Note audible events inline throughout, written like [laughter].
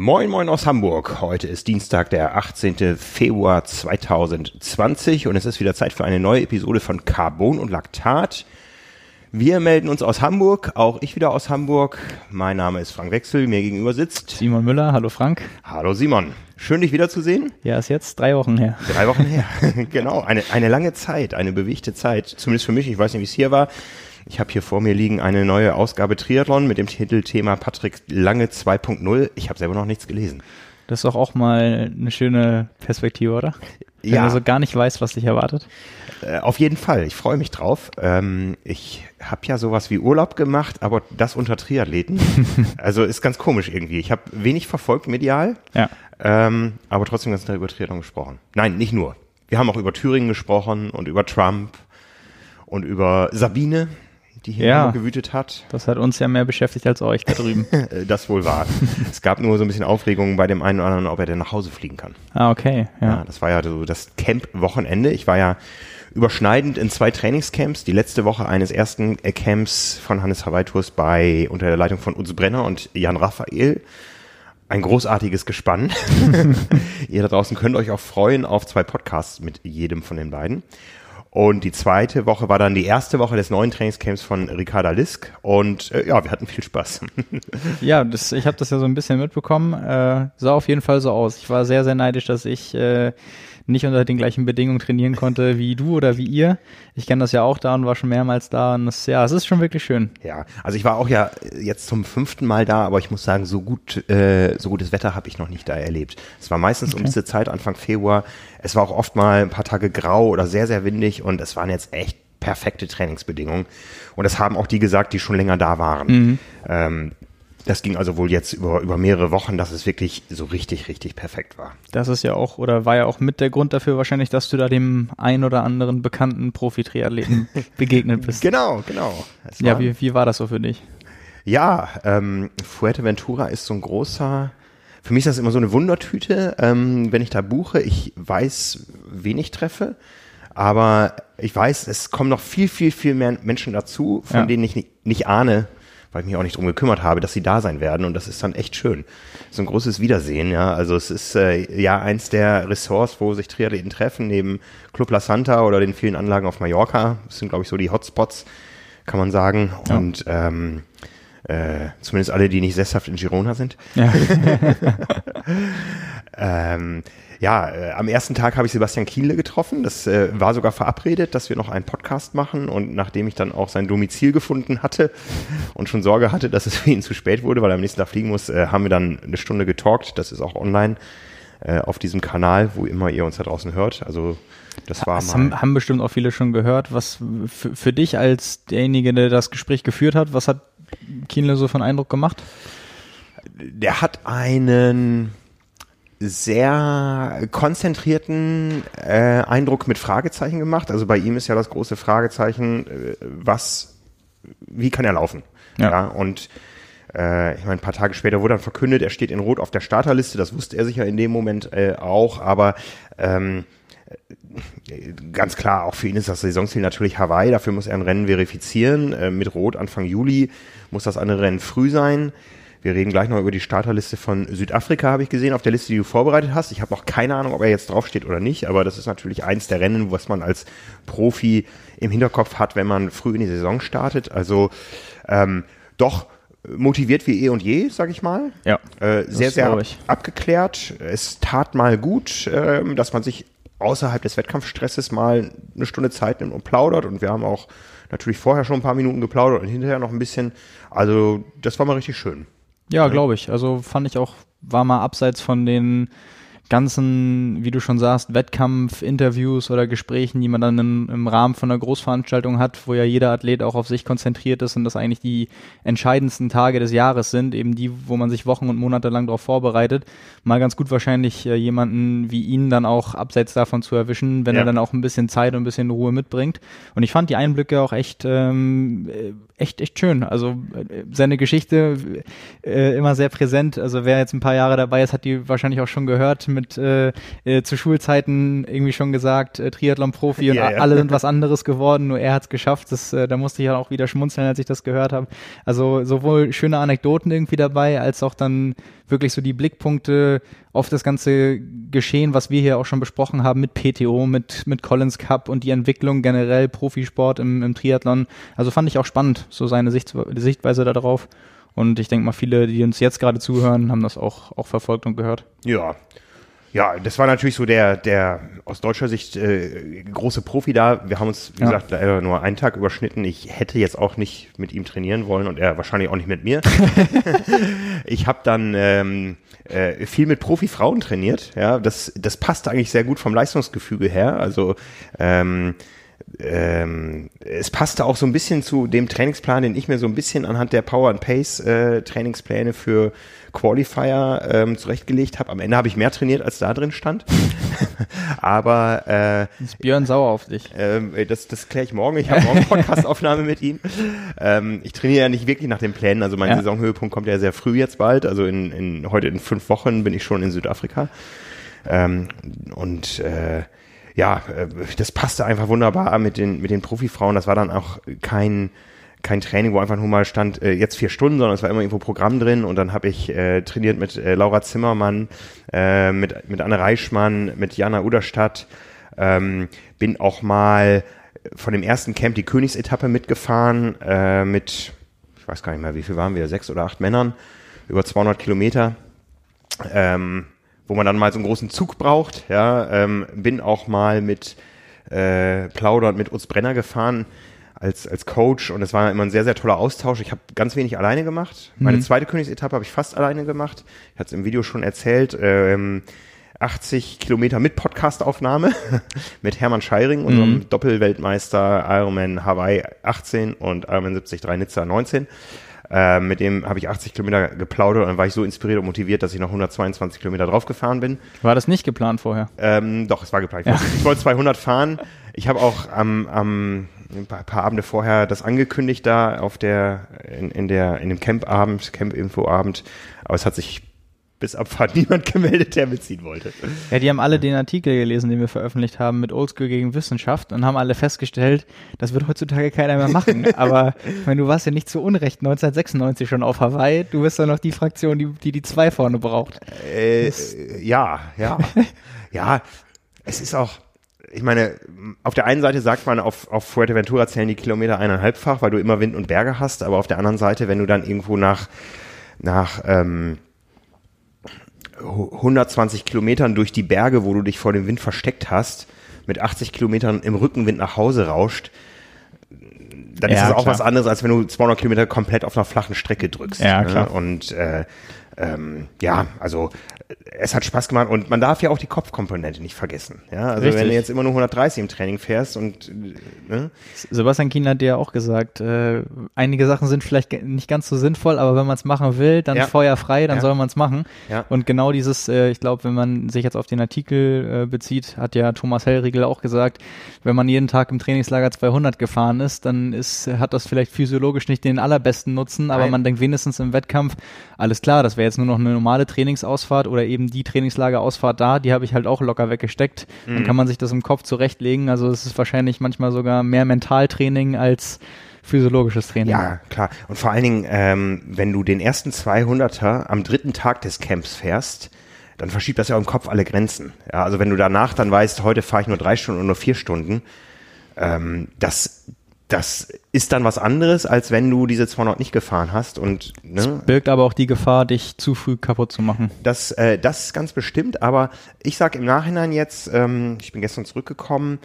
Moin Moin aus Hamburg. Heute ist Dienstag, der 18. Februar 2020 und es ist wieder Zeit für eine neue Episode von Carbon und Laktat. Wir melden uns aus Hamburg, auch ich wieder aus Hamburg. Mein Name ist Frank Wechsel, mir gegenüber sitzt Simon Müller. Hallo Frank. Hallo Simon. Schön, dich wiederzusehen. Ja, ist jetzt drei Wochen her. Drei Wochen her. [laughs] genau, eine, eine lange Zeit, eine bewegte Zeit. Zumindest für mich, ich weiß nicht, wie es hier war. Ich habe hier vor mir liegen eine neue Ausgabe Triathlon mit dem Titelthema Patrick Lange 2.0. Ich habe selber noch nichts gelesen. Das ist doch auch mal eine schöne Perspektive, oder? Wenn Ja. du so gar nicht weißt, was dich erwartet. Äh, auf jeden Fall, ich freue mich drauf. Ähm, ich habe ja sowas wie Urlaub gemacht, aber das unter Triathleten. [laughs] also ist ganz komisch irgendwie. Ich habe wenig verfolgt medial, Ja. ähm, aber trotzdem ganz über Triathlon gesprochen. Nein, nicht nur. Wir haben auch über Thüringen gesprochen und über Trump und über Sabine, die hier Ja. gewütet hat. Das hat uns ja mehr beschäftigt als euch da drüben. [laughs] Äh, Das wohl war. es gab nur so ein bisschen Aufregung bei dem einen oder anderen, ob er denn nach Hause fliegen kann. ah, okay. Ja, Ja. das war ja so das Camp-Wochenende. Ich war ja überschneidend in zwei Trainingscamps. Die letzte Woche eines ersten äh, Camps von Hannes Hawaii Tours bei, unter der Leitung von Utz Brenner und Jan Raphael. Ein großartiges Gespann. [laughs] [laughs] Ihr da draußen könnt euch auch freuen auf zwei Podcasts mit jedem von den beiden. Und die zweite Woche war dann die erste Woche des neuen Trainingscamps von Ricarda Lisk. Und äh, ja, wir hatten viel Spaß. [laughs] Ja, das, ich habe das ja so ein bisschen mitbekommen. Äh, sah auf jeden Fall so aus. Ich war sehr, sehr neidisch, dass ich äh, nicht unter den gleichen Bedingungen trainieren konnte wie du oder wie ihr. Ich kenne das ja auch da und war schon mehrmals da. Und das, ja, es ist schon wirklich schön. Ja, also ich war auch ja jetzt zum fünften Mal da, aber ich muss sagen, so gut, äh, so gutes Wetter habe ich noch nicht da erlebt. Es war meistens um diese Zeit, Anfang Februar. Es war auch oft mal ein paar Tage grau oder sehr, sehr windig und es waren jetzt echt perfekte Trainingsbedingungen. Und das haben auch die gesagt, die schon länger da waren. Ähm, das ging also wohl jetzt über, über mehrere Wochen, dass es wirklich so richtig, richtig perfekt war. Das ist ja auch, oder war ja auch mit der Grund dafür wahrscheinlich, dass du da dem ein oder anderen bekannten Profi-Triathleten [laughs] begegnet bist. Genau, genau. Ja, wie, wie war das so für dich? Ja, ähm, Fuerteventura ist so ein großer, für mich ist das immer so eine Wundertüte, ähm, wenn ich da buche. Ich weiß, wen ich treffe, aber ich weiß, es kommen noch viel, viel, viel mehr Menschen dazu, von Ja. denen ich nicht, nicht ahne, weil ich mich auch nicht drum gekümmert habe, dass sie da sein werden und das ist dann echt schön. So ein großes Wiedersehen, ja. Also es ist äh, ja eins der Ressorts, wo sich Triathleten treffen, neben Club La Santa oder den vielen Anlagen auf Mallorca. Das sind, glaube ich, so die Hotspots, kann man sagen. Ja. Und ähm, äh, zumindest alle, die nicht sesshaft in Girona sind. Ja. [laughs] [laughs] Ähm, ja, äh, am ersten Tag habe ich Sebastian Kienle getroffen. Das äh, war sogar verabredet, dass wir noch einen Podcast machen. Und nachdem ich dann auch sein Domizil gefunden hatte und schon Sorge hatte, dass es [laughs] für ihn zu spät wurde, weil er am nächsten Tag fliegen muss, äh, haben wir dann eine Stunde getalkt. Das ist auch online äh, auf diesem Kanal, wo immer ihr uns da draußen hört. Also das war Das mal. haben, haben bestimmt auch viele schon gehört. Was für, für dich als derjenige, der das Gespräch geführt hat, was hat Kienle so einen Eindruck gemacht? der hat einen sehr konzentrierten äh, Eindruck mit Fragezeichen gemacht. Also bei ihm ist ja das große Fragezeichen, äh, was, wie kann er laufen? Ja. und äh, ich meine, ein paar Tage später wurde dann verkündet, er steht in Rot auf der Starterliste. Das wusste er sicher in dem Moment äh, auch, aber ähm, äh, ganz klar, auch für ihn ist das Saisonziel natürlich Hawaii. Dafür muss er ein Rennen verifizieren. Äh, mit Rot Anfang Juli muss das andere Rennen früh sein. Wir reden gleich noch über die Starterliste von Südafrika, habe ich gesehen, auf der Liste, die du vorbereitet hast. Ich habe noch keine Ahnung, ob er jetzt draufsteht oder nicht, aber das ist natürlich eins der Rennen, was man als Profi im Hinterkopf hat, wenn man früh in die Saison startet. Also ähm, doch motiviert wie eh und je, sag ich mal. Ja, Äh, sehr, sehr ab, ich. abgeklärt. Es tat mal gut, ähm, dass man sich außerhalb des Wettkampfstresses mal eine Stunde Zeit nimmt und plaudert. Und wir haben auch natürlich vorher schon ein paar Minuten geplaudert und hinterher noch ein bisschen. Also das war mal richtig schön. Ja, glaube ich. Also fand ich auch, war mal abseits von den ganzen, wie du schon sagst, Wettkampf-Interviews oder Gesprächen, die man dann in, im Rahmen von einer Großveranstaltung hat, wo ja jeder Athlet auch auf sich konzentriert ist und das eigentlich die entscheidendsten Tage des Jahres sind, eben die, wo man sich Wochen und Monate lang darauf vorbereitet. Mal ganz gut wahrscheinlich äh, jemanden wie ihn dann auch abseits davon zu erwischen, wenn Ja. er dann auch ein bisschen Zeit und ein bisschen Ruhe mitbringt. Und ich fand die Einblicke auch echt ähm, äh, echt, echt schön. Also äh, seine Geschichte äh, immer sehr präsent. Also wer jetzt ein paar Jahre dabei ist, hat die wahrscheinlich auch schon gehört. Mit äh, äh, zu Schulzeiten irgendwie schon gesagt, äh, Triathlon-Profi und Ja, alle sind was anderes geworden, nur er hat es geschafft. Das, da musste ich ja auch wieder schmunzeln, als ich das gehört habe. Also sowohl schöne Anekdoten irgendwie dabei, als auch dann wirklich so die Blickpunkte auf das ganze Geschehen, was wir hier auch schon besprochen haben mit PTO, mit, mit Collins Cup und die Entwicklung generell Profisport im, im Triathlon. Also fand ich auch spannend, so seine Sicht, Sichtweise darauf. Und ich denke mal, viele, die uns jetzt gerade zuhören, haben das auch, auch verfolgt und gehört. Ja. Ja, das war natürlich so der, der aus deutscher Sicht äh, große Profi da. Wir haben uns, wie Ja. gesagt, leider nur einen Tag überschnitten. Ich hätte jetzt auch nicht mit ihm trainieren wollen und er wahrscheinlich auch nicht mit mir. [laughs] ich habe dann ähm, äh, viel mit Profi-Frauen trainiert. Ja, das, das passte eigentlich sehr gut vom Leistungsgefüge her. Also ähm, ähm, es passte auch so ein bisschen zu dem Trainingsplan, den ich mir so ein bisschen anhand der Power and Pace äh, Trainingspläne für Qualifier ähm, zurechtgelegt habe. Am Ende habe ich mehr trainiert, als da drin stand. [laughs] Aber äh, Ist Björn sauer auf dich. ähm, das, das kläre ich morgen. Ich habe morgen [laughs] Podcast-Aufnahme mit ihm. Ähm, ich trainiere ja nicht wirklich nach den Plänen. Also mein Ja. Saisonhöhepunkt kommt ja sehr früh jetzt bald. Also in, in heute in fünf Wochen bin ich schon in Südafrika. Ähm, und äh, ja, äh, das passte einfach wunderbar mit den mit den Profifrauen. Das war dann auch kein kein Training, wo einfach nur mal stand, äh, jetzt vier Stunden, sondern es war immer irgendwo Programm drin und dann habe ich äh, trainiert mit äh, Laura Zimmermann, äh, mit, mit Anne Reichmann, mit Jana Uderstadt, ähm, bin auch mal von dem ersten Camp die Königsetappe mitgefahren, äh, mit, ich weiß gar nicht mehr, wie viel waren wir, sechs oder acht Männern, über 200 Kilometer, ähm, wo man dann mal so einen großen Zug braucht, ja, ähm, bin auch mal mit äh, Plaudern mit Utz Brenner gefahren, als, als Coach und es war immer ein sehr, sehr toller Austausch. Ich habe ganz wenig alleine gemacht. Meine zweite Königsetappe habe ich fast alleine gemacht. Ich hatte es im Video schon erzählt. Ähm, 80 Kilometer mit Podcastaufnahme [laughs] mit Hermann Scheiring, unserem Doppelweltmeister Ironman Hawaii 18 und Ironman 73 Nizza 19. Äh, mit dem habe ich 80 Kilometer geplaudert und dann war ich so inspiriert und motiviert, dass ich noch 122 Kilometer draufgefahren bin. War das nicht geplant vorher? Ähm, doch, es war geplant. Ich, wollte, ich wollte 200 fahren. Ich habe auch am, am ein paar, paar Abende vorher das angekündigt da auf der in, in der in dem Campabend, Camp-Info-Abend. Aber es hat sich bis Abfahrt [laughs] niemand gemeldet, der mitziehen wollte. Ja, die haben alle den Artikel gelesen, den wir veröffentlicht haben mit Oldschool gegen Wissenschaft und haben alle festgestellt, das wird heutzutage keiner mehr machen. [laughs] Aber ich meine, du warst ja nicht zu Unrecht 1996 schon auf Hawaii. Du bist doch noch die Fraktion, die die, die zwei vorne braucht. Äh, ja, ja, [laughs] ja. Es ist auch. Ich meine, auf der einen Seite sagt man, auf, auf Fuerteventura zählen die Kilometer eineinhalbfach, weil du immer Wind und Berge hast, aber auf der anderen Seite, wenn du dann irgendwo nach, nach ähm, 120 Kilometern durch die Berge, wo du dich vor dem Wind versteckt hast, mit 80 Kilometern im Rückenwind nach Hause rauscht, dann ist Ja, das auch klar. was anderes, als wenn du 200 Kilometer komplett auf einer flachen Strecke drückst. Ja, ne? klar. Und äh, ähm, ja, also äh, es hat Spaß gemacht und man darf ja auch die Kopfkomponente nicht vergessen. Ja, also Richtig. wenn du jetzt immer nur 130 im Training fährst und äh, ne? Sebastian Kien hat dir ja auch gesagt, äh, einige Sachen sind vielleicht nicht ganz so sinnvoll, aber wenn man es machen will, dann Ja. Feuer frei, dann Ja. soll man es machen. Ja. Und genau dieses, äh, ich glaube, wenn man sich jetzt auf den Artikel äh, bezieht, hat ja Thomas Hellriegel auch gesagt, wenn man jeden Tag im Trainingslager 200 gefahren ist, dann ist, hat das vielleicht physiologisch nicht den allerbesten Nutzen, aber Nein. man denkt wenigstens im Wettkampf, alles klar, das wäre jetzt nur noch eine normale Trainingsausfahrt oder eben die Trainingslagerausfahrt da, die habe ich halt auch locker weggesteckt. Mhm. Dann kann man sich das im Kopf zurechtlegen. Also es ist wahrscheinlich manchmal sogar mehr Mentaltraining als physiologisches Training. Ja, klar. Und vor allen Dingen, ähm, wenn du den ersten 200er am dritten Tag des Camps fährst, dann verschiebt das ja im Kopf alle Grenzen. Ja, also wenn du danach dann weißt, heute fahre ich nur drei Stunden und nur vier Stunden, ähm, das, das ist dann was anderes, als wenn du diese 200 nicht gefahren hast und ne, Birgt aber auch die Gefahr, dich zu früh kaputt zu machen. das, äh, das ist ganz bestimmt, aber ich sag im Nachhinein jetzt, ähm, ich bin gestern zurückgekommen,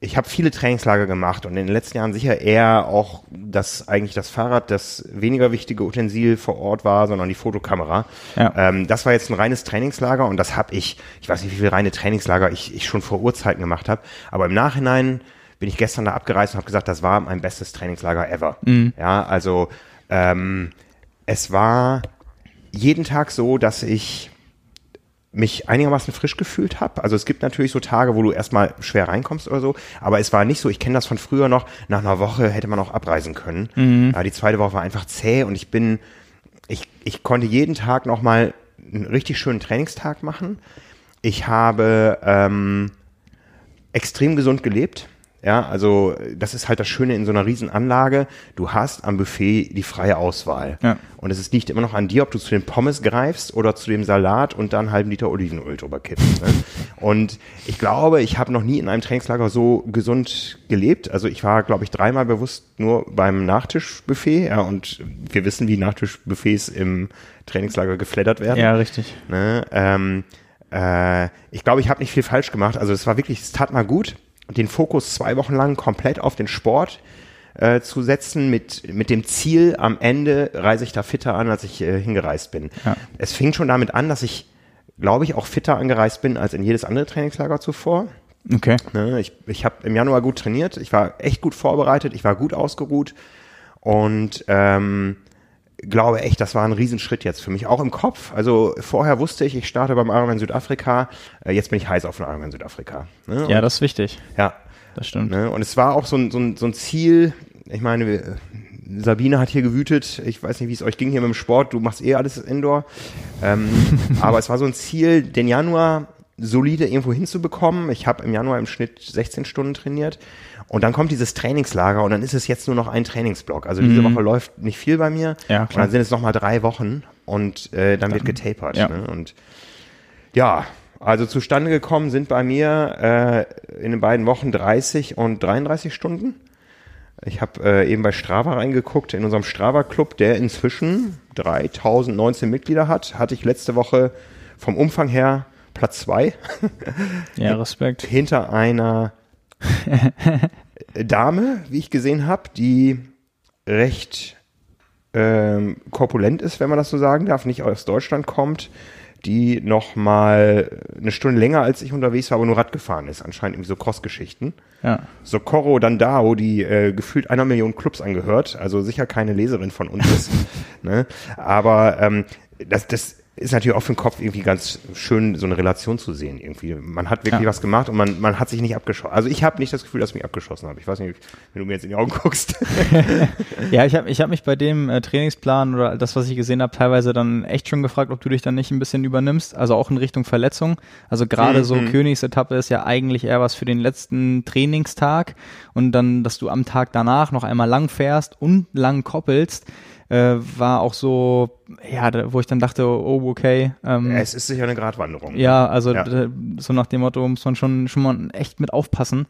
ich habe viele Trainingslager gemacht und in den letzten Jahren sicher eher auch, dass eigentlich das Fahrrad das weniger wichtige Utensil vor Ort war, sondern die Fotokamera. Ja. Ähm, das war jetzt ein reines Trainingslager und das habe ich, ich weiß nicht, wie viele reine Trainingslager ich, ich schon vor Urzeiten gemacht habe, aber im Nachhinein bin ich gestern da abgereist und habe gesagt, das war mein bestes Trainingslager ever. Ja, also ähm, es war jeden Tag so, dass ich mich einigermaßen frisch gefühlt habe. Also es gibt natürlich so Tage, wo du erstmal schwer reinkommst oder so, aber es war nicht so, ich kenne das von früher noch, nach einer Woche hätte man auch abreisen können. Mhm. Die zweite Woche war einfach zäh und ich bin, ich, ich konnte jeden Tag nochmal einen richtig schönen Trainingstag machen. Ich habe ähm, extrem gesund gelebt. Ja, also das ist halt das Schöne in so einer Riesenanlage. Du hast am Buffet die freie Auswahl. Ja. Und es liegt immer noch an dir, ob du zu den Pommes greifst oder zu dem Salat und dann einen halben Liter Olivenöl drüber kippst. Ne? [laughs] Und ich glaube, ich habe noch nie in einem Trainingslager so gesund gelebt. Also ich war, glaube ich, dreimal bewusst nur beim Nachtischbuffet. Ja, und wir wissen, wie Nachtischbuffets im Trainingslager geflattert werden. Ja, richtig. Ne? Ähm, äh, ich glaube, ich habe nicht viel falsch gemacht. Also es war wirklich, es tat mal gut den Fokus zwei Wochen lang komplett auf den Sport äh, zu setzen mit, mit dem Ziel, am Ende reise ich da fitter an, als ich äh, hingereist bin. Ja. Es fing schon damit an, dass ich, glaube ich, auch fitter angereist bin als in jedes andere Trainingslager zuvor. Okay. Ne, ich ich habe im Januar gut trainiert, ich war echt gut vorbereitet, ich war gut ausgeruht und ähm, glaube echt, das war ein Riesenschritt jetzt für mich, auch im Kopf. Also vorher wusste ich, ich starte beim Ironman Südafrika, äh, jetzt bin ich heiß auf den Ironman Südafrika. Ne? Ja, das ist wichtig. Ja. Das stimmt. Ne? Und es war auch so ein, so ein, so ein Ziel, ich meine, Sabine hat hier gewütet, ich weiß nicht, wie es euch ging hier mit dem Sport, du machst eh alles Indoor. Ähm, [laughs] aber es war so ein Ziel, den Januar solide irgendwo hinzubekommen. Ich habe im Januar im Schnitt 16 Stunden trainiert und dann kommt dieses Trainingslager und dann ist es jetzt nur noch ein Trainingsblock. Also diese mhm. Woche läuft nicht viel bei mir. Ja, klar. Und dann sind es nochmal drei Wochen und äh, dann, dann wird getapert. Ja. Ne? Und ja, also zustande gekommen sind bei mir äh, in den beiden Wochen 30 und 33 Stunden. Ich habe äh, eben bei Strava reingeguckt, in unserem Strava-Club, der inzwischen 3019 Mitglieder hat, hatte ich letzte Woche vom Umfang her Platz zwei. Ja, [laughs] Respekt. Hinter einer [laughs] Dame, wie ich gesehen habe, die recht ähm, korpulent ist, wenn man das so sagen darf, nicht aus Deutschland kommt, die noch mal eine Stunde länger als ich unterwegs war, aber nur Rad gefahren ist. Anscheinend irgendwie so Cross-Geschichten. Ja. Socorro Dandao, die äh, gefühlt einer Million Clubs angehört, also sicher keine Leserin von uns ist. [laughs] ne? Aber ähm, das, das ist natürlich auch für den Kopf irgendwie ganz schön, so eine Relation zu sehen. Irgendwie, man hat wirklich ja. was gemacht und man, man hat sich nicht abgeschossen. Also ich habe nicht das Gefühl, dass ich mich abgeschossen habe. Ich weiß nicht, wenn du mir jetzt in die Augen guckst. [laughs] ja, ich habe ich hab mich bei dem äh, Trainingsplan oder das, was ich gesehen habe, teilweise dann echt schon gefragt, ob du dich dann nicht ein bisschen übernimmst. Also auch in Richtung Verletzung. Also gerade mhm. so Königsetappe ist ja eigentlich eher was für den letzten Trainingstag und dann, dass du am Tag danach noch einmal lang fährst und lang koppelst äh, war auch so, ja, da, wo ich dann dachte, oh, okay. Ähm, es ist sicher eine Gratwanderung. Ja, also ja. so nach dem Motto muss man schon, schon mal echt mit aufpassen.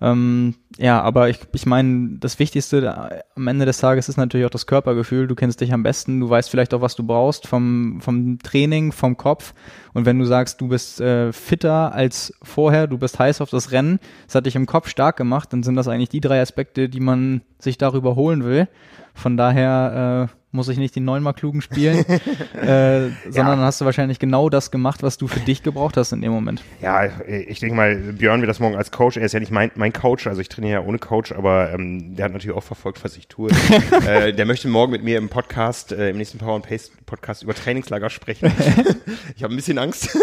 Ähm, ja, aber ich, ich meine, das Wichtigste am Ende des Tages ist natürlich auch das Körpergefühl. Du kennst dich am besten, du weißt vielleicht auch, was du brauchst vom, vom Training, vom Kopf. Und wenn du sagst, du bist äh, fitter als vorher, du bist heiß auf das Rennen, das hat dich im Kopf stark gemacht, dann sind das eigentlich die drei Aspekte, die man sich darüber holen will. Von daher äh, muss ich nicht die neunmal klugen spielen, [laughs] äh, sondern ja. hast du wahrscheinlich genau das gemacht, was du für dich gebraucht hast in dem Moment. Ja, ich denke mal, Björn wird das morgen als Coach, er ist ja nicht mein, mein Coach, also ich trainiere ja ohne Coach, aber ähm, der hat natürlich auch verfolgt, was ich tue. [laughs] äh, der möchte morgen mit mir im Podcast, äh, im nächsten Power and Pace Podcast über Trainingslager sprechen. [laughs] ich habe ein bisschen Angst.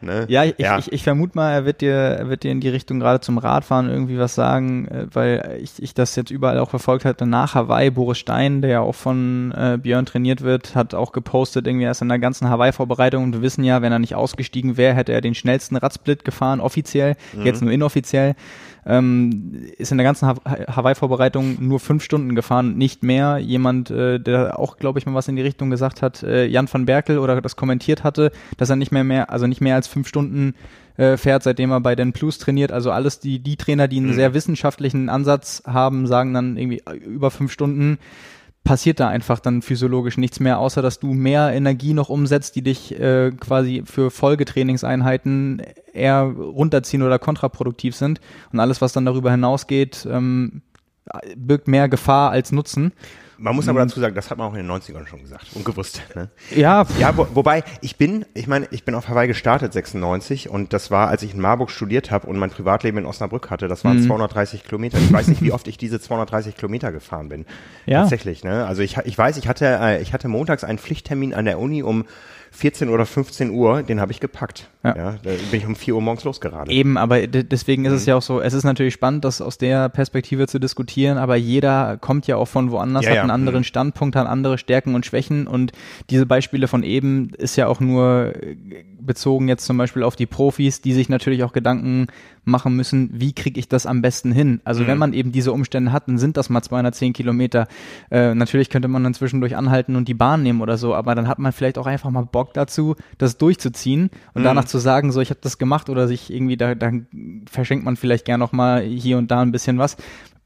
Ne? Ja, ich, ja. Ich, ich, vermute mal, er wird dir, er wird dir in die Richtung gerade zum Radfahren irgendwie was sagen, äh, weil ich, ich das jetzt überall auch verfolgt hatte. Nach Hawaii, Boris Stein, der ja auch von äh, Björn trainiert wird, hat auch gepostet, irgendwie erst in der ganzen Hawaii-Vorbereitung. Und wir wissen ja, wenn er nicht ausgestiegen wäre, hätte er den schnellsten Radsplit gefahren, offiziell, mhm. jetzt nur inoffiziell. Ähm, ist in der ganzen Hawaii-Vorbereitung nur fünf Stunden gefahren, nicht mehr. Jemand, äh, der auch, glaube ich, mal was in die Richtung gesagt hat, äh, Jan van Berkel oder das kommentiert hatte, dass er nicht mehr mehr, also nicht mehr als fünf Stunden äh, fährt, seitdem er bei den Plus trainiert. Also alles die, die Trainer, die einen mhm. sehr wissenschaftlichen Ansatz haben, sagen dann irgendwie über fünf Stunden passiert da einfach dann physiologisch nichts mehr, außer dass du mehr Energie noch umsetzt, die dich äh, quasi für Folgetrainingseinheiten eher runterziehen oder kontraproduktiv sind. Und alles, was dann darüber hinausgeht, ähm, birgt mehr Gefahr als Nutzen. Man muss aber mhm. dazu sagen, das hat man auch in den 90ern schon gesagt und gewusst. Ne? Ja. Ja, wo, wobei ich bin, ich meine, ich bin auf Hawaii gestartet 96 und das war, als ich in Marburg studiert habe und mein Privatleben in Osnabrück hatte, das waren mhm. 230 Kilometer. Ich weiß nicht, wie oft ich diese 230 Kilometer gefahren bin. Ja. Tatsächlich, ne? Also ich, ich weiß, ich hatte, äh, ich hatte montags einen Pflichttermin an der Uni um 14 oder 15 Uhr, den habe ich gepackt. Ja. Ja. da bin ich um 4 Uhr morgens losgeradelt. Eben, aber de- deswegen ist Mhm. es ja auch so, es ist natürlich spannend, das aus der Perspektive zu diskutieren, aber jeder kommt ja auch von woanders, Ja, hat ja. einen anderen Mhm. Standpunkt, hat andere Stärken und Schwächen und diese Beispiele von eben ist ja auch nur äh, bezogen jetzt zum Beispiel auf die Profis, die sich natürlich auch Gedanken machen müssen, wie kriege ich das am besten hin? Also Mhm. wenn man eben diese Umstände hat, dann sind das mal 210 Kilometer. Äh, natürlich könnte man dann zwischendurch anhalten und die Bahn nehmen oder so, aber dann hat man vielleicht auch einfach mal Bock dazu, das durchzuziehen und Mhm. danach zu sagen, so ich habe das gemacht oder sich irgendwie da, da verschenkt man vielleicht gern noch mal hier und da ein bisschen was.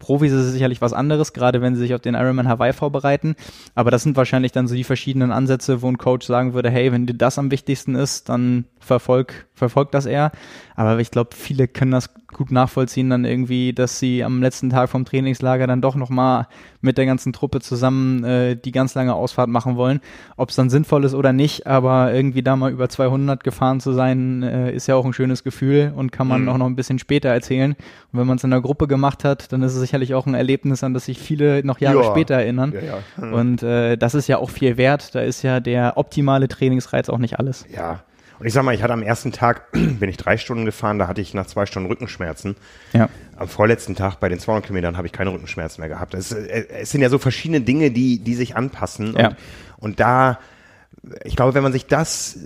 Profis ist es sicherlich was anderes, gerade wenn sie sich auf den Ironman Hawaii vorbereiten. Aber das sind wahrscheinlich dann so die verschiedenen Ansätze, wo ein Coach sagen würde, hey, wenn dir das am wichtigsten ist, dann verfolg, verfolg das eher. Aber ich glaube, viele können das gut nachvollziehen dann irgendwie, dass sie am letzten Tag vom Trainingslager dann doch nochmal mit der ganzen Truppe zusammen äh, die ganz lange Ausfahrt machen wollen. Ob es dann sinnvoll ist oder nicht, aber irgendwie da mal über 200 gefahren zu sein, äh, ist ja auch ein schönes Gefühl und kann man Mhm. auch noch ein bisschen später erzählen. Und wenn man es in der Gruppe gemacht hat, dann ist es sicherlich auch ein Erlebnis, an das sich viele noch Jahre Ja. später erinnern. Ja, ja. Und äh, das ist ja auch viel wert. Da ist ja der optimale Trainingsreiz auch nicht alles. Ja. Und ich sag mal, ich hatte am ersten Tag, [clears throat] bin ich drei Stunden gefahren, da hatte ich nach zwei Stunden Rückenschmerzen. Ja. Am vorletzten Tag bei den 200 Kilometern habe ich keine Rückenschmerzen mehr gehabt. Es, äh, es sind ja so verschiedene Dinge, die, die sich anpassen. Ja. Und, und da, ich glaube, wenn man sich das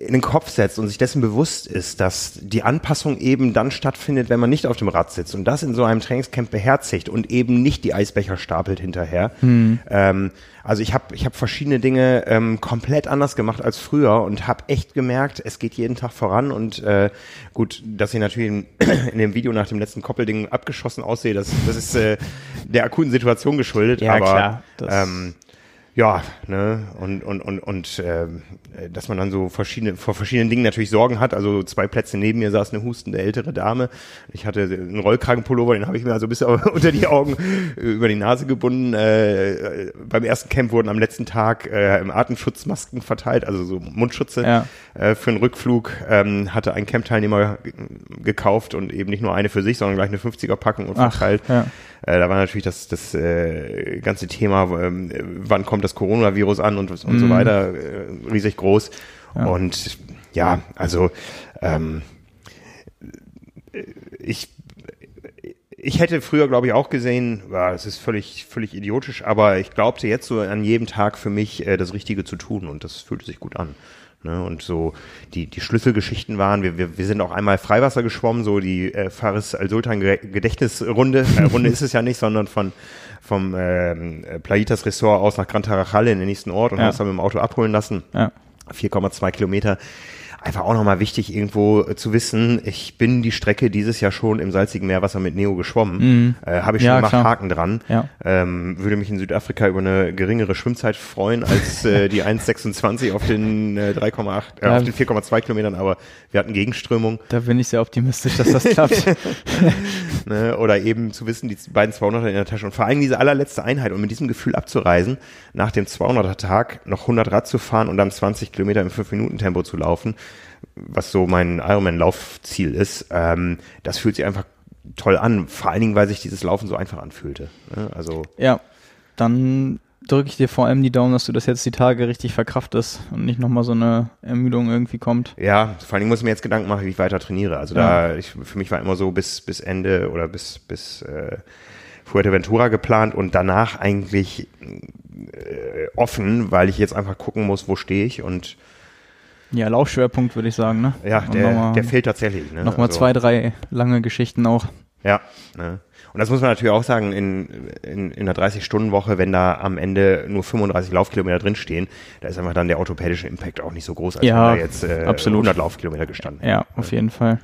in den Kopf setzt und sich dessen bewusst ist, dass die Anpassung eben dann stattfindet, wenn man nicht auf dem Rad sitzt und das in so einem Trainingscamp beherzigt und eben nicht die Eisbecher stapelt hinterher. Ähm, also ich habe ich hab verschiedene Dinge ähm, komplett anders gemacht als früher und habe echt gemerkt, es geht jeden Tag voran und äh, gut, dass ich natürlich in, [clears throat] in dem Video nach dem letzten Koppelding abgeschossen aussehe, das, das ist äh, der akuten Situation geschuldet. Ja, aber klar, das- ähm, ja, ne, und, und, und, und äh, dass man dann so verschiedene, vor verschiedenen Dingen natürlich Sorgen hat. Also zwei Plätze neben mir saß eine hustende ältere Dame. Ich hatte einen Rollkragenpullover, den habe ich mir also bis [laughs] unter die Augen äh, über die Nase gebunden. Äh, äh, beim ersten Camp wurden am letzten Tag äh, im Atemschutzmasken verteilt, also so Mundschutze Ja. äh, für einen Rückflug. Ähm, hatte ein Camp-Teilnehmer ge- gekauft und eben nicht nur eine für sich, sondern gleich eine 50er-Packung und Ach, verteilt. ja. Äh, da war natürlich das, das äh, ganze Thema, ähm, wann kommt das Coronavirus an und, und so Mhm. weiter, äh, riesig groß. Und ja, also ähm, ich ich hätte früher, glaube ich, auch gesehen, ja, das ist völlig, völlig idiotisch, aber ich glaubte jetzt so an jedem Tag für mich äh, das Richtige zu tun und das fühlte sich gut an. Ne? Und so die, die Schlüsselgeschichten waren, wir, wir, wir sind auch einmal Freiwasser geschwommen, so die äh, Faris Al-Sultan Ge- Gedächtnisrunde. Äh, Runde ist es ja nicht, sondern von vom äh, Plaitas Ressort aus nach Gran Tarajal in den nächsten Ort und Ja. haben uns dann mit dem Auto abholen lassen. Ja. 4,2 Kilometer. Einfach auch nochmal wichtig, irgendwo äh, zu wissen, ich bin die Strecke dieses Jahr schon im salzigen Meerwasser mit Neo geschwommen. Äh, Habe ich schon Ja, gemacht, klar. Haken dran. Ja. Ähm, würde mich in Südafrika über eine geringere Schwimmzeit freuen als äh, die [laughs] 1,26 auf den äh, 3,8, äh, Ja. auf den 4,2 Kilometern, aber wir hatten Gegenströmung. Da bin ich sehr optimistisch, dass das klappt. [laughs] [laughs] ne, oder eben zu wissen, die beiden 200er in der Tasche und vor allem diese allerletzte Einheit und mit diesem Gefühl abzureisen, nach dem 200er Tag noch 100 Rad zu fahren und dann 20 Kilometer im 5-Minuten-Tempo zu laufen, was so mein Ironman-Laufziel ist, ähm, das fühlt sich einfach toll an, vor allen Dingen, weil sich dieses Laufen so einfach anfühlte. Ne? Also ja, dann drücke ich dir vor allem die Daumen, dass du das jetzt die Tage richtig verkraftest und nicht nochmal so eine Ermüdung irgendwie kommt. Ja, vor allen Dingen muss ich mir jetzt Gedanken machen, wie ich weiter trainiere. Also da, ich, für mich war immer so bis, bis Ende oder bis, bis äh, Fuerteventura geplant und danach eigentlich äh, offen, weil ich jetzt einfach gucken muss, wo stehe ich und Ja, Laufschwerpunkt würde ich sagen, ne? ja, Und der, nochmal- der fehlt tatsächlich. Ne? Nochmal Also, zwei, drei lange Geschichten auch. Ja, ne? Und das muss man natürlich auch sagen, in, in, in einer 30-Stunden-Woche, wenn da am Ende nur 35 Laufkilometer drinstehen, da ist einfach dann der orthopädische Impact auch nicht so groß, als Ja, wenn da jetzt äh, absolut. 100 Laufkilometer gestanden Ja, auf jeden Fall.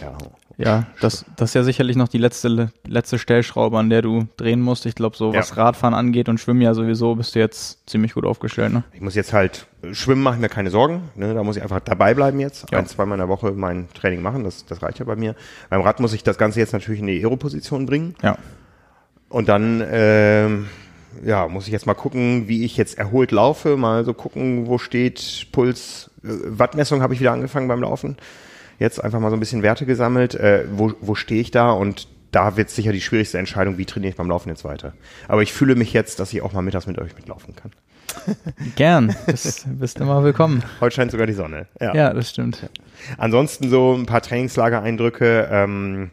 Ja. Ja, das, das ist ja sicherlich noch die letzte, letzte Stellschraube, an der du drehen musst. Ich glaube, so Ja. was Radfahren angeht und Schwimmen ja sowieso, bist du jetzt ziemlich gut aufgestellt, ne? Ich muss jetzt halt, äh, schwimmen mache ich mir keine Sorgen, ne? da muss ich einfach dabei bleiben jetzt, Ja. ein, zweimal in der Woche mein Training machen, das, das reicht ja bei mir. Beim Rad muss ich das Ganze jetzt natürlich in die Aero-Position bringen Ja. und dann, ähm, ja, muss ich jetzt mal gucken, wie ich jetzt erholt laufe, mal so gucken, wo steht Puls, äh, Wattmessung habe ich wieder angefangen beim Laufen, jetzt einfach mal so ein bisschen Werte gesammelt, äh, wo, wo stehe ich da und da wird sicher die schwierigste Entscheidung, wie trainiere ich beim Laufen jetzt weiter. Aber ich fühle mich jetzt, dass ich auch mal mittags mit euch mitlaufen kann. [laughs] Gern, bist, bist immer willkommen. Heute scheint sogar die Sonne. Ja, ja das stimmt. Ansonsten so ein paar Trainingslagereindrücke. Ähm,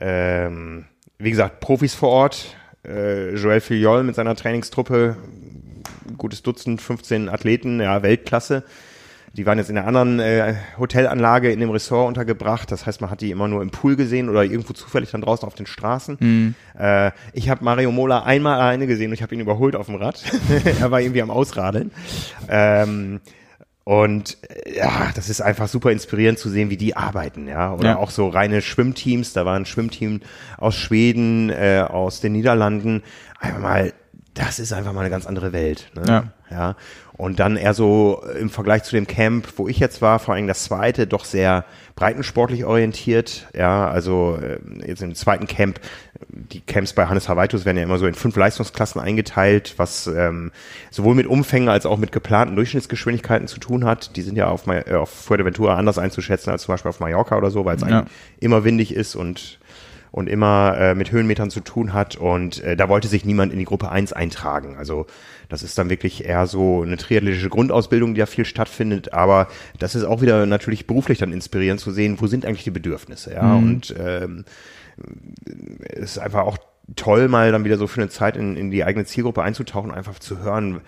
ähm, wie gesagt, Profis vor Ort. Äh, Joel Filiol mit seiner Trainingstruppe, gutes Dutzend, 15 Athleten, ja, Weltklasse. Die waren jetzt in einer anderen äh, Hotelanlage in dem Ressort untergebracht. Das heißt, man hat die immer nur im Pool gesehen oder irgendwo zufällig dann draußen auf den Straßen. Mhm. Äh, ich habe Mario Mola einmal alleine gesehen und ich habe ihn überholt auf dem Rad. [laughs] er war irgendwie am Ausradeln. Ähm, und äh, ja, das ist einfach super inspirierend zu sehen, wie die arbeiten, ja. Oder ja. auch so reine Schwimmteams. Da war ein Schwimmteam aus Schweden, äh, aus den Niederlanden. Einfach mal, das ist einfach mal eine ganz andere Welt. Ne? Ja. ja. Und dann eher so im Vergleich zu dem Camp, wo ich jetzt war, vor allem das zweite, doch sehr breitensportlich orientiert. Ja, also äh, jetzt im zweiten Camp, die Camps bei Hannes Havaitus werden ja immer so in fünf Leistungsklassen eingeteilt, was ähm, sowohl mit Umfängen als auch mit geplanten Durchschnittsgeschwindigkeiten zu tun hat. Die sind ja auf, äh, auf Fuerteventura anders einzuschätzen als zum Beispiel auf Mallorca oder so, weil es ja. immer windig ist und und immer äh, mit Höhenmetern zu tun hat. Und äh, da wollte sich niemand in die Gruppe 1 eintragen. Also das ist dann wirklich eher so eine triathletische Grundausbildung, die ja viel stattfindet. Aber das ist auch wieder natürlich beruflich dann inspirierend zu sehen, wo sind eigentlich die Bedürfnisse. Ja, mhm. und ähm, es ist einfach auch toll, mal dann wieder so für eine Zeit in, in die eigene Zielgruppe einzutauchen, einfach zu hören,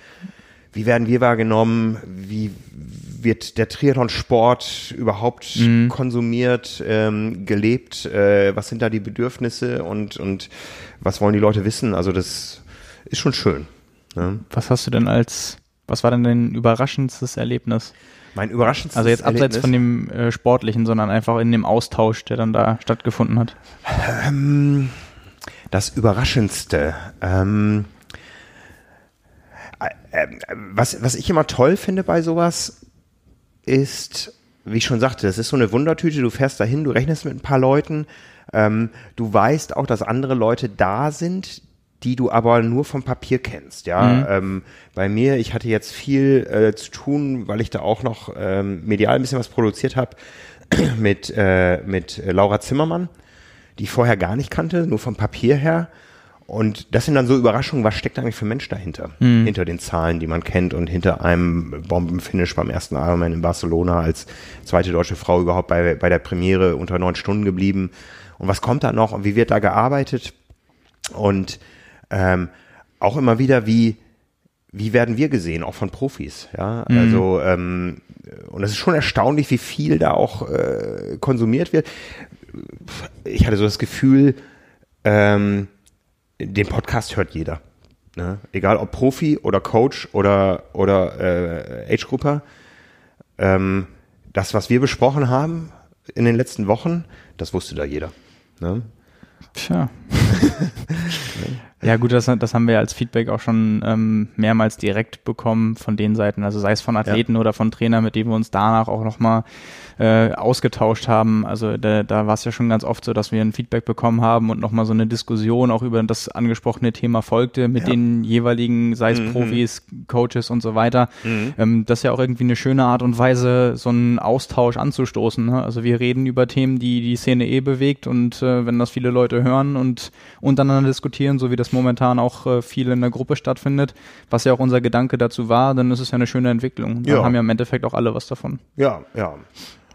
wie werden wir wahrgenommen, wie wird der Triathlon-Sport überhaupt mhm. konsumiert, ähm, gelebt, äh, was sind da die Bedürfnisse und, und was wollen die Leute wissen? Also das ist schon schön. Ne? Was hast du denn als, was war denn dein überraschendstes Erlebnis? Mein überraschendstes Also jetzt abseits Erlebnis? von dem äh, Sportlichen, sondern einfach in dem Austausch, der dann da stattgefunden hat. Ähm, das Überraschendste. Ähm, äh, was, was ich immer toll finde bei sowas, ist, wie ich schon sagte, das ist so eine Wundertüte. Du fährst dahin, du rechnest mit ein paar Leuten. Ähm, du weißt auch, dass andere Leute da sind, die du aber nur vom Papier kennst. Ja, mhm. ähm, bei mir, ich hatte jetzt viel äh, zu tun, weil ich da auch noch ähm, medial ein bisschen was produziert habe mit äh, mit Laura Zimmermann, die ich vorher gar nicht kannte, nur vom Papier her. Und das sind dann so Überraschungen, was steckt eigentlich für ein Mensch dahinter? Mhm. Hinter den Zahlen, die man kennt und hinter einem Bombenfinish beim ersten Ironman in Barcelona als zweite deutsche Frau überhaupt bei, bei der Premiere unter neun Stunden geblieben. Und was kommt da noch und wie wird da gearbeitet? Und ähm, auch immer wieder, wie, wie werden wir gesehen, auch von Profis, ja, mhm. also ähm, und es ist schon erstaunlich, wie viel da auch äh, konsumiert wird. Ich hatte so das Gefühl, ähm, den Podcast hört jeder. Ne? Egal ob Profi oder Coach oder, oder äh, Age-Grupper. Ähm, das, was wir besprochen haben in den letzten Wochen, das wusste da jeder. Ne? Tja. [laughs] ja gut, das, das haben wir als Feedback auch schon ähm, mehrmals direkt bekommen von den Seiten, also sei es von Athleten ja. oder von Trainern, mit denen wir uns danach auch nochmal äh, ausgetauscht haben. Also da, da war es ja schon ganz oft so, dass wir ein Feedback bekommen haben und nochmal so eine Diskussion auch über das angesprochene Thema folgte mit ja. den jeweiligen, sei es mhm. Profis, Coaches und so weiter. Mhm. Ähm, das ist ja auch irgendwie eine schöne Art und Weise, so einen Austausch anzustoßen. Ne? Also wir reden über Themen, die die Szene eh bewegt und äh, wenn das viele Leute hören und untereinander diskutieren, so wie das momentan auch äh, viel in der Gruppe stattfindet, was ja auch unser Gedanke dazu war, dann ist es ja eine schöne Entwicklung. Dann ja. haben ja im Endeffekt auch alle was davon. Ja, ja.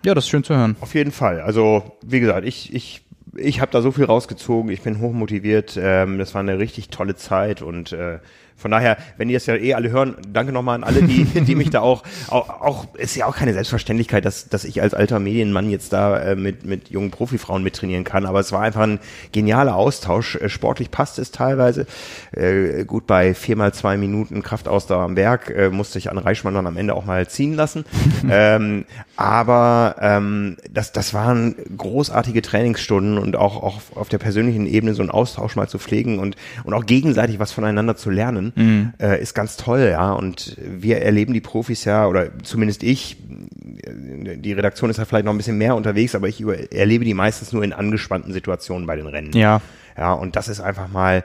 Ja, das ist schön zu hören. Auf jeden Fall. Also, wie gesagt, ich, ich, ich habe da so viel rausgezogen. Ich bin hochmotiviert. Ähm, das war eine richtig tolle Zeit und äh, von daher, wenn die das ja eh alle hören, danke nochmal an alle, die, [laughs] die mich da auch, auch, auch, ist ja auch keine Selbstverständlichkeit, dass, dass ich als alter Medienmann jetzt da äh, mit, mit jungen Profifrauen mittrainieren kann, aber es war einfach ein genialer Austausch. Äh, sportlich passt es teilweise. Äh, gut, bei viermal zwei Minuten Kraftausdauer am Berg äh, musste ich an Reichmann dann am Ende auch mal ziehen lassen. [laughs] ähm, aber ähm, das, das waren großartige Trainingsstunden und auch, auch auf der persönlichen Ebene so einen Austausch mal zu pflegen und, und auch gegenseitig was voneinander zu lernen mhm. äh, ist ganz toll, ja. Und wir erleben die Profis ja, oder zumindest ich, die Redaktion ist ja vielleicht noch ein bisschen mehr unterwegs, aber ich über, erlebe die meistens nur in angespannten Situationen bei den Rennen. Ja. Ja, und das ist einfach mal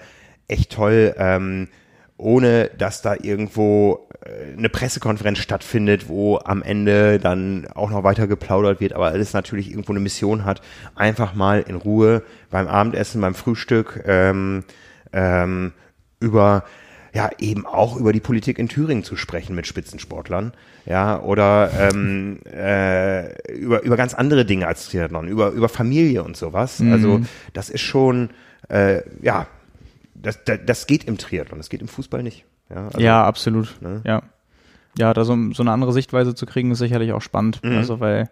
echt toll, ähm, ohne dass da irgendwo äh, eine Pressekonferenz stattfindet, wo am Ende dann auch noch weiter geplaudert wird, aber alles natürlich irgendwo eine Mission hat, einfach mal in Ruhe beim Abendessen, beim Frühstück ähm, ähm, über ja, eben auch über die Politik in Thüringen zu sprechen mit Spitzensportlern, ja, oder ähm, [laughs] äh, über, über ganz andere Dinge als Triathlon, über, über Familie und sowas. Mhm. Also das ist schon, äh, ja, das, das, das geht im Triathlon, das geht im Fußball nicht. Ja, also, ja, absolut. ne? Ja. Ja, da so, so eine andere Sichtweise zu kriegen, ist sicherlich auch spannend. Mhm. Also, weil,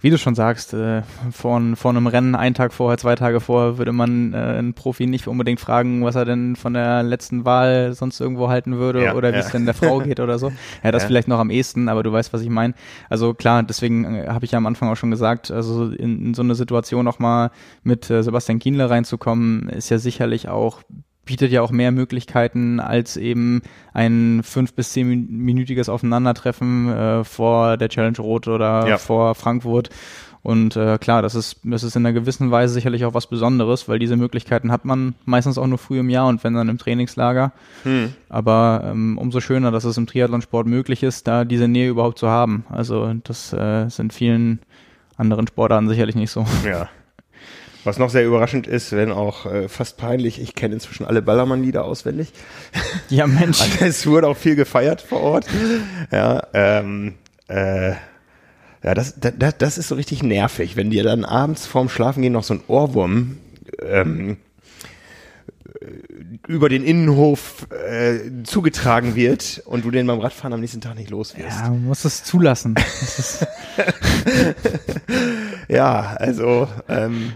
wie du schon sagst, äh, vor, vor einem Rennen, einen Tag vorher, zwei Tage vorher, würde man äh, einen Profi nicht unbedingt fragen, was er denn von der letzten Wahl sonst irgendwo halten würde Ja, oder wie ja. es denn der Frau geht oder so. [laughs] Ja, das Ja. vielleicht noch am ehesten, aber du weißt, was ich meine. Also klar, deswegen äh, habe ich ja am Anfang auch schon gesagt, also in, in so eine Situation auch mal mit äh, Sebastian Kienle reinzukommen, ist ja sicherlich auch bietet ja auch mehr Möglichkeiten als eben ein fünf bis zehnminütiges Aufeinandertreffen äh, vor der Challenge Rot oder Ja. vor Frankfurt. Und äh, klar, das ist, das ist in einer gewissen Weise sicherlich auch was Besonderes, weil diese Möglichkeiten hat man meistens auch nur früh im Jahr und wenn dann im Trainingslager. Hm. Aber ähm, umso schöner, dass es im Triathlonsport möglich ist, da diese Nähe überhaupt zu haben. Also das äh, sind vielen anderen Sportarten sicherlich nicht so. Ja. Was noch sehr überraschend ist, wenn auch äh, fast peinlich, ich kenne inzwischen alle Ballermann-Lieder auswendig. Ja, Mensch. Also [laughs] es wurde auch viel gefeiert vor Ort. Ja, ähm, äh, ja das, das, das ist so richtig nervig, wenn dir dann abends vorm Schlafengehen noch so ein Ohrwurm ähm, über den Innenhof äh, zugetragen wird und du den beim Radfahren am nächsten Tag nicht los wirst. Ja, man muss es zulassen. Das [laughs] [laughs] Ja, also ähm,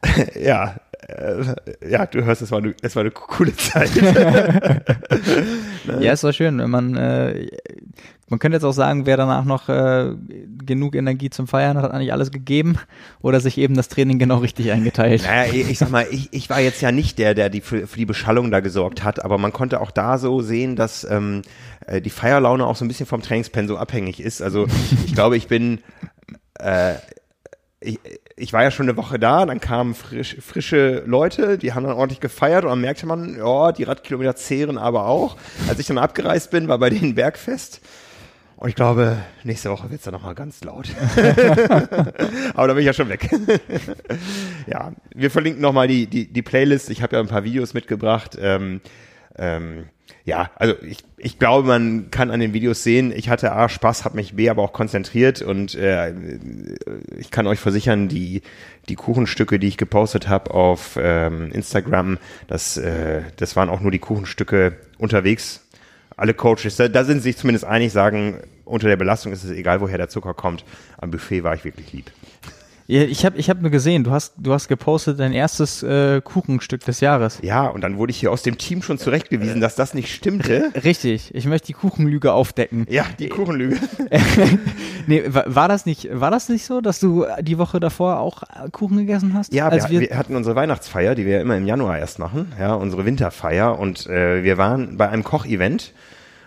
[laughs] ja, äh, ja, du hörst, es war eine, es war eine coole Zeit. [laughs] ja, es war schön, wenn man, äh, man könnte jetzt auch sagen, wer danach noch äh, genug Energie zum Feiern hat, hat eigentlich alles gegeben oder sich eben das Training genau richtig eingeteilt. Naja, ich ich sag mal, ich, ich war jetzt ja nicht der, der die für, für die Beschallung da gesorgt hat, aber man konnte auch da so sehen, dass ähm, äh, die Feierlaune auch so ein bisschen vom Trainingspensum abhängig ist. Also ich glaube, ich bin äh, ich, ich war ja schon eine Woche da, dann kamen frisch, frische Leute, die haben dann ordentlich gefeiert und dann merkte man, ja, die Radkilometer zehren aber auch. Als ich dann abgereist bin, war bei denen Bergfest. Und ich glaube, nächste Woche wird's dann nochmal ganz laut. [laughs] aber da bin ich ja schon weg. ja, wir verlinken nochmal die, die, die Playlist. Ich habe ja ein paar Videos mitgebracht. Ähm, ähm, ja, also ich, ich glaube, man kann an den Videos sehen, ich hatte A, Spaß, habe mich B, aber auch konzentriert und äh, ich kann euch versichern, die, die Kuchenstücke, die ich gepostet habe auf ähm, Instagram, das, äh, das waren auch nur die Kuchenstücke unterwegs. Alle Coaches, da, da sind sich zumindest einig, sagen, unter der Belastung ist es egal, woher der Zucker kommt. Am Buffet war ich wirklich lieb. Ja, ich habe ich hab nur gesehen, du hast, du hast gepostet dein erstes äh, Kuchenstück des Jahres. Ja, und dann wurde ich hier aus dem Team schon zurechtgewiesen, dass das nicht stimmte. Richtig, ich möchte die Kuchenlüge aufdecken. Ja, die Kuchenlüge. [laughs] nee, war, das nicht, war das nicht so, dass du die Woche davor auch äh, Kuchen gegessen hast? Ja, wir, wir, wir hatten unsere Weihnachtsfeier, die wir immer im Januar erst machen, ja, unsere Winterfeier und äh, wir waren bei einem Kochevent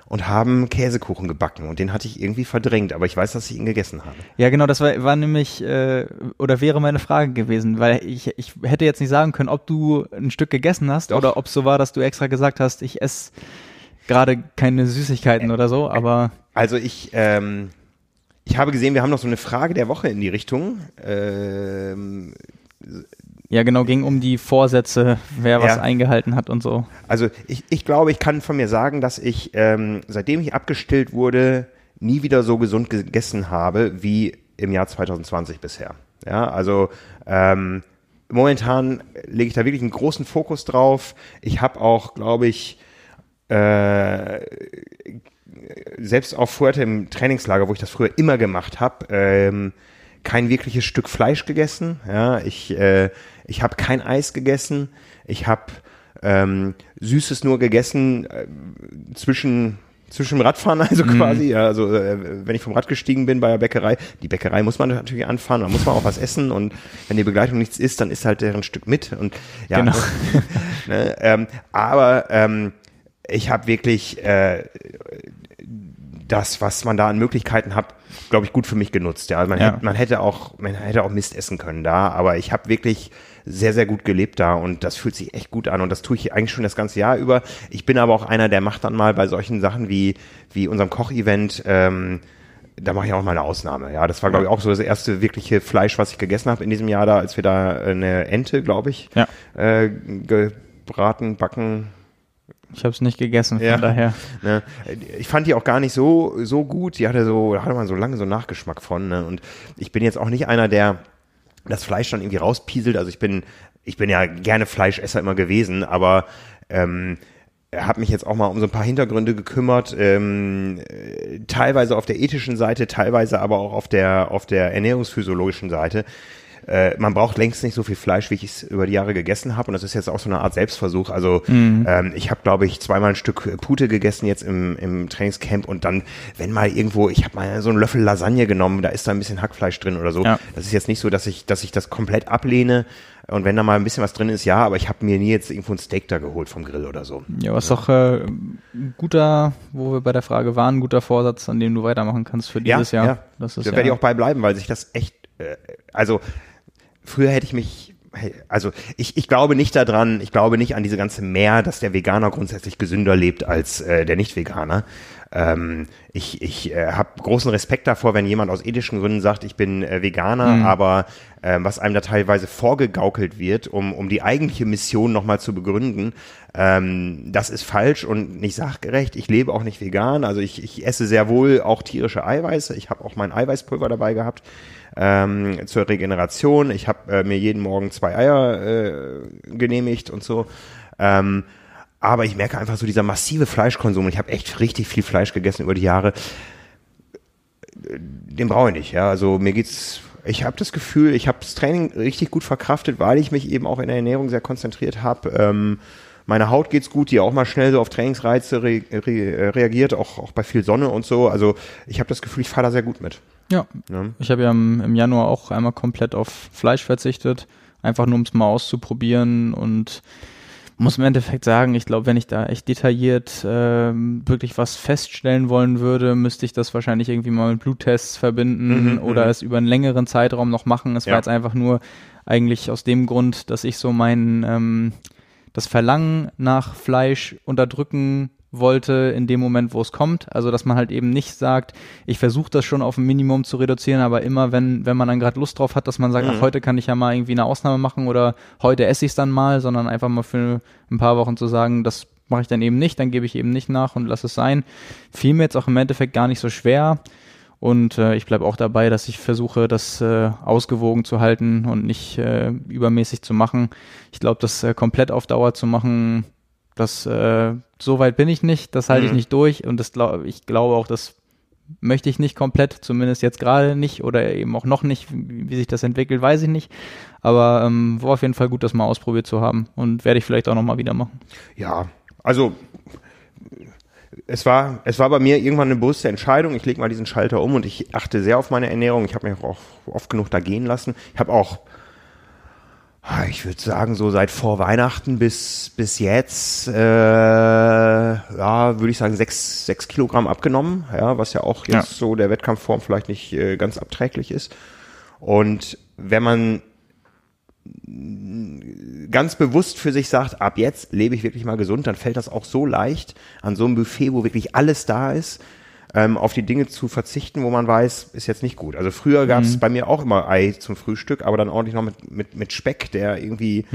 und haben Käsekuchen gebacken und den hatte ich irgendwie verdrängt, aber ich weiß, dass ich ihn gegessen habe. ja, genau, das war, war nämlich äh, oder wäre meine Frage gewesen, weil ich, ich hätte jetzt nicht sagen können, ob du ein Stück gegessen hast Doch. oder ob es so war, dass du extra gesagt hast, ich esse gerade keine Süßigkeiten oder so, aber Also ich, ähm, ich habe gesehen, wir haben noch so eine Frage der Woche in die Richtung. Ähm, ja, genau, ging um die Vorsätze, wer was Ja. eingehalten hat und so. Also ich, ich glaube, ich kann von mir sagen, dass ich, ähm, seitdem ich abgestillt wurde, nie wieder so gesund gegessen habe wie im Jahr 2020 bisher. Ja, also ähm, momentan lege ich da wirklich einen großen Fokus drauf. Ich habe auch, glaube ich, äh, selbst auch vorher im Trainingslager, wo ich das früher immer gemacht habe, ähm, kein wirkliches Stück Fleisch gegessen. Ja, ich äh, ich habe kein Eis gegessen. Ich habe ähm, Süßes nur gegessen äh, zwischen zwischen Radfahren [laughs] also quasi. Ja, also äh, wenn ich vom Rad gestiegen bin bei der Bäckerei, die Bäckerei muss man natürlich anfahren, da muss man auch was essen und wenn die Begleitung nichts isst, dann isst halt deren Stück mit und ja. Genau. [laughs] ne, ähm, aber ähm, ich habe wirklich äh, das, was man da an Möglichkeiten hat, glaube ich, gut für mich genutzt. Ja, man, Ja. Hätte, man hätte auch, man hätte auch Mist essen können da, aber ich habe wirklich sehr, sehr gut gelebt da und das fühlt sich echt gut an und das tue ich eigentlich schon das ganze Jahr über. Ich bin aber auch einer, der macht dann mal bei solchen Sachen wie, wie unserem Kochevent, ähm, da mache ich auch mal eine Ausnahme. Ja, das war, glaube ich, auch so das erste wirkliche Fleisch, was ich gegessen habe in diesem Jahr da, als wir da eine Ente, glaube ich, Ja. äh, gebraten, backen, Ich habe es nicht gegessen, von Ja. daher. [laughs] Ne? Ich fand die auch gar nicht so, so gut. Die hatte so, da hatte man so lange so Nachgeschmack von. Ne? Und ich bin jetzt auch nicht einer, der das Fleisch dann irgendwie rauspieselt. Also ich bin, ich bin ja gerne Fleischesser immer gewesen, aber ähm, habe mich jetzt auch mal um so ein paar Hintergründe gekümmert, ähm, äh, teilweise auf der ethischen Seite, teilweise aber auch auf der auf der ernährungsphysiologischen Seite. Äh, man braucht längst nicht so viel Fleisch, wie ich es über die Jahre gegessen habe. Und das ist jetzt auch so eine Art Selbstversuch. Also ähm, ich habe, glaube ich, zweimal ein Stück Pute gegessen jetzt im, im Trainingscamp und dann, wenn mal irgendwo, ich habe mal so einen Löffel Lasagne genommen, da ist da ein bisschen Hackfleisch drin oder so. Ja. Das ist jetzt nicht so, dass ich, dass ich das komplett ablehne. Und wenn da mal ein bisschen was drin ist, ja, aber ich habe mir nie jetzt irgendwo ein Steak da geholt vom Grill oder so. Ja, was doch äh, guter, wo wir bei der Frage waren, guter Vorsatz, an dem du weitermachen kannst für dieses Jahr. Ja, Das ist da ja, werde ich auch bei bleiben, weil sich das echt, äh, also früher hätte ich mich, also ich, ich glaube nicht daran, ich glaube nicht an diese ganze Mehr, dass der Veganer grundsätzlich gesünder lebt als äh, der Nicht-Veganer. Ähm, ich ich äh, habe großen Respekt davor, wenn jemand aus ethischen Gründen sagt, ich bin äh, Veganer, aber äh, was einem da teilweise vorgegaukelt wird, um, um die eigentliche Mission nochmal zu begründen, ähm, das ist falsch und nicht sachgerecht. Ich lebe auch nicht vegan, also ich, ich esse sehr wohl auch tierische Eiweiße. Ich habe auch mein Eiweißpulver dabei gehabt ähm, zur Regeneration. Ich habe äh, mir jeden Morgen zwei Eier äh, genehmigt und so. Ähm, aber ich merke einfach so dieser massive Fleischkonsum. Ich habe echt richtig viel Fleisch gegessen über die Jahre. Den brauche ich nicht. Ja, also mir geht's. Ich habe das Gefühl, ich habe das Training richtig gut verkraftet, weil ich mich eben auch in der Ernährung sehr konzentriert habe. Ähm, meine Haut geht's gut, die auch mal schnell so auf Trainingsreize re re reagiert, auch, auch bei viel Sonne und so. Also ich habe das Gefühl, ich fahre da sehr gut mit. Ja. Ne? Ich habe ja im, im Januar auch einmal komplett auf Fleisch verzichtet, einfach nur um es mal auszuprobieren und muss im Endeffekt sagen, ich glaube, wenn ich da echt detailliert ähm, wirklich was feststellen wollen würde, müsste ich das wahrscheinlich irgendwie mal mit Bluttests verbinden Mhm, oder mhm. es über einen längeren Zeitraum noch machen. Es Ja. war jetzt einfach nur eigentlich aus dem Grund, dass ich so mein ähm, das Verlangen nach Fleisch unterdrücken wollte in dem Moment, wo es kommt. Also dass man halt eben nicht sagt, ich versuche das schon auf ein Minimum zu reduzieren, aber immer wenn, wenn man dann gerade Lust drauf hat, dass man sagt, ach, heute kann ich ja mal irgendwie eine Ausnahme machen oder heute esse ich es dann mal, sondern einfach mal für ein paar Wochen zu sagen, das mache ich dann eben nicht, dann gebe ich eben nicht nach und lass es sein. Fiel mir jetzt auch im Endeffekt gar nicht so schwer. Und äh, ich bleibe auch dabei, dass ich versuche, das äh, ausgewogen zu halten und nicht äh, übermäßig zu machen. Ich glaube, das äh, komplett auf Dauer zu machen, das äh, so weit bin ich nicht, das halte ich Mhm. nicht durch und das glaub, ich glaube auch, das möchte ich nicht komplett, zumindest jetzt gerade nicht oder eben auch noch nicht, wie, sich das entwickelt, weiß ich nicht. Aber ähm, war auf jeden Fall gut, das mal ausprobiert zu haben und werde ich vielleicht auch nochmal wieder machen. Ja, also es war, es war bei mir irgendwann eine bewusste Entscheidung. Ich lege mal diesen Schalter um und ich achte sehr auf meine Ernährung. Ich habe mich auch oft genug da gehen lassen. Ich habe auch, ich würde sagen, so seit vor Weihnachten bis, bis jetzt, äh, ja, würde ich sagen, sechs, sechs Kilogramm abgenommen. Ja, was ja auch jetzt Ja. so der Wettkampfform vielleicht nicht äh, ganz abträglich ist. Und wenn man ganz bewusst für sich sagt, ab jetzt lebe ich wirklich mal gesund, dann fällt das auch so leicht an so einem Buffet, wo wirklich alles da ist, ähm, auf die Dinge zu verzichten, wo man weiß, ist jetzt nicht gut. Also früher gab es bei mir auch immer Ei zum Frühstück, aber dann ordentlich noch mit, mit, mit Speck, der irgendwie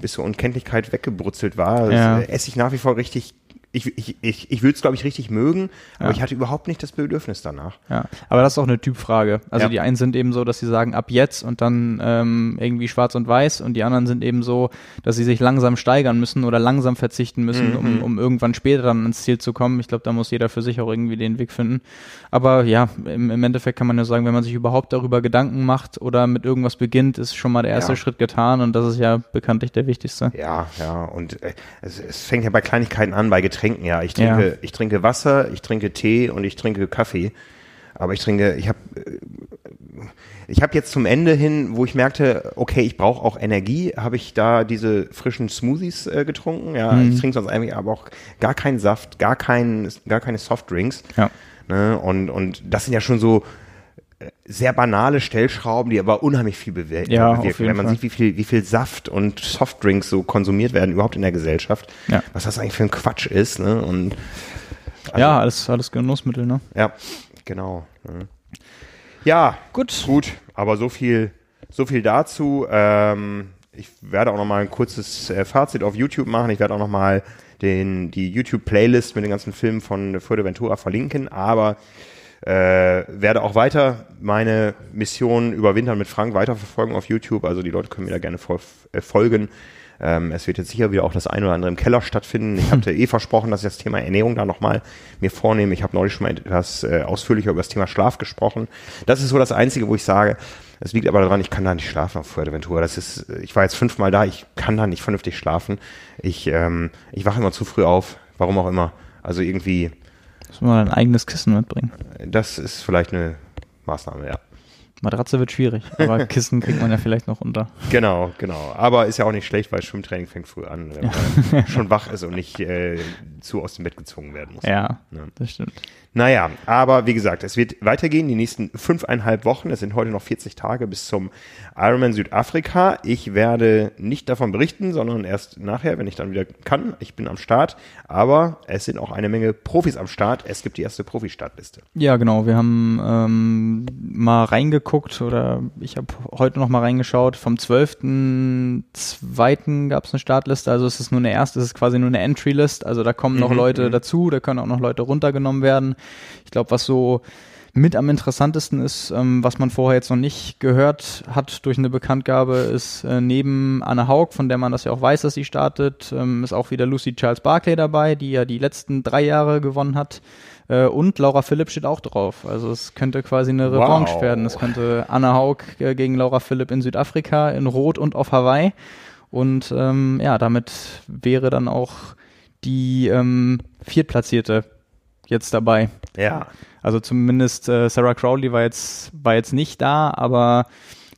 bis zur Unkenntlichkeit weggebrutzelt war. Ja. esse ich nach wie vor richtig. Ich, ich, ich, ich würde es, glaube ich, richtig mögen, aber Ja. ich hatte überhaupt nicht das Bedürfnis danach. Ja, aber das ist auch eine Typfrage. Also Ja. die einen sind eben so, dass sie sagen ab jetzt und dann ähm, irgendwie schwarz und weiß und die anderen sind eben so, dass sie sich langsam steigern müssen oder langsam verzichten müssen, Mhm. um, um irgendwann später dann ins Ziel zu kommen. Ich glaube, da muss jeder für sich auch irgendwie den Weg finden. Aber ja, im, im Endeffekt kann man ja sagen, wenn man sich überhaupt darüber Gedanken macht oder mit irgendwas beginnt, ist schon mal der erste Ja. Schritt getan und das ist ja bekanntlich der wichtigste. Ja, ja, und äh, es, es fängt ja bei Kleinigkeiten an, bei Getränken, ja. Ich trinke, Ja. ich trinke Wasser, ich trinke Tee und ich trinke Kaffee. Aber ich trinke, ich habe ich habe jetzt zum Ende hin, wo ich merkte, okay, ich brauche auch Energie, habe ich da diese frischen Smoothies äh, getrunken. Ja, Mhm. ich trinke sonst eigentlich aber auch gar keinen Saft, gar keinen, gar keine Softdrinks. Ja. Ne? Und, und das sind ja schon so äh, sehr banale Stellschrauben, die aber unheimlich viel bewe Ja, bewirken. Wenn man Fall. sieht, wie viel, wie viel Saft und Softdrinks so konsumiert werden, überhaupt in der Gesellschaft, Ja. was das eigentlich für ein Quatsch ist. Ne? Und also, ja, alles, alles Genussmittel, ne? ja, genau. Ne? Ja, Gut. gut, aber so viel, so viel dazu. Ähm, ich werde auch noch mal ein kurzes äh, Fazit auf YouTube machen. Ich werde auch noch mal den, die YouTube-Playlist mit den ganzen Filmen von Fuerteventura verlinken, aber äh, werde auch weiter meine Mission Überwintern mit Frank weiterverfolgen auf YouTube. Also die Leute können mir da gerne äh, folgen. Ähm, es wird jetzt sicher wieder auch das eine oder andere im Keller stattfinden. Ich hatte eh versprochen, dass ich das Thema Ernährung da nochmal mir vornehme. Ich habe neulich schon mal etwas äh, ausführlicher über das Thema Schlaf gesprochen. Das ist so das Einzige, wo ich sage, es liegt aber daran, ich kann da nicht schlafen auf Fuerteventura. Das ist, ich war jetzt fünfmal da, ich kann da nicht vernünftig schlafen. Ich, ähm, ich wache immer zu früh auf, warum auch immer. Also irgendwie. Muss man ein eigenes Kissen mitbringen. Das ist vielleicht eine Maßnahme, ja. Matratze wird schwierig, aber [laughs] Kissen kriegt man ja vielleicht noch unter. Genau, genau. Aber ist ja auch nicht schlecht, weil Schwimmtraining fängt früh an, wenn man schon wach ist und nicht äh, zu aus dem Bett gezwungen werden muss. Ja, ja, das stimmt. Naja, aber wie gesagt, es wird weitergehen die nächsten fünfeinhalb Wochen. Es sind heute noch 40 Tage bis zum Ironman Südafrika. Ich werde nicht davon berichten, sondern erst nachher, wenn ich dann wieder kann. Ich bin am Start, aber es sind auch eine Menge Profis am Start. Es gibt die erste Profi-Startliste. Ja, genau. Wir haben ähm, mal reingeguckt oder ich habe heute noch mal reingeschaut. Vom 12.02. gab es eine Startliste. Also es ist nur eine erste, es ist quasi nur eine Entry-List. Also da kommen noch mhm, Leute mhm. dazu, da können auch noch Leute runtergenommen werden. Ich glaube, was so mit am interessantesten ist, ähm, was man vorher jetzt noch nicht gehört hat durch eine Bekanntgabe, ist äh, neben Anne Haug, von der man das ja auch weiß, dass sie startet, ähm, ist auch wieder Lucy Charles Barclay dabei, die ja die letzten drei Jahre gewonnen hat. Äh, und Laura Philipp steht auch drauf. Also es könnte quasi eine Revanche wow. werden. Es könnte Anne Haug äh, gegen Laura Philipp in Südafrika, in Rot und auf Hawaii. Und ähm, ja, damit wäre dann auch die ähm, Viertplatzierte jetzt dabei. Ja. Also zumindest äh, Sarah Crowley war jetzt, war jetzt nicht da, aber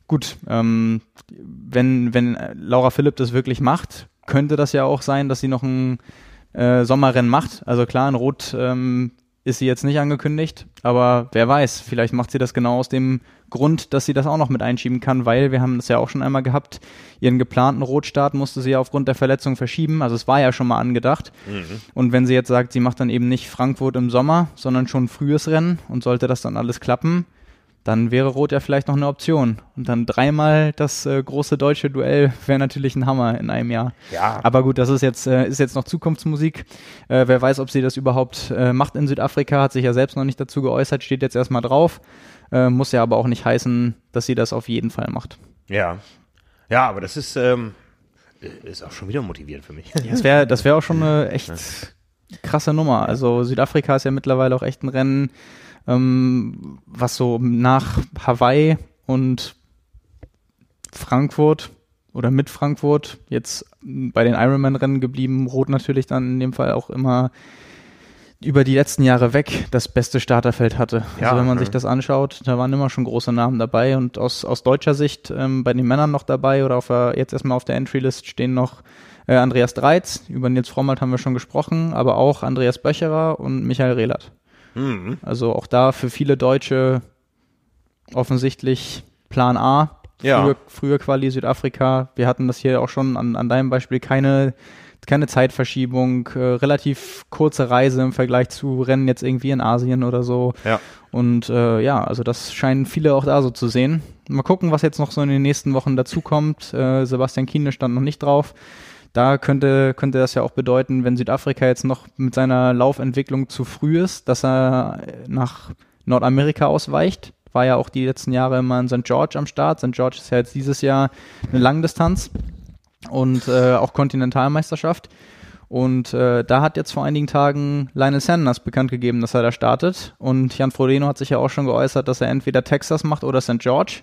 gut, ähm, wenn, wenn Laura Philipp das wirklich macht, könnte das ja auch sein, dass sie noch ein äh, Sommerrennen macht. Also klar, in Rot ähm, ist sie jetzt nicht angekündigt, aber wer weiß, vielleicht macht sie das genau aus dem Grund, dass sie das auch noch mit einschieben kann, weil wir haben das ja auch schon einmal gehabt, ihren geplanten Rotstart musste sie ja aufgrund der Verletzung verschieben, also es war ja schon mal angedacht. Mhm. Und wenn sie jetzt sagt, sie macht dann eben nicht Frankfurt im Sommer, sondern schon frühes Rennen und sollte das dann alles klappen, dann wäre Rot ja vielleicht noch eine Option. Und dann dreimal das äh, große deutsche Duell wäre natürlich ein Hammer in einem Jahr. Ja. Aber gut, das ist jetzt, äh, ist jetzt noch Zukunftsmusik. Äh, wer weiß, ob sie das überhaupt äh, macht in Südafrika, hat sich ja selbst noch nicht dazu geäußert, steht jetzt erstmal drauf. Äh, muss ja aber auch nicht heißen, dass sie das auf jeden Fall macht. Ja. Ja, aber das ist, ähm, ist auch schon wieder motivierend für mich. Das wäre das wär auch schon [laughs] eine echt krasse Nummer. Also Südafrika ist ja mittlerweile auch echt ein Rennen ähm, was so nach Hawaii und Frankfurt oder mit Frankfurt jetzt bei den Ironman-Rennen geblieben, Rot natürlich dann in dem Fall auch immer über die letzten Jahre weg das beste Starterfeld hatte. Ja, also wenn man ja. sich das anschaut, da waren immer schon große Namen dabei und aus, aus deutscher Sicht ähm, bei den Männern noch dabei oder auf der, jetzt erstmal auf der Entry-List stehen noch äh, Andreas Dreiz, über Nils Frommert haben wir schon gesprochen, aber auch Andreas Böcherer und Michael Rehlert. Mhm. Also auch da für viele Deutsche offensichtlich Plan A. Ja. Frühe, frühe Quali Südafrika. Wir hatten das hier auch schon an, an deinem Beispiel keine, keine Zeitverschiebung, äh, relativ kurze Reise im Vergleich zu Rennen jetzt irgendwie in Asien oder so. Ja. Und äh, ja, also das scheinen viele auch da so zu sehen. Mal gucken, was jetzt noch so in den nächsten Wochen dazukommt. Äh, Sebastian Kiene stand noch nicht drauf da könnte, könnte das ja auch bedeuten, wenn Südafrika jetzt noch mit seiner Laufentwicklung zu früh ist, dass er nach Nordamerika ausweicht. War ja auch die letzten Jahre immer in St. George am Start. St. George ist ja jetzt dieses Jahr eine Langdistanz und äh, auch Kontinentalmeisterschaft. Und äh, da hat jetzt vor einigen Tagen Lionel Sanders bekannt gegeben, dass er da startet. Und Jan Frodeno hat sich ja auch schon geäußert, dass er entweder Texas macht oder St. George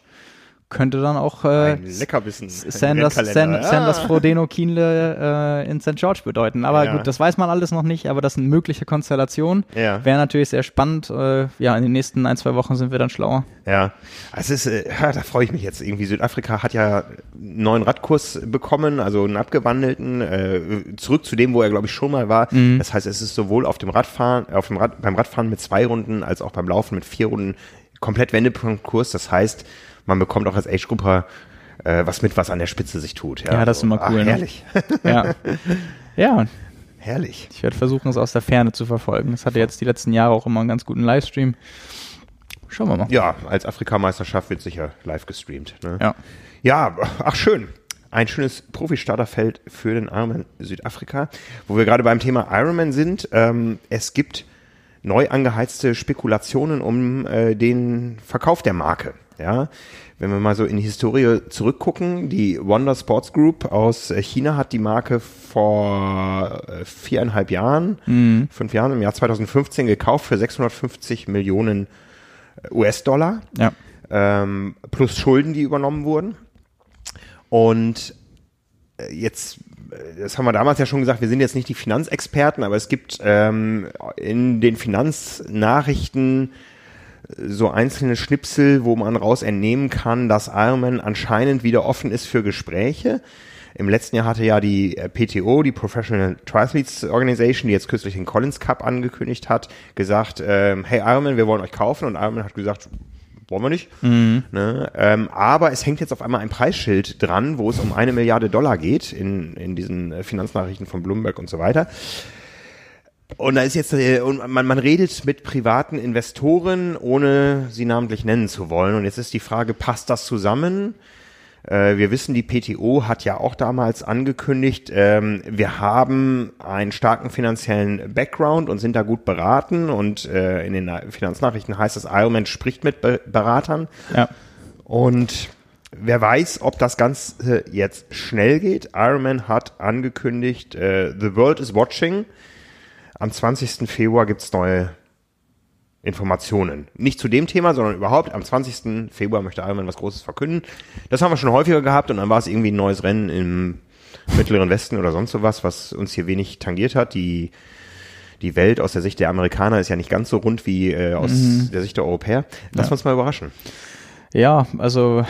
könnte dann auch äh, Leckerbissen. Sanders, San, ja. Sanders Frodeno Kienle äh, in St. George bedeuten. Aber ja. gut, das weiß man alles noch nicht, aber das sind mögliche Konstellationen. Ja. Wäre natürlich sehr spannend. Äh, ja, in den nächsten ein, zwei Wochen sind wir dann schlauer. Ja, es ist, äh, da freue ich mich jetzt irgendwie. Südafrika hat ja einen neuen Radkurs bekommen, also einen abgewandelten, äh, zurück zu dem, wo er, glaube ich, schon mal war. Mhm. Das heißt, es ist sowohl auf dem Radfahren, auf dem Rad, beim Radfahren mit zwei Runden als auch beim Laufen mit vier Runden komplett Wendepunktkurs. Das heißt, man bekommt auch als Age-Grupper äh, was mit, was an der Spitze sich tut. Ja, ja das ist immer cool. Ach, ne? herrlich. Ja. [laughs] ja. Herrlich. Ich werde versuchen, es aus der Ferne zu verfolgen. Das hatte jetzt die letzten Jahre auch immer einen ganz guten Livestream. Schauen wir mal. Ja, als Afrikameisterschaft wird sicher live gestreamt. Ne? Ja. Ja, ach schön. ein schönes Profi-Starterfeld für den Ironman Südafrika. Wo wir gerade beim Thema Ironman sind, ähm, es gibt neu angeheizte Spekulationen um äh, den Verkauf der Marke. Ja, wenn wir mal so in die Historie zurückgucken, die Wonder Sports Group aus China hat die Marke vor äh, viereinhalb Jahren, mhm. fünf Jahren, im Jahr 2015 gekauft für 650 Millionen äh, US-Dollar. Ja. Ähm, plus Schulden, die übernommen wurden. Und äh, jetzt, das haben wir damals ja schon gesagt, wir sind jetzt nicht die Finanzexperten, aber es gibt ähm, in den Finanznachrichten so einzelne Schnipsel, wo man raus entnehmen kann, dass Ironman anscheinend wieder offen ist für Gespräche. Im letzten Jahr hatte ja die äh, PTO, die Professional Triathletes Organization, die jetzt kürzlich den Collins Cup angekündigt hat, gesagt, ähm, hey Ironman, wir wollen euch kaufen. Und Ironman hat gesagt, wollen wir nicht. Mhm. Ne? Ähm, aber es hängt jetzt auf einmal ein Preisschild dran, wo es um eine Milliarde Dollar geht in, in diesen äh, Finanznachrichten von Bloomberg und so weiter. Und da ist jetzt, äh, und man, man redet mit privaten Investoren, ohne sie namentlich nennen zu wollen. Und jetzt ist die Frage, passt das zusammen? Äh, wir wissen, die PTO hat ja auch damals angekündigt, ähm, wir haben einen starken finanziellen Background und sind da gut beraten. Und äh, in den Finanznachrichten heißt es, Ironman spricht mit Beratern. Ja. Und wer weiß, ob das Ganze jetzt schnell geht. Ironman hat angekündigt, The World is Watching. Am 20. Februar gibt es neue Informationen. Nicht zu dem Thema, sondern überhaupt. Am 20. Februar möchte Ironman was Großes verkünden. Das haben wir schon häufiger gehabt und dann war es irgendwie ein neues Rennen im Mittleren Westen oder sonst sowas, was uns hier wenig tangiert hat. Die, die Welt aus der Sicht der Amerikaner ist ja nicht ganz so rund wie äh, aus mhm. der Sicht der Europäer. Lass ja. uns mal überraschen. Ja, also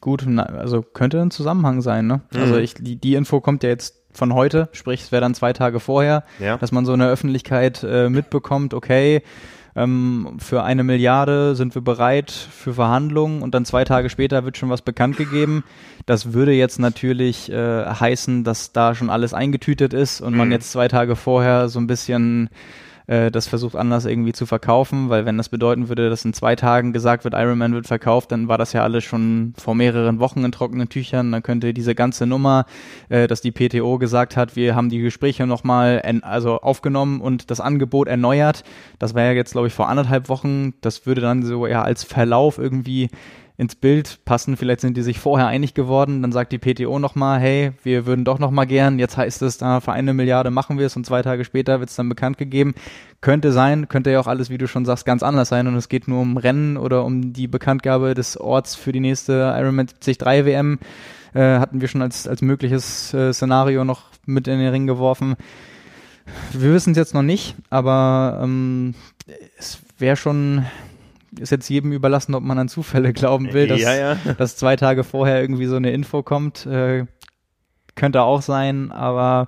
gut, also könnte ein Zusammenhang sein, ne? Also mhm. Also ich, die, die Info kommt ja jetzt von heute, sprich es wäre dann zwei Tage vorher, ja. dass man so in der Öffentlichkeit äh, mitbekommt, okay, ähm, für eine Milliarde sind wir bereit für Verhandlungen und dann zwei Tage später wird schon was bekannt gegeben. Das würde jetzt natürlich äh, heißen, dass da schon alles eingetütet ist und mhm. man jetzt zwei Tage vorher so ein bisschen äh, das versucht anders irgendwie zu verkaufen, weil wenn das bedeuten würde, dass in zwei Tagen gesagt wird, Iron Man wird verkauft, dann war das ja alles schon vor mehreren Wochen in trockenen Tüchern. Dann könnte diese ganze Nummer, äh, dass die PTO gesagt hat, wir haben die Gespräche nochmal also aufgenommen und das Angebot erneuert. Das war ja jetzt, glaube ich, vor anderthalb Wochen. Das würde dann so ja als Verlauf irgendwie ins Bild passen. Vielleicht sind die sich vorher einig geworden. Dann sagt die PTO nochmal, hey, wir würden doch nochmal gern. Jetzt heißt es, da für eine Milliarde machen wir es und zwei Tage später wird es dann bekannt gegeben. Könnte sein, könnte ja auch alles, wie du schon sagst, ganz anders sein und es geht nur um Rennen oder um die Bekanntgabe des Orts für die nächste Ironman 73 WM. Äh, hatten wir schon als, als mögliches äh, Szenario noch mit in den Ring geworfen. Wir wissen es jetzt noch nicht, aber ähm, es wäre schon ist jetzt jedem überlassen, ob man an Zufälle glauben will, dass, ja, ja. dass zwei Tage vorher irgendwie so eine Info kommt. Äh, könnte auch sein, aber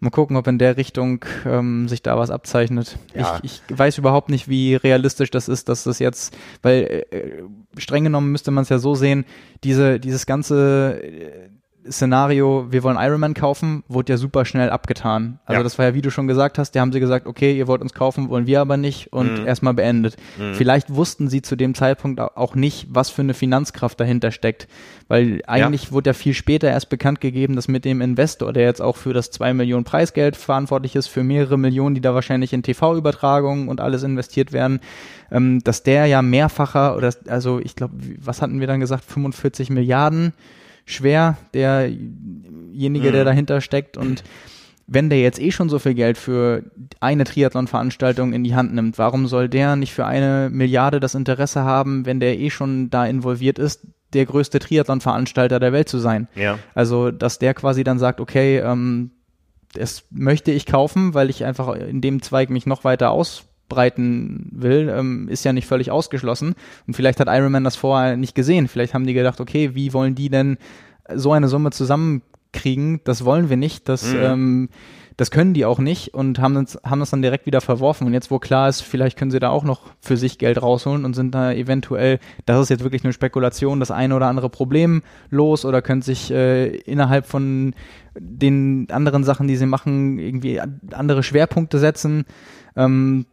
mal gucken, ob in der Richtung ähm, sich da was abzeichnet. Ja. Ich, ich weiß überhaupt nicht, wie realistisch das ist, dass das jetzt, weil äh, streng genommen müsste man es ja so sehen, diese, dieses ganze äh, Szenario, wir wollen Iron Man kaufen, wurde ja super schnell abgetan. Also ja. das war ja, wie du schon gesagt hast, da haben sie gesagt, okay, ihr wollt uns kaufen, wollen wir aber nicht und mhm. erstmal beendet. Mhm. Vielleicht wussten sie zu dem Zeitpunkt auch nicht, was für eine Finanzkraft dahinter steckt, weil eigentlich ja. wurde ja viel später erst bekannt gegeben, dass mit dem Investor, der jetzt auch für das 2 Millionen Preisgeld verantwortlich ist, für mehrere Millionen, die da wahrscheinlich in TV-Übertragungen und alles investiert werden, ähm, dass der ja mehrfacher oder also ich glaube, was hatten wir dann gesagt, 45 Milliarden schwer, derjenige, mhm. der dahinter steckt. Und wenn der jetzt eh schon so viel Geld für eine Triathlon-Veranstaltung in die Hand nimmt, warum soll der nicht für eine Milliarde das Interesse haben, wenn der eh schon da involviert ist, der größte Triathlon-Veranstalter der Welt zu sein? Ja. Also, dass der quasi dann sagt, okay, ähm, das möchte ich kaufen, weil ich einfach in dem Zweig mich noch weiter aus breiten will, ähm, ist ja nicht völlig ausgeschlossen. Und vielleicht hat Iron Man das vorher nicht gesehen. Vielleicht haben die gedacht, okay, wie wollen die denn so eine Summe zusammenkriegen? Das wollen wir nicht. Das, mhm. ähm, das können die auch nicht und haben das, haben das dann direkt wieder verworfen. Und jetzt, wo klar ist, vielleicht können sie da auch noch für sich Geld rausholen und sind da eventuell, das ist jetzt wirklich eine Spekulation, das eine oder andere Problem los oder können sich äh, innerhalb von den anderen Sachen, die sie machen, irgendwie andere Schwerpunkte setzen. Ähm,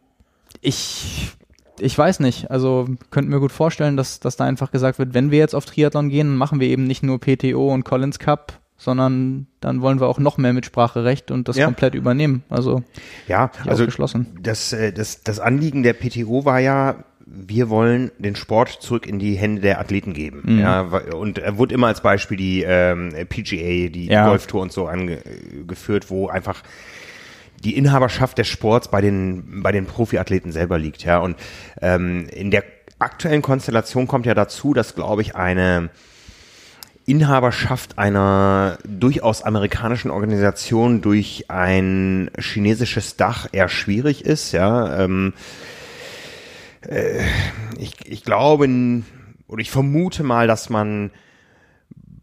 ich ich weiß nicht. Also könnte mir gut vorstellen, dass, dass da einfach gesagt wird, wenn wir jetzt auf Triathlon gehen, machen wir eben nicht nur PTO und Collins Cup, sondern dann wollen wir auch noch mehr Mitspracherecht und das ja. komplett übernehmen. Also ja, also das, äh, das, das Anliegen der PTO war ja, wir wollen den Sport zurück in die Hände der Athleten geben. Mhm. Ja, und er wurde immer als Beispiel die ähm, PGA, die ja. Golftour und so angeführt, wo einfach die Inhaberschaft des Sports bei den bei den Profiathleten selber liegt. Ja, und ähm, in der aktuellen Konstellation kommt ja dazu, dass glaube ich eine Inhaberschaft einer durchaus amerikanischen Organisation durch ein chinesisches Dach eher schwierig ist. Ja, ähm, äh, ich, ich glaube oder ich vermute mal, dass man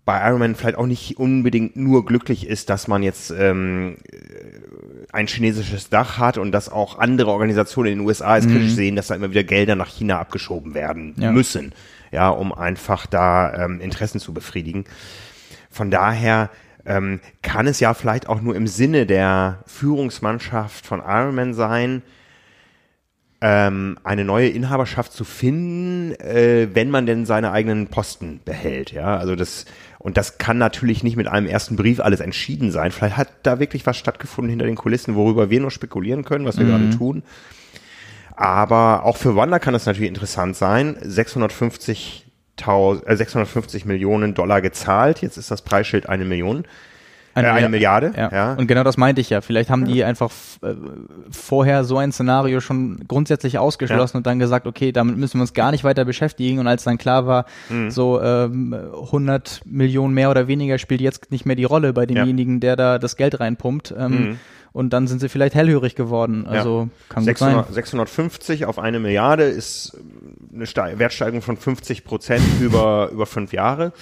bei Ironman vielleicht auch nicht unbedingt nur glücklich ist, dass man jetzt ähm, ein chinesisches Dach hat und dass auch andere Organisationen in den USA es kritisch mhm. sehen, dass da immer wieder Gelder nach China abgeschoben werden ja. müssen ja, um einfach da ähm, Interessen zu befriedigen. Von daher ähm, kann es ja vielleicht auch nur im Sinne der Führungsmannschaft von Ironman sein, ähm, eine neue Inhaberschaft zu finden, äh, wenn man denn seine eigenen Posten behält. Ja, also das und das kann natürlich nicht mit einem ersten Brief alles entschieden sein. Vielleicht hat da wirklich was stattgefunden hinter den Kulissen, worüber wir nur spekulieren können, was wir mhm. gerade tun. Aber auch für Wanda kann das natürlich interessant sein. 650, äh, 650 Millionen Dollar gezahlt. Jetzt ist das Preisschild eine Million. Eine, äh, eine Milliarde. Ja. ja. Und genau das meinte ich ja. Vielleicht haben die einfach äh, vorher so ein Szenario schon grundsätzlich ausgeschlossen ja. und dann gesagt, okay, damit müssen wir uns gar nicht weiter beschäftigen. Und als dann klar war, mhm. so ähm, 100 Millionen mehr oder weniger spielt jetzt nicht mehr die Rolle bei demjenigen, ja. der da das Geld reinpumpt. Ähm, mhm und dann sind sie vielleicht hellhörig geworden. Also ja. kann 600, gut sein. 650 auf eine Milliarde ist eine Ste Wertsteigerung von 50 Prozent über, über fünf Jahre.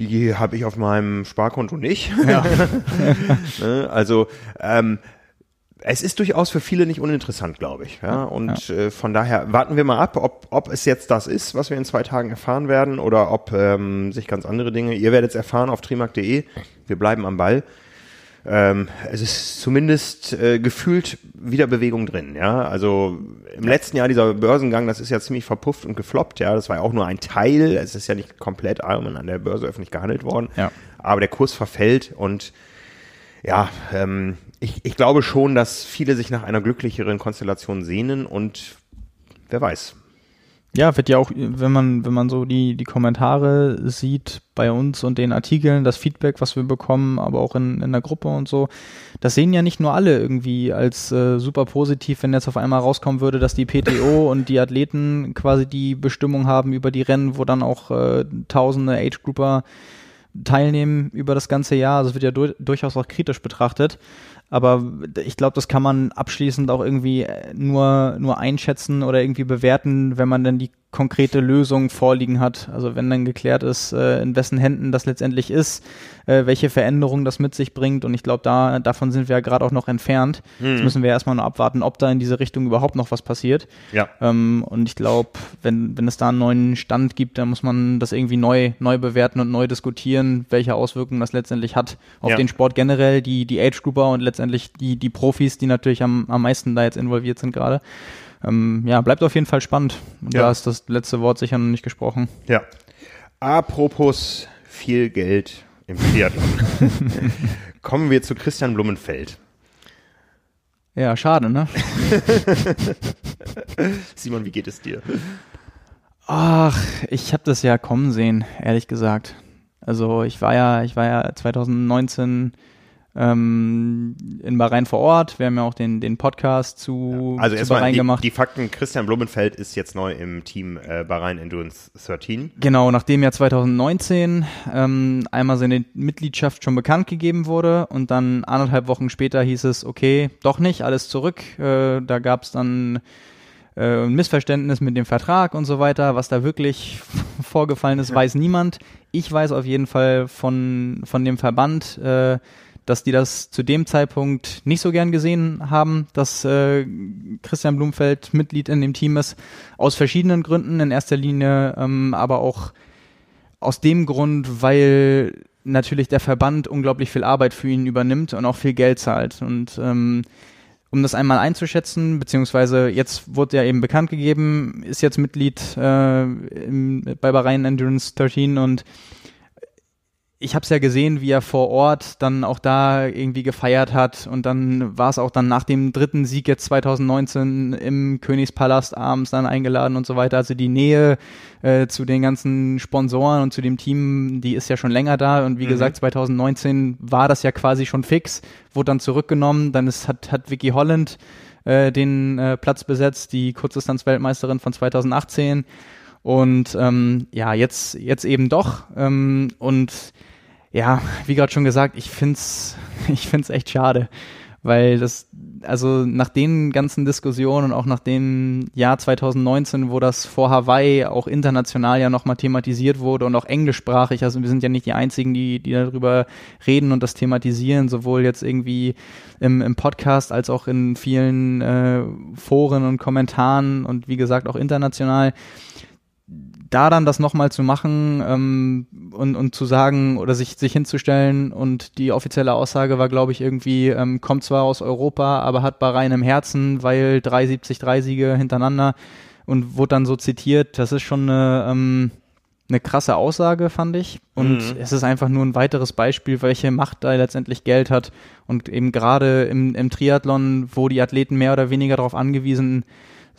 Die habe ich auf meinem Sparkonto nicht. [laughs] Ja. [laughs] Ne, also ähm, es ist durchaus für viele nicht uninteressant, glaube ich. Ja? Und ja. Äh, von daher warten wir mal ab, ob, ob es jetzt das ist, was wir in zwei Tagen erfahren werden, oder ob ähm, sich ganz andere Dinge. Ihr werdet es erfahren auf trimark.de. Wir bleiben am Ball ähm, es ist zumindest äh, gefühlt wieder Bewegung drin, ja. Also im letzten Jahr dieser Börsengang, das ist ja ziemlich verpufft und gefloppt, ja. Das war ja auch nur ein Teil, es ist ja nicht komplett Ironman an der Börse öffentlich gehandelt worden. Ja. Aber der Kurs verfällt und ja, ähm, ich, ich glaube schon, dass viele sich nach einer glücklicheren Konstellation sehnen und wer weiß, ja, wird ja auch, wenn man, wenn man so die, die Kommentare sieht bei uns und den Artikeln, das Feedback, was wir bekommen, aber auch in, in der Gruppe und so, das sehen ja nicht nur alle irgendwie als äh, super positiv, wenn jetzt auf einmal rauskommen würde, dass die PTO [laughs] und die Athleten quasi die Bestimmung haben über die Rennen, wo dann auch äh, tausende Age-Grouper teilnehmen über das ganze Jahr. Also wird ja du durchaus auch kritisch betrachtet. Aber ich glaube, das kann man abschließend auch irgendwie äh, nur, nur einschätzen oder irgendwie bewerten, wenn man dann die konkrete Lösung vorliegen hat. Also wenn dann geklärt ist, äh, in wessen Händen das letztendlich ist, äh, welche Veränderungen das mit sich bringt. Und ich glaube, da davon sind wir ja gerade auch noch entfernt. Mhm. Jetzt müssen wir erstmal nur abwarten, ob da in diese Richtung überhaupt noch was passiert. Ja. Ähm, und ich glaube, wenn, wenn es da einen neuen Stand gibt, dann muss man das irgendwie neu, neu bewerten und neu diskutieren, welche Auswirkungen das letztendlich hat auf ja. den Sport generell, die, die Age-Grouper und letztendlich die, die Profis, die natürlich am, am meisten da jetzt involviert sind gerade ähm, ja, bleibt auf jeden Fall spannend. Und ja. da ist das letzte Wort sicher noch nicht gesprochen. Ja. Apropos viel Geld im Triathlon. [laughs] Kommen wir zu Christian Blumenfeld. Ja, schade, ne? [laughs] Simon, wie geht es dir? Ach, ich habe das ja kommen sehen, ehrlich gesagt. Also ich war ja, ich war ja 2019 ähm, in Bahrain vor Ort. Wir haben ja auch den, den Podcast zu, ja. also zu Bahrain die, gemacht. Die Fakten, Christian Blumenfeld ist jetzt neu im Team äh, Bahrain Endurance 13. Genau, nachdem ja 2019 ähm, einmal seine Mitgliedschaft schon bekannt gegeben wurde und dann anderthalb Wochen später hieß es, okay, doch nicht, alles zurück. Äh, da gab es dann äh, ein Missverständnis mit dem Vertrag und so weiter. Was da wirklich [laughs] vorgefallen ist, weiß niemand. Ich weiß auf jeden Fall von, von dem Verband, äh, dass die das zu dem Zeitpunkt nicht so gern gesehen haben, dass äh, Christian Blumfeld Mitglied in dem Team ist, aus verschiedenen Gründen, in erster Linie ähm, aber auch aus dem Grund, weil natürlich der Verband unglaublich viel Arbeit für ihn übernimmt und auch viel Geld zahlt. Und ähm, um das einmal einzuschätzen, beziehungsweise jetzt wurde ja eben bekannt gegeben, ist jetzt Mitglied äh, im, bei Bahrain Endurance 13 und ich habe es ja gesehen, wie er vor Ort dann auch da irgendwie gefeiert hat und dann war es auch dann nach dem dritten Sieg jetzt 2019 im Königspalast abends dann eingeladen und so weiter. Also die Nähe äh, zu den ganzen Sponsoren und zu dem Team, die ist ja schon länger da und wie mhm. gesagt 2019 war das ja quasi schon fix, wurde dann zurückgenommen, dann ist, hat, hat Vicky Holland äh, den äh, Platz besetzt, die Kurzdistanz-Weltmeisterin von 2018 und ähm, ja, jetzt, jetzt eben doch. Ähm, und ja, wie gerade schon gesagt, ich find's, [laughs] ich find's echt schade, weil das, also nach den ganzen Diskussionen und auch nach dem Jahr 2019, wo das vor Hawaii auch international ja nochmal thematisiert wurde und auch englischsprachig, also wir sind ja nicht die einzigen, die, die darüber reden und das thematisieren, sowohl jetzt irgendwie im, im Podcast als auch in vielen äh, Foren und Kommentaren und wie gesagt auch international da dann das nochmal zu machen ähm, und, und zu sagen oder sich, sich hinzustellen und die offizielle Aussage war, glaube ich, irgendwie, ähm, kommt zwar aus Europa, aber hat Bahrain im Herzen, weil 373 Siege hintereinander und wurde dann so zitiert. Das ist schon eine, ähm, eine krasse Aussage, fand ich. Und mhm. es ist einfach nur ein weiteres Beispiel, welche Macht da letztendlich Geld hat. Und eben gerade im, im Triathlon, wo die Athleten mehr oder weniger darauf angewiesen sind,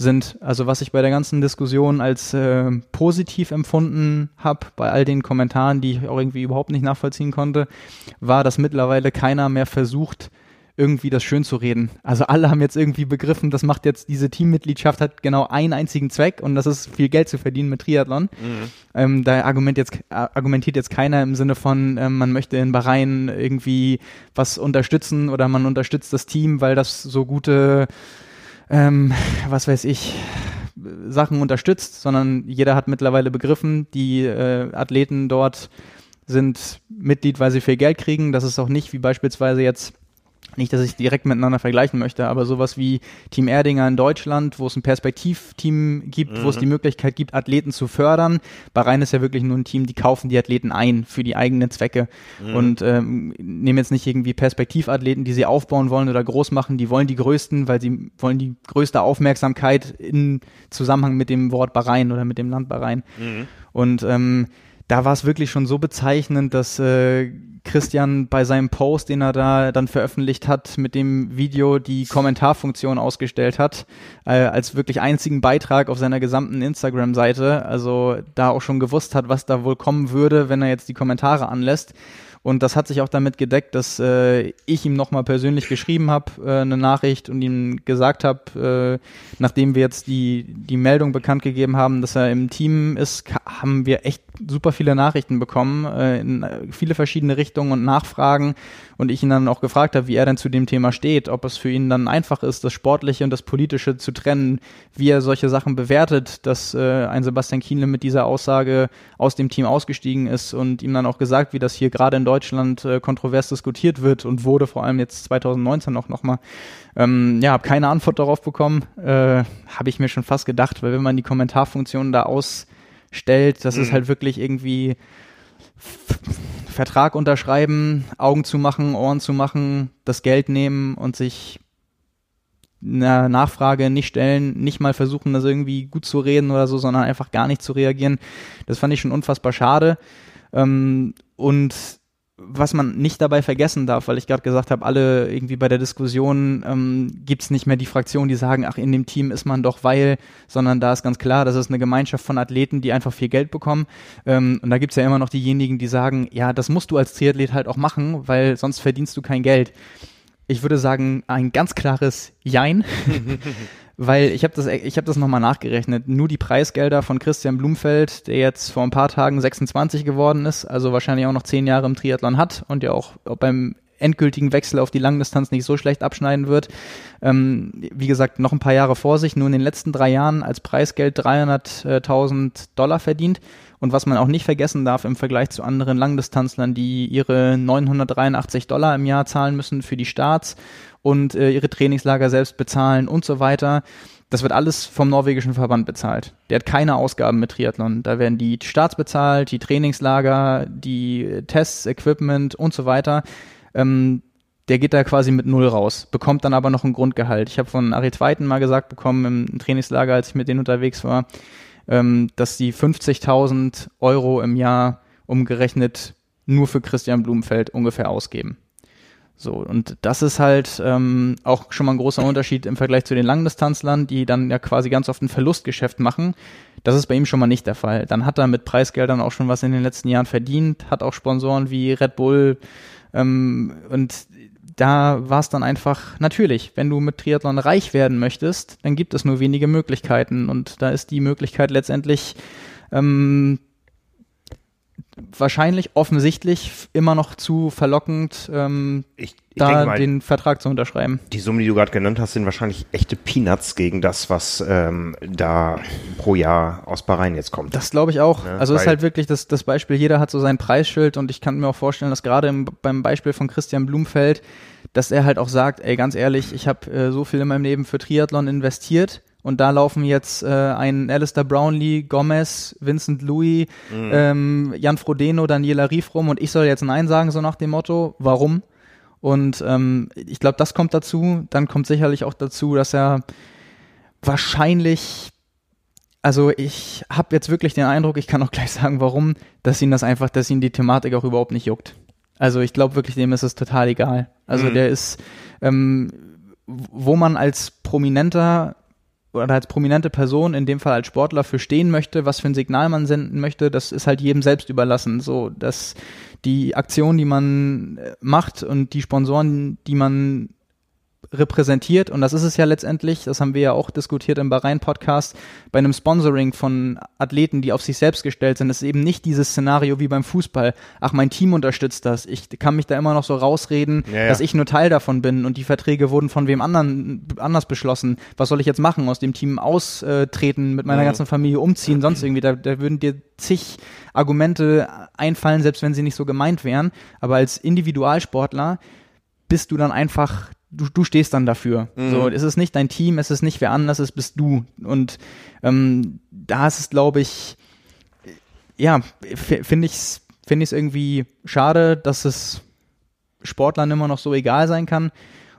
sind. Also was ich bei der ganzen Diskussion als äh, positiv empfunden habe, bei all den Kommentaren, die ich auch irgendwie überhaupt nicht nachvollziehen konnte, war, dass mittlerweile keiner mehr versucht, irgendwie das schön zu reden. Also alle haben jetzt irgendwie begriffen, das macht jetzt, diese Teammitgliedschaft hat genau einen einzigen Zweck und das ist viel Geld zu verdienen mit Triathlon. Mhm. Ähm, da argument jetzt, argumentiert jetzt keiner im Sinne von, ähm, man möchte in Bahrain irgendwie was unterstützen oder man unterstützt das Team, weil das so gute ähm, was weiß ich, Sachen unterstützt, sondern jeder hat mittlerweile begriffen, die äh, Athleten dort sind Mitglied, weil sie viel Geld kriegen. Das ist auch nicht wie beispielsweise jetzt nicht, dass ich direkt miteinander vergleichen möchte, aber sowas wie Team Erdinger in Deutschland, wo es ein Perspektivteam gibt, mhm. wo es die mhm. Möglichkeit gibt, Athleten zu fördern. Bahrain ist ja wirklich nur ein Team, die kaufen die Athleten ein für die eigenen Zwecke mhm. und ähm, nehmen jetzt nicht irgendwie Perspektivathleten, die sie aufbauen wollen oder groß machen. Die wollen die größten, weil sie wollen die größte Aufmerksamkeit in Zusammenhang mit dem Wort Bahrain oder mit dem Land Bahrain. Mhm. Und ähm, da war es wirklich schon so bezeichnend, dass äh, Christian bei seinem Post, den er da dann veröffentlicht hat, mit dem Video die Kommentarfunktion ausgestellt hat, äh, als wirklich einzigen Beitrag auf seiner gesamten Instagram-Seite. Also da auch schon gewusst hat, was da wohl kommen würde, wenn er jetzt die Kommentare anlässt. Und das hat sich auch damit gedeckt, dass äh, ich ihm nochmal persönlich geschrieben habe, äh, eine Nachricht und ihm gesagt habe, äh, nachdem wir jetzt die, die Meldung bekannt gegeben haben, dass er im Team ist, haben wir echt super viele Nachrichten bekommen, äh, in viele verschiedene Richtungen und Nachfragen. Und ich ihn dann auch gefragt habe, wie er denn zu dem Thema steht, ob es für ihn dann einfach ist, das Sportliche und das Politische zu trennen, wie er solche Sachen bewertet, dass äh, ein Sebastian Kienle mit dieser Aussage aus dem Team ausgestiegen ist und ihm dann auch gesagt, wie das hier gerade in Deutschland äh, kontrovers diskutiert wird und wurde vor allem jetzt 2019 auch nochmal. Ähm, ja, habe keine Antwort darauf bekommen. Äh, habe ich mir schon fast gedacht, weil wenn man die Kommentarfunktion da ausstellt, das mhm. ist halt wirklich irgendwie Vertrag unterschreiben, Augen zu machen, Ohren zu machen, das Geld nehmen und sich einer Nachfrage nicht stellen, nicht mal versuchen, das irgendwie gut zu reden oder so, sondern einfach gar nicht zu reagieren. Das fand ich schon unfassbar schade. Ähm, und was man nicht dabei vergessen darf, weil ich gerade gesagt habe, alle irgendwie bei der Diskussion ähm, gibt es nicht mehr die Fraktion, die sagen, ach, in dem Team ist man doch weil, sondern da ist ganz klar, das ist eine Gemeinschaft von Athleten, die einfach viel Geld bekommen. Ähm, und da gibt es ja immer noch diejenigen, die sagen, ja, das musst du als Triathlet halt auch machen, weil sonst verdienst du kein Geld. Ich würde sagen, ein ganz klares Jein. [laughs] weil ich habe das, ich habe das nochmal nachgerechnet. Nur die Preisgelder von Christian Blumfeld, der jetzt vor ein paar Tagen 26 geworden ist, also wahrscheinlich auch noch zehn Jahre im Triathlon hat und ja auch beim endgültigen Wechsel auf die Langdistanz nicht so schlecht abschneiden wird. Ähm, wie gesagt, noch ein paar Jahre vor sich, nur in den letzten drei Jahren als Preisgeld 300.000 Dollar verdient. Und was man auch nicht vergessen darf im Vergleich zu anderen Langdistanzlern, die ihre 983 Dollar im Jahr zahlen müssen für die Starts und äh, ihre Trainingslager selbst bezahlen und so weiter. Das wird alles vom norwegischen Verband bezahlt. Der hat keine Ausgaben mit Triathlon. Da werden die Starts bezahlt, die Trainingslager, die Tests, Equipment und so weiter. Ähm, der geht da quasi mit null raus, bekommt dann aber noch ein Grundgehalt. Ich habe von Arie Zweiten mal gesagt bekommen im Trainingslager, als ich mit denen unterwegs war, ähm, dass die 50.000 Euro im Jahr umgerechnet nur für Christian Blumenfeld ungefähr ausgeben. So, und das ist halt ähm, auch schon mal ein großer Unterschied im Vergleich zu den Langdistanzlern, die dann ja quasi ganz oft ein Verlustgeschäft machen. Das ist bei ihm schon mal nicht der Fall. Dann hat er mit Preisgeldern auch schon was in den letzten Jahren verdient, hat auch Sponsoren wie Red Bull ähm, und da war es dann einfach natürlich, wenn du mit Triathlon reich werden möchtest, dann gibt es nur wenige Möglichkeiten. Und da ist die Möglichkeit letztendlich ähm, wahrscheinlich offensichtlich immer noch zu verlockend, ähm, ich, ich da mal, den Vertrag zu unterschreiben. Die Summen, die du gerade genannt hast, sind wahrscheinlich echte Peanuts gegen das, was ähm, da pro Jahr aus Bahrain jetzt kommt. Das glaube ich auch. Ne? Also ist halt wirklich das, das Beispiel, jeder hat so sein Preisschild und ich kann mir auch vorstellen, dass gerade beim Beispiel von Christian Blumfeld, dass er halt auch sagt, ey, ganz ehrlich, ich habe äh, so viel in meinem Leben für Triathlon investiert und da laufen jetzt äh, ein Alistair Brownlee, Gomez, Vincent Louis, mhm. ähm, Jan Frodeno, Daniela Rief rum und ich soll jetzt Nein sagen, so nach dem Motto, warum? Und ähm, ich glaube, das kommt dazu. Dann kommt sicherlich auch dazu, dass er wahrscheinlich, also ich habe jetzt wirklich den Eindruck, ich kann auch gleich sagen, warum, dass ihn das einfach, dass ihn die Thematik auch überhaupt nicht juckt. Also ich glaube wirklich, dem ist es total egal. Also mhm. der ist, ähm, wo man als Prominenter oder als prominente Person, in dem Fall als Sportler, für stehen möchte, was für ein Signal man senden möchte, das ist halt jedem selbst überlassen. So, dass die Aktion, die man äh, macht und die Sponsoren, die man repräsentiert, und das ist es ja letztendlich, das haben wir ja auch diskutiert im Bahrain-Podcast, bei einem Sponsoring von Athleten, die auf sich selbst gestellt sind, ist eben nicht dieses Szenario wie beim Fußball, ach, mein Team unterstützt das, ich kann mich da immer noch so rausreden, ja, ja. dass ich nur Teil davon bin und die Verträge wurden von wem anderen anders beschlossen. Was soll ich jetzt machen? Aus dem Team austreten, mit meiner mhm. ganzen Familie umziehen, sonst irgendwie, da, da würden dir zig Argumente einfallen, selbst wenn sie nicht so gemeint wären, aber als Individualsportler bist du dann einfach du, du stehst dann dafür. Mhm. So, es ist nicht dein Team, es ist nicht wer anders, es bist du. Und ähm, da ist es, glaube ich, ja, finde ich es finde ich es irgendwie schade, dass es Sportlern immer noch so egal sein kann.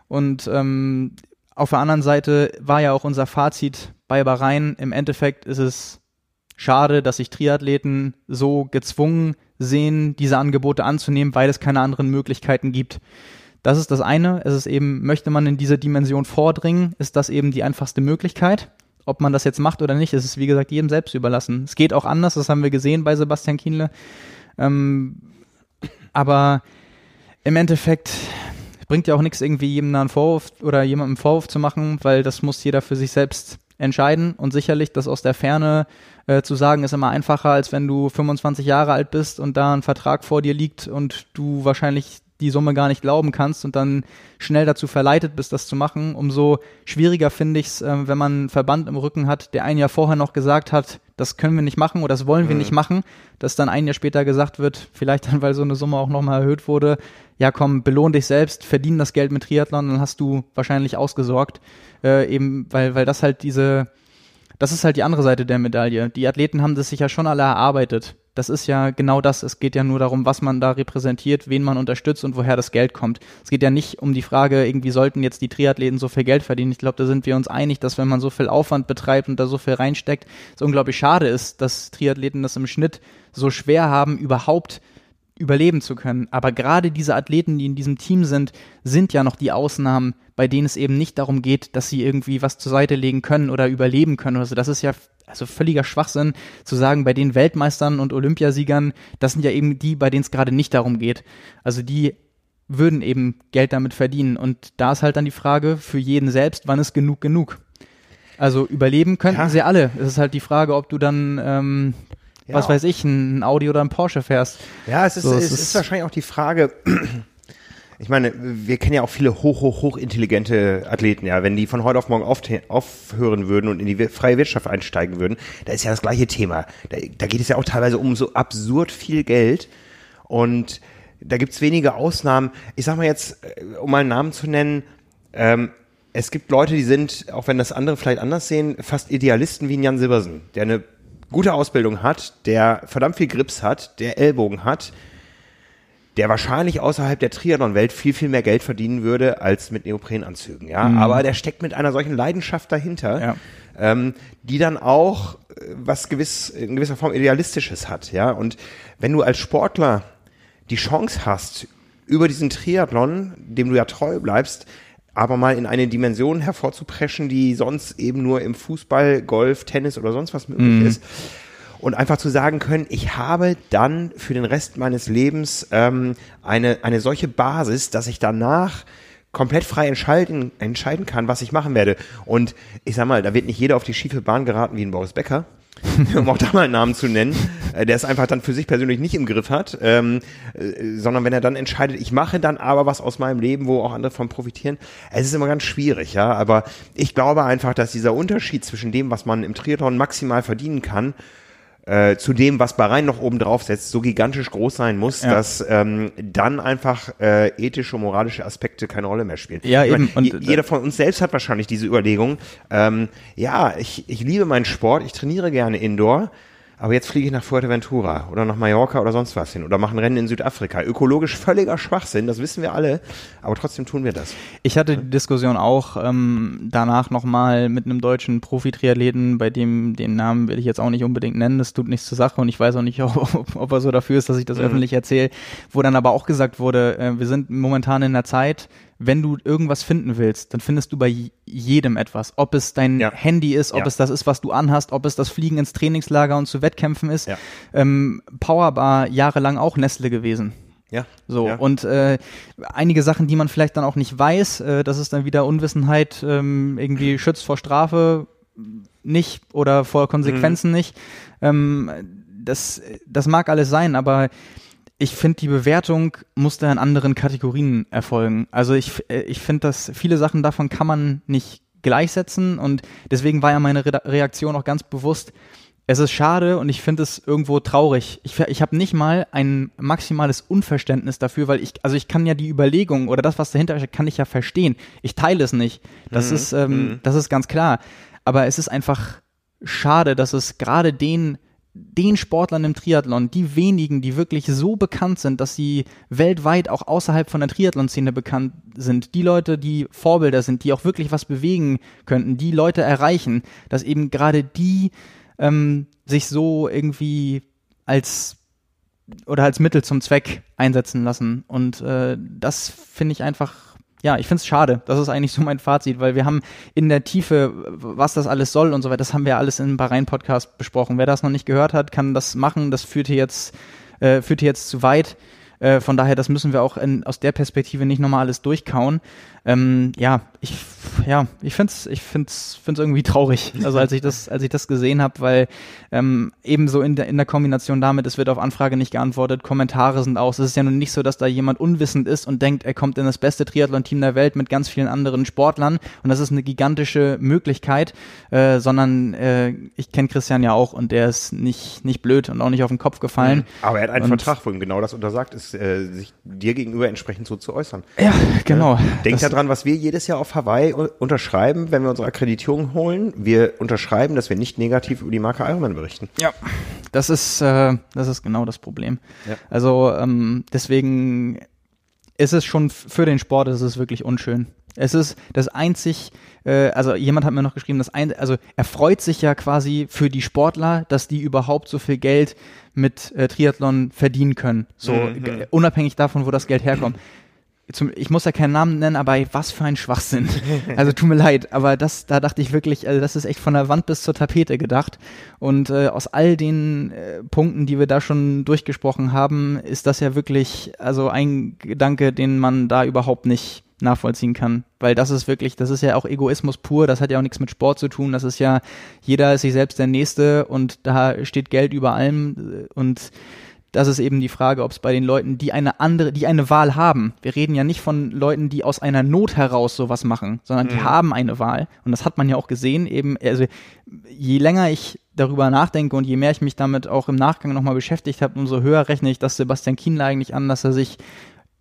Und ähm, auf der anderen Seite war ja auch unser Fazit bei Bahrain, im Endeffekt ist es schade, dass sich Triathleten so gezwungen sehen, diese Angebote anzunehmen, weil es keine anderen Möglichkeiten gibt. Das ist das eine. Es ist eben, möchte man in diese Dimension vordringen, ist das eben die einfachste Möglichkeit. Ob man das jetzt macht oder nicht, ist es wie gesagt jedem selbst überlassen. Es geht auch anders, das haben wir gesehen bei Sebastian Kienle. Ähm, aber im Endeffekt bringt ja auch nichts, irgendwie jedem einen Vorwurf oder jemandem einen Vorwurf zu machen, weil das muss jeder für sich selbst entscheiden. Und sicherlich, das aus der Ferne äh, zu sagen, ist immer einfacher, als wenn du 25 Jahre alt bist und da ein Vertrag vor dir liegt und du wahrscheinlich die Summe gar nicht glauben kannst und dann schnell dazu verleitet bist, das zu machen, umso schwieriger finde ich es, äh, wenn man einen Verband im Rücken hat, der ein Jahr vorher noch gesagt hat, das können wir nicht machen oder das wollen wir mhm. nicht machen, dass dann ein Jahr später gesagt wird, vielleicht dann, weil so eine Summe auch nochmal erhöht wurde, ja komm, belohn dich selbst, verdien das Geld mit Triathlon, dann hast du wahrscheinlich ausgesorgt, äh, eben weil, weil das halt diese, das ist halt die andere Seite der Medaille. Die Athleten haben das sich ja schon alle erarbeitet das ist ja genau das. Es geht ja nur darum, was man da repräsentiert, wen man unterstützt und woher das Geld kommt. Es geht ja nicht um die Frage, irgendwie sollten jetzt die Triathleten so viel Geld verdienen. Ich glaube, da sind wir uns einig, dass wenn man so viel Aufwand betreibt und da so viel reinsteckt, es unglaublich schade ist, dass Triathleten das im Schnitt so schwer haben, überhaupt überleben zu können. Aber gerade diese Athleten, die in diesem Team sind, sind ja noch die Ausnahmen, bei denen es eben nicht darum geht, dass sie irgendwie was zur Seite legen können oder überleben können. Also das ist ja also völliger Schwachsinn zu sagen, bei den Weltmeistern und Olympiasiegern, das sind ja eben die, bei denen es gerade nicht darum geht. Also die würden eben Geld damit verdienen. Und da ist halt dann die Frage für jeden selbst, wann ist genug genug? Also überleben könnten ja. sie alle. Es ist halt die Frage, ob du dann, ähm, ja. was weiß ich, ein Audi oder ein Porsche fährst. Ja, es ist, so, es, es ist, ist wahrscheinlich auch die Frage, [clears throat] ich meine, wir kennen ja auch viele hoch, hoch, hoch intelligente Athleten, ja. Wenn die von heute auf morgen aufhören würden und in die freie Wirtschaft einsteigen würden, da ist ja das gleiche Thema. Da, da geht es ja auch teilweise um so absurd viel Geld und da gibt's wenige Ausnahmen. Ich sag mal jetzt, äh, um mal einen Namen zu nennen, ähm, es gibt Leute, die sind, auch wenn das andere vielleicht anders sehen, fast Idealisten wie ein Jan Silbersen, der eine gute Ausbildung hat, der verdammt viel Grips hat, der Ellbogen hat, der wahrscheinlich außerhalb der Triathlon-Welt viel, viel mehr Geld verdienen würde als mit Neoprenanzügen, ja. Mhm. Aber der steckt mit einer solchen Leidenschaft dahinter, ja. ähm, die dann auch äh, was gewiss, in gewisser Form Idealistisches hat, ja. Und wenn du als Sportler die Chance hast, über diesen Triathlon, dem du ja treu bleibst, aber mal in eine Dimension hervorzupreschen, die sonst eben nur im Fußball, Golf, Tennis oder sonst was möglich mhm. ist. Und einfach zu sagen können, ich habe dann für den Rest meines Lebens ähm, eine, eine solche Basis, dass ich danach komplett frei entscheiden, entscheiden kann, was ich machen werde. Und ich sag mal, da wird nicht jeder auf die schiefe Bahn geraten wie ein Boris Becker. [laughs] um auch da mal einen Namen zu nennen, äh, der es einfach dann für sich persönlich nicht im Griff hat, ähm, äh, sondern wenn er dann entscheidet, ich mache dann aber was aus meinem Leben, wo auch andere von profitieren. Es ist immer ganz schwierig, ja, aber ich glaube einfach, dass dieser Unterschied zwischen dem, was man im Triathlon maximal verdienen kann äh, zu dem, was Bahrain noch oben drauf setzt, so gigantisch groß sein muss, ja. dass ähm, dann einfach äh, ethische, moralische Aspekte keine Rolle mehr spielen. Ja, eben. Meine, und, jeder von uns selbst hat wahrscheinlich diese Überlegung, ähm, ja, ich, ich liebe meinen Sport, ich trainiere gerne Indoor, aber jetzt fliege ich nach Fuerteventura oder nach Mallorca oder sonst was hin oder mache ein Rennen in Südafrika. Ökologisch völliger Schwachsinn, das wissen wir alle, aber trotzdem tun wir das. Ich hatte die Diskussion auch ähm, danach nochmal mit einem deutschen Profi-Triathleten, bei dem den Namen will ich jetzt auch nicht unbedingt nennen, das tut nichts zur Sache und ich weiß auch nicht, [laughs] ob, ob er so dafür ist, dass ich das mhm. öffentlich erzähle, wo dann aber auch gesagt wurde, äh, wir sind momentan in einer Zeit, wenn du irgendwas finden willst, dann findest du bei jedem etwas. Ob es dein ja. Handy ist, ob ja. es das ist, was du anhast, ob es das Fliegen ins Trainingslager und zu Wettkämpfen ist. Ja. Ähm, Powerbar jahrelang auch Nestle gewesen. Ja. So, ja. und äh, einige Sachen, die man vielleicht dann auch nicht weiß, äh, das ist dann wieder Unwissenheit, ähm, irgendwie schützt vor Strafe nicht oder vor Konsequenzen mhm. nicht. Ähm, das, das mag alles sein, aber ich finde, die Bewertung muss da in anderen Kategorien erfolgen. Also ich, äh, ich finde, dass viele Sachen davon kann man nicht gleichsetzen und deswegen war ja meine Re Reaktion auch ganz bewusst, es ist schade und ich finde es irgendwo traurig. Ich, ich habe nicht mal ein maximales Unverständnis dafür, weil ich, also ich kann ja die Überlegung oder das, was dahinter steckt, kann ich ja verstehen. Ich teile es nicht. Das mhm. ist, ähm, mhm. das ist ganz klar. Aber es ist einfach schade, dass es gerade den den Sportlern im Triathlon, die wenigen, die wirklich so bekannt sind, dass sie weltweit auch außerhalb von der Triathlon-Szene bekannt sind, die Leute, die Vorbilder sind, die auch wirklich was bewegen könnten, die Leute erreichen, dass eben gerade die ähm, sich so irgendwie als oder als Mittel zum Zweck einsetzen lassen. Und äh, das finde ich einfach ja, ich finde es schade. Das ist eigentlich so mein Fazit, weil wir haben in der Tiefe, was das alles soll und so weiter, das haben wir alles im Bahrain-Podcast besprochen. Wer das noch nicht gehört hat, kann das machen. Das führt hier jetzt, äh, führt hier jetzt zu weit. Äh, von daher, das müssen wir auch in, aus der Perspektive nicht nochmal alles durchkauen. Ähm, ja, ich, ja, ich find's, ich find's, find's irgendwie traurig. Also als ich das, [laughs] als ich das gesehen habe, weil ähm, ebenso in der in der Kombination damit, es wird auf Anfrage nicht geantwortet, Kommentare sind aus. Es ist ja nun nicht so, dass da jemand unwissend ist und denkt, er kommt in das beste Triathlon-Team der Welt mit ganz vielen anderen Sportlern und das ist eine gigantische Möglichkeit, äh, sondern äh, ich kenne Christian ja auch und der ist nicht nicht blöd und auch nicht auf den Kopf gefallen. Mhm. Aber er hat einen und, Vertrag, wo ihm genau das untersagt ist, äh, sich dir gegenüber entsprechend so zu äußern. Ja, genau. Denkt daran, was wir jedes Jahr auf Hawaii unterschreiben, wenn wir unsere Akkreditierung holen. Wir unterschreiben, dass wir nicht negativ über die Marke Ironman berichten. Ja, das ist, äh, das ist genau das Problem. Ja. Also ähm, deswegen ist es schon für den Sport, ist es wirklich unschön. Es ist das einzig, äh, also jemand hat mir noch geschrieben, das ein, also er freut sich ja quasi für die Sportler, dass die überhaupt so viel Geld mit äh, Triathlon verdienen können. So mhm. unabhängig davon, wo das Geld herkommt zum, ich muss ja keinen Namen nennen, aber was für ein Schwachsinn. [laughs] Also tut mir leid, aber das, da dachte ich wirklich, also das ist echt von der Wand bis zur Tapete gedacht. Und äh, aus all den äh, Punkten, die wir da schon durchgesprochen haben, ist das ja wirklich also ein Gedanke, den man da überhaupt nicht nachvollziehen kann. Weil das ist wirklich, das ist ja auch Egoismus pur, das hat ja auch nichts mit Sport zu tun. Das ist ja, jeder ist sich selbst der Nächste und da steht Geld über allem und das ist eben die Frage, ob es bei den Leuten, die eine andere, die eine Wahl haben. Wir reden ja nicht von Leuten, die aus einer Not heraus sowas machen, sondern die mhm. haben eine Wahl. Und das hat man ja auch gesehen, eben, also je länger ich darüber nachdenke und je mehr ich mich damit auch im Nachgang nochmal beschäftigt habe, umso höher rechne ich das Sebastian Kienle eigentlich an, dass er sich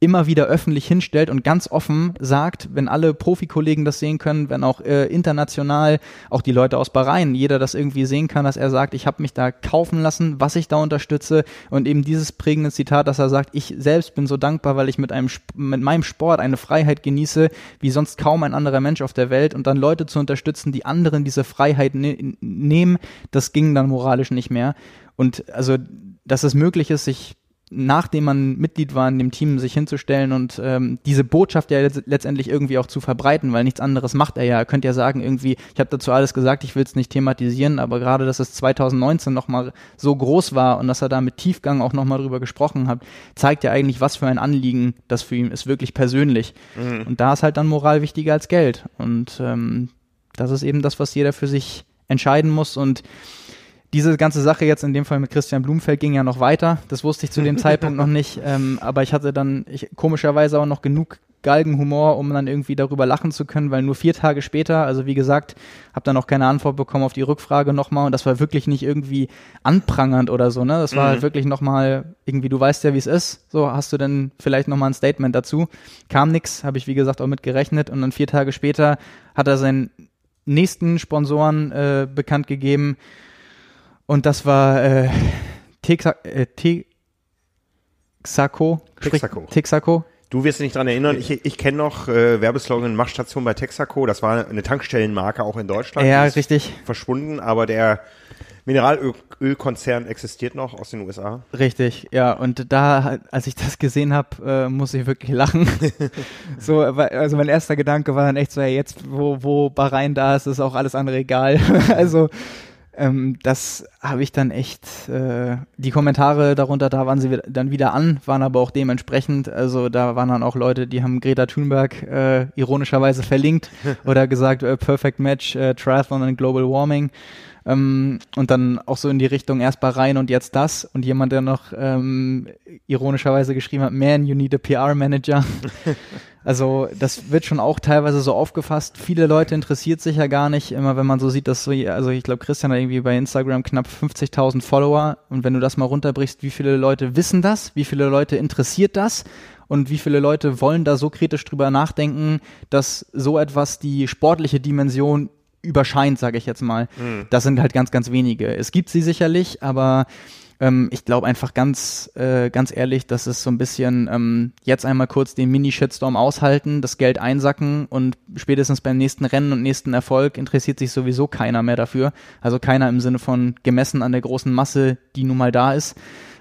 immer wieder öffentlich hinstellt und ganz offen sagt, wenn alle Profikollegen das sehen können, wenn auch äh, international, auch die Leute aus Bahrain, jeder das irgendwie sehen kann, dass er sagt, ich habe mich da kaufen lassen, was ich da unterstütze und eben dieses prägende Zitat, dass er sagt, ich selbst bin so dankbar, weil ich mit einem mit meinem Sport eine Freiheit genieße, wie sonst kaum ein anderer Mensch auf der Welt und dann Leute zu unterstützen, die anderen diese Freiheit ne nehmen, das ging dann moralisch nicht mehr. Und also dass es möglich ist, sich nachdem man Mitglied war in dem Team, sich hinzustellen und ähm, diese Botschaft ja letztendlich irgendwie auch zu verbreiten, weil nichts anderes macht er ja. Er könnte ja sagen, irgendwie, ich habe dazu alles gesagt, ich will es nicht thematisieren, aber gerade, dass es 2019 nochmal so groß war und dass er da mit Tiefgang auch nochmal drüber gesprochen hat, zeigt ja eigentlich, was für ein Anliegen das für ihn ist, wirklich persönlich. Mhm. Und da ist halt dann Moral wichtiger als Geld. Und ähm, das ist eben das, was jeder für sich entscheiden muss und diese ganze Sache jetzt in dem Fall mit Christian Blumfeld ging ja noch weiter. Das wusste ich zu dem [laughs] Zeitpunkt noch nicht. Ähm, aber ich hatte dann ich, komischerweise auch noch genug Galgenhumor, um dann irgendwie darüber lachen zu können, weil nur vier Tage später, also wie gesagt, habe dann auch keine Antwort bekommen auf die Rückfrage nochmal und das war wirklich nicht irgendwie anprangernd oder so, ne? Das war mhm. halt wirklich nochmal irgendwie, du weißt ja, wie es ist, so hast du denn vielleicht nochmal ein Statement dazu. Kam nix, habe ich wie gesagt auch mit gerechnet und dann vier Tage später hat er seinen nächsten Sponsoren äh, bekannt gegeben, und das war äh, Texa, äh, Texaco. Texaco. Texaco. Du wirst dich nicht dran erinnern. Ich, ich kenne noch äh, Werbeslogan Machstation bei Texaco. Das war eine Tankstellenmarke auch in Deutschland. Ja, richtig. Verschwunden, aber der Mineralölkonzern existiert noch aus den USA. Richtig, ja. Und da, als ich das gesehen habe, äh, muss ich wirklich lachen. [laughs] so, also mein erster Gedanke war dann echt so, ja, jetzt, wo, wo Bahrain da ist, ist auch alles andere egal. [laughs] also ähm, das habe ich dann echt, äh, die Kommentare darunter, da waren sie dann wieder an, waren aber auch dementsprechend, also da waren dann auch Leute, die haben Greta Thunberg äh, ironischerweise verlinkt [laughs] oder gesagt, äh, Perfect Match, äh, Triathlon and Global Warming. Ähm, und dann auch so in die Richtung erst Bahrain und jetzt das. Und jemand, der noch ähm, ironischerweise geschrieben hat, man, you need a PR-Manager. [laughs] also das wird schon auch teilweise so aufgefasst. Viele Leute interessiert sich ja gar nicht, immer wenn man so sieht, dass so, also ich glaube, Christian hat irgendwie bei Instagram knapp 50.000 Follower. Und wenn du das mal runterbrichst, wie viele Leute wissen das? Wie viele Leute interessiert das? und wie viele Leute wollen da so kritisch drüber nachdenken, dass so etwas die sportliche Dimension überscheint, sage ich jetzt mal. Mhm. Das sind halt ganz, ganz wenige. Es gibt sie sicherlich, aber ähm, ich glaube einfach ganz, äh, ganz ehrlich, dass es so ein bisschen ähm, jetzt einmal kurz den Mini-Shitstorm aushalten, das Geld einsacken und spätestens beim nächsten Rennen und nächsten Erfolg interessiert sich sowieso keiner mehr dafür. Also keiner im Sinne von gemessen an der großen Masse, die nun mal da ist.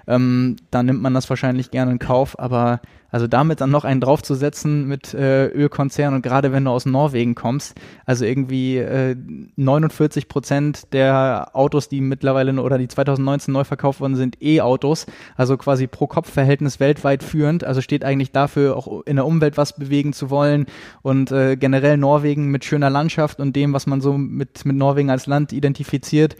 Ähm, da nimmt man das wahrscheinlich gerne in Kauf, aber also damit dann noch einen draufzusetzen mit äh, Ölkonzern und gerade wenn du aus Norwegen kommst, also irgendwie äh, 49 Prozent der Autos, die mittlerweile oder die 2019 neu verkauft worden sind, E-Autos, also quasi pro Kopf-Verhältnis weltweit führend, also steht eigentlich dafür, auch in der Umwelt was bewegen zu wollen und äh, generell Norwegen mit schöner Landschaft und dem, was man so mit, mit Norwegen als Land identifiziert.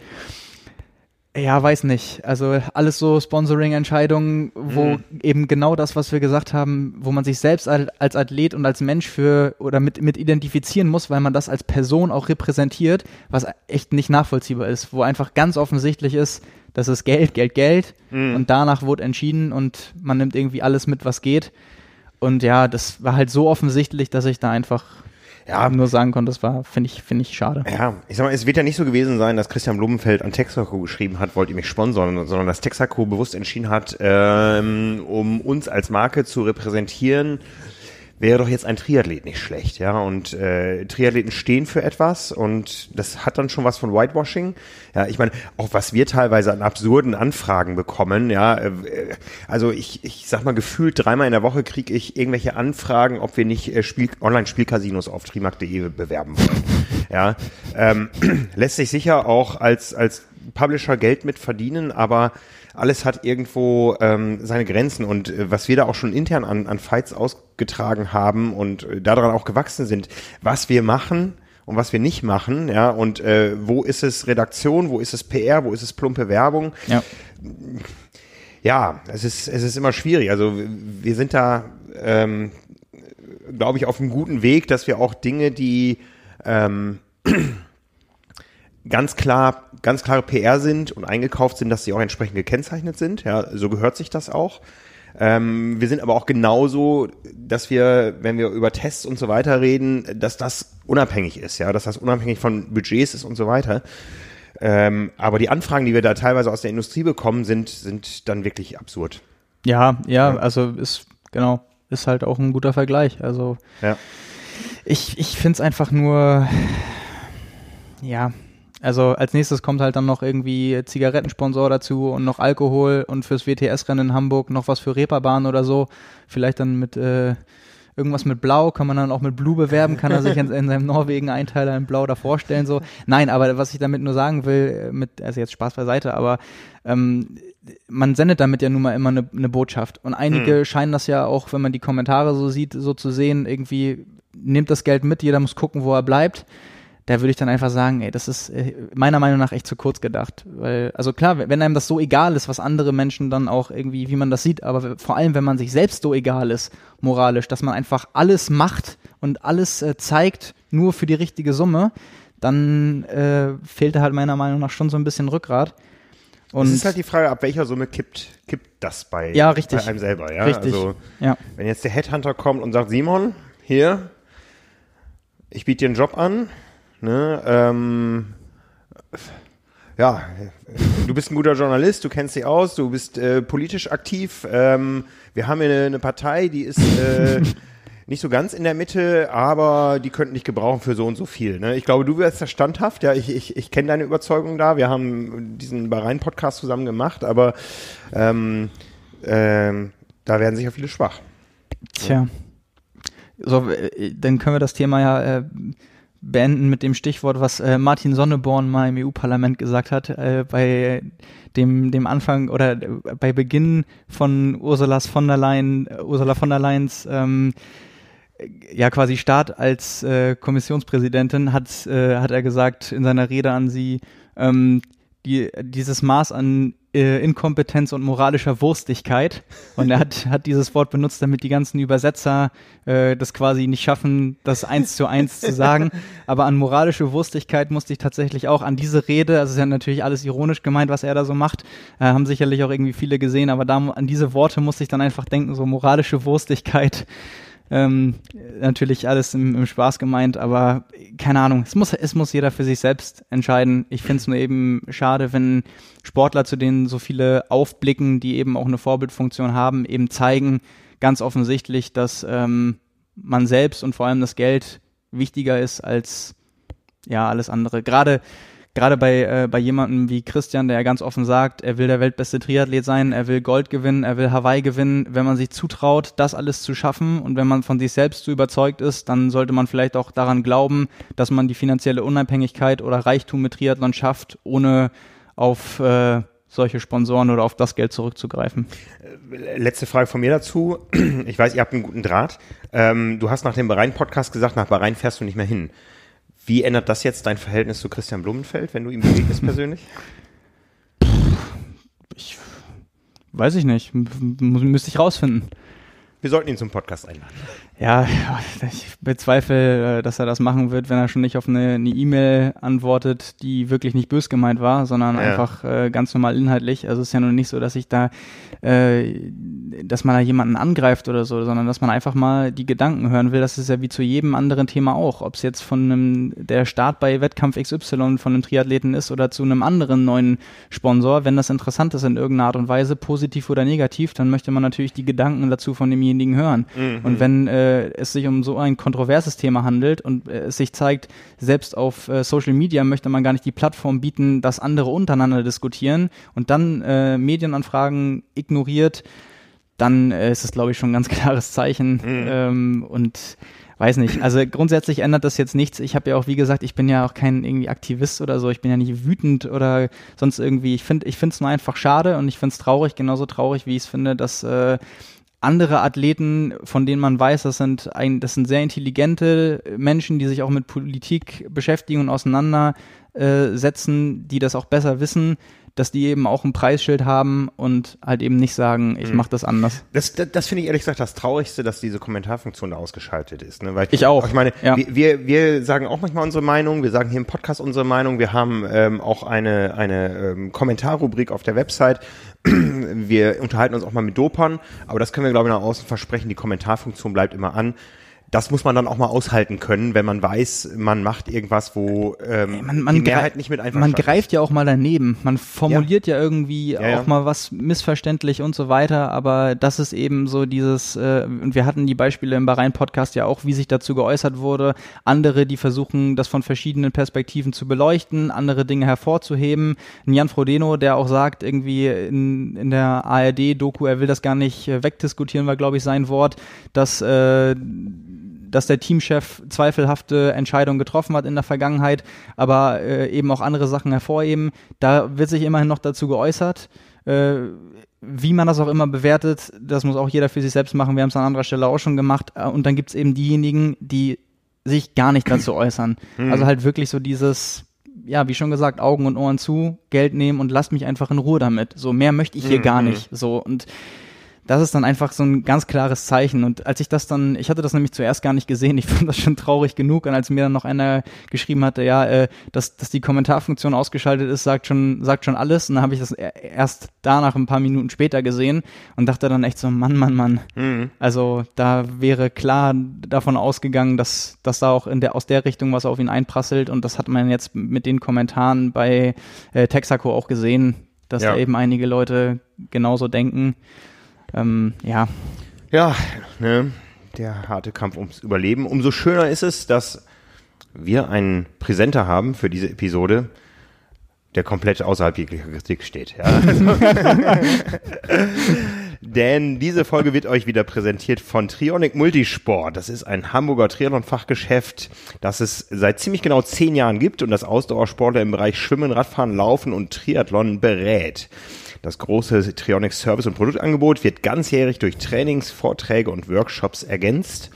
Ja, weiß nicht. Also alles so Sponsoring-Entscheidungen, wo mhm. eben genau das, was wir gesagt haben, wo man sich selbst als Athlet und als Mensch für oder mit, mit identifizieren muss, weil man das als Person auch repräsentiert, was echt nicht nachvollziehbar ist, wo einfach ganz offensichtlich ist, das ist Geld, Geld, Geld mhm. und danach wurde entschieden und man nimmt irgendwie alles mit, was geht. Und ja, das war halt so offensichtlich, dass ich da einfach ja, nur sagen konnte, das war, finde ich, finde ich schade. Ja, ich sag mal, es wird ja nicht so gewesen sein, dass Christian Blumenfeld an Texaco geschrieben hat, wollt ihr mich sponsern, sondern dass Texaco bewusst entschieden hat, ähm, um uns als Marke zu repräsentieren, wäre doch jetzt ein Triathlet nicht schlecht, ja. Und äh, Triathleten stehen für etwas und das hat dann schon was von Whitewashing. Ja, ich meine, auch was wir teilweise an absurden Anfragen bekommen, ja. Äh, also ich, ich sag mal, gefühlt dreimal in der Woche kriege ich irgendwelche Anfragen, ob wir nicht äh, Spiel, Online-Spielcasinos auf trimark.de bewerben wollen. [laughs] ja, ähm, [clears throat] lässt sich sicher auch als, als Publisher Geld mit verdienen, aber alles hat irgendwo ähm, seine Grenzen und äh, was wir da auch schon intern an, an Fights ausgetragen haben und äh, daran auch gewachsen sind, was wir machen und was wir nicht machen, ja, und äh, wo ist es Redaktion, wo ist es PR, wo ist es plumpe Werbung. Ja. Ja, es ist, es ist immer schwierig. Also wir sind da, ähm, glaube ich, auf einem guten Weg, dass wir auch Dinge, die ähm, [clears throat] ganz klar, ganz klare PR sind und eingekauft sind, dass sie auch entsprechend gekennzeichnet sind. Ja, so gehört sich das auch. Ähm, wir sind aber auch genauso, dass wir, wenn wir über Tests und so weiter reden, dass das unabhängig ist, ja, dass das unabhängig von Budgets ist und so weiter. Ähm, aber die Anfragen, die wir da teilweise aus der Industrie bekommen, sind, sind dann wirklich absurd. Ja, ja, ja. also ist, genau, ist halt auch ein guter Vergleich. Also ja. ich, ich finde es einfach nur, ja, also als nächstes kommt halt dann noch irgendwie Zigarettensponsor dazu und noch Alkohol und fürs WTS-Rennen in Hamburg noch was für Reeperbahn oder so. Vielleicht dann mit äh, irgendwas mit Blau, kann man dann auch mit Blue bewerben, kann er sich in, in seinem Norwegen-Einteiler in Blau da vorstellen. So. Nein, aber was ich damit nur sagen will, äh, mit, also jetzt Spaß beiseite, aber ähm, man sendet damit ja nun mal immer eine, eine Botschaft. Und einige hm. scheinen das ja auch, wenn man die Kommentare so sieht, so zu sehen, irgendwie nimmt das Geld mit, jeder muss gucken, wo er bleibt da würde ich dann einfach sagen, ey, das ist äh, meiner Meinung nach echt zu kurz gedacht. Weil, also klar, wenn einem das so egal ist, was andere Menschen dann auch irgendwie, wie man das sieht, aber vor allem, wenn man sich selbst so egal ist, moralisch, dass man einfach alles macht und alles äh, zeigt, nur für die richtige Summe, dann äh, fehlt halt meiner Meinung nach schon so ein bisschen Rückgrat. Und es ist halt die Frage, ab welcher Summe kippt, kippt das bei, ja, richtig. bei einem selber. Ja? Richtig. Also, ja. wenn jetzt der Headhunter kommt und sagt, Simon, hier, ich biete dir einen Job an, Ne? Ähm, ja, du bist ein guter Journalist, du kennst dich aus, du bist äh, politisch aktiv. Ähm, wir haben hier eine, eine Partei, die ist äh, nicht so ganz in der Mitte, aber die könnten dich gebrauchen für so und so viel. Ne? Ich glaube, du wirst da standhaft. Ja, ich, ich, ich kenne deine Überzeugung da. Wir haben diesen Bahrain-Podcast zusammen gemacht, aber ähm, ähm, da werden sicher viele schwach. Tja. So, äh, dann können wir das Thema ja äh, beenden mit dem Stichwort, was äh, Martin Sonneborn mal im EU-Parlament gesagt hat, äh, bei dem, dem Anfang oder äh, bei Beginn von Ursulas von der Leyen, Ursula von der Leyens ähm, ja quasi Start als äh, Kommissionspräsidentin hat, äh, hat er gesagt in seiner Rede an sie, ähm, die, dieses Maß an äh, Inkompetenz und moralischer Wurstigkeit. Und er hat, hat dieses Wort benutzt, damit die ganzen Übersetzer äh, das quasi nicht schaffen, das eins zu eins zu sagen. Aber an moralische Wurstigkeit musste ich tatsächlich auch an diese Rede, also ist ja natürlich alles ironisch gemeint, was er da so macht, äh, haben sicherlich auch irgendwie viele gesehen, aber da an diese Worte musste ich dann einfach denken, so moralische Wurstigkeit ähm, natürlich alles im, im, Spaß gemeint, aber keine Ahnung, es muss, es muss jeder für sich selbst entscheiden. Ich finde es nur eben schade, wenn Sportler, zu denen so viele aufblicken, die eben auch eine Vorbildfunktion haben, eben zeigen ganz offensichtlich, dass ähm, man selbst und vor allem das Geld wichtiger ist als ja alles andere. Gerade gerade bei, äh, bei jemandem wie Christian, der ja ganz offen sagt, er will der weltbeste Triathlet sein, er will Gold gewinnen, er will Hawaii gewinnen, wenn man sich zutraut, das alles zu schaffen und wenn man von sich selbst so überzeugt ist, dann sollte man vielleicht auch daran glauben, dass man die finanzielle Unabhängigkeit oder Reichtum mit Triathlon schafft, ohne auf äh, solche Sponsoren oder auf das Geld zurückzugreifen. Letzte Frage von mir dazu. Ich weiß, ihr habt einen guten Draht. Ähm, du hast nach dem Bahrain-Podcast gesagt, nach Bahrain fährst du nicht mehr hin. Wie ändert das jetzt dein Verhältnis zu Christian Blumenfeld, wenn du ihm begegnest [laughs] persönlich? Ich weiß ich nicht. M müsste ich rausfinden. Wir sollten ihn zum Podcast einladen. Ja, [laughs] ich bezweifle, äh, dass er das machen wird, wenn er schon nicht auf eine E-Mail e antwortet, die wirklich nicht bös gemeint war, sondern ja. einfach äh, ganz normal inhaltlich. Also es ist ja nur nicht so, dass ich da, äh, dass man da jemanden angreift oder so, sondern dass man einfach mal die Gedanken hören will. Das ist ja wie zu jedem anderen Thema auch. Ob es jetzt von einem, der Start bei Wettkampf XY von einem Triathleten ist oder zu einem anderen neuen Sponsor. Wenn das interessant ist in irgendeiner Art und Weise, positiv oder negativ, dann möchte man natürlich die Gedanken dazu von demjenigen hören. Mhm. Und wenn äh, äh, es sich um so ein kontroverses Thema handelt und äh, es sich zeigt, selbst auf äh, Social Media möchte man gar nicht die Plattform bieten, dass andere untereinander diskutieren und dann äh, Medienanfragen ignoriert, dann äh, ist es, glaube ich, schon ein ganz [laughs] klares Zeichen. Mhm. Ähm, und weiß nicht. Also grundsätzlich ändert das jetzt nichts. Ich habe ja auch, wie gesagt, ich bin ja auch kein irgendwie Aktivist oder so. Ich bin ja nicht wütend oder sonst irgendwie. Ich finde, ich finde es nur einfach schade und ich finde es traurig, genauso traurig, wie ich es finde, dass äh, andere Athleten, von denen man weiß, das sind, ein, das sind sehr intelligente Menschen, die sich auch mit Politik beschäftigen und auseinandersetzen, die das auch besser wissen, dass die eben auch ein Preisschild haben und halt eben nicht sagen, ich Mhm. mache das anders. Das, das, das finde ich ehrlich gesagt das Traurigste, dass diese Kommentarfunktion da ausgeschaltet ist. Ne? Weil, Ich auch, Ich meine, ja. wir, wir, wir sagen auch manchmal unsere Meinung, wir sagen hier im Podcast unsere Meinung, wir haben ähm, auch eine, eine ähm, Kommentarrubrik auf der Website. Wir unterhalten uns auch mal mit Dopern, aber das können wir, glaube ich, nach außen versprechen, die Kommentarfunktion bleibt immer an. Das muss man dann auch mal aushalten können, wenn man weiß, man macht irgendwas, wo ähm, Man, man, die Mehrheit nicht mit man einverstanden ist. greift ja auch mal daneben. Man formuliert ja, irgendwie Ja, ja. auch mal was missverständlich und so weiter, aber das ist eben so dieses, äh, und wir hatten die Beispiele im Bahrain-Podcast ja auch, wie sich dazu geäußert wurde. Andere, die versuchen, das von verschiedenen Perspektiven zu beleuchten, andere Dinge hervorzuheben. Ein Jan Frodeno, der auch sagt, irgendwie in, in der ARD-Doku, er will das gar nicht äh, wegdiskutieren, war, glaube ich, sein Wort, dass äh, dass der Teamchef zweifelhafte Entscheidungen getroffen hat in der Vergangenheit, aber äh, eben auch andere Sachen hervorheben. Da wird sich immerhin noch dazu geäußert. Äh, wie man das auch immer bewertet, das muss auch jeder für sich selbst machen. Wir haben es an anderer Stelle auch schon gemacht. Äh, Und dann gibt es eben diejenigen, die sich gar nicht dazu äußern. Also halt wirklich so dieses, ja, wie schon gesagt, Augen und Ohren zu, Geld nehmen und lasst mich einfach in Ruhe damit. So mehr möchte ich hier gar nicht. So und das ist dann einfach so ein ganz klares Zeichen. Und als ich das dann, ich hatte das nämlich zuerst gar nicht gesehen, ich [laughs] fand das schon traurig genug. Und als mir dann noch einer geschrieben hatte, ja, äh, dass, dass die Kommentarfunktion ausgeschaltet ist, sagt schon, sagt schon alles. Und dann habe ich das e- erst danach ein paar Minuten später gesehen und dachte dann echt so, Mann, Mann, Mann. Also da wäre klar davon ausgegangen, dass, dass da auch in der, aus der Richtung was auf ihn einprasselt. Und das hat man jetzt mit den Kommentaren bei äh, Texaco auch gesehen, dass Ja. da eben einige Leute genauso denken. Ähm, ja, Ja, ne, der harte Kampf ums Überleben. Umso schöner ist es, dass wir einen Präsenter haben für diese Episode, der komplett außerhalb jeglicher Kritik steht. Ja. [laughs] Denn diese Folge wird euch wieder präsentiert von Trionic Multisport. Das ist ein Hamburger Triathlon-Fachgeschäft, das es seit ziemlich genau zehn Jahren gibt und das Ausdauersportler im Bereich Schwimmen, Radfahren, Laufen und Triathlon berät. Das große Trionic Service- und Produktangebot wird ganzjährig durch Trainings, Vorträge und Workshops ergänzt.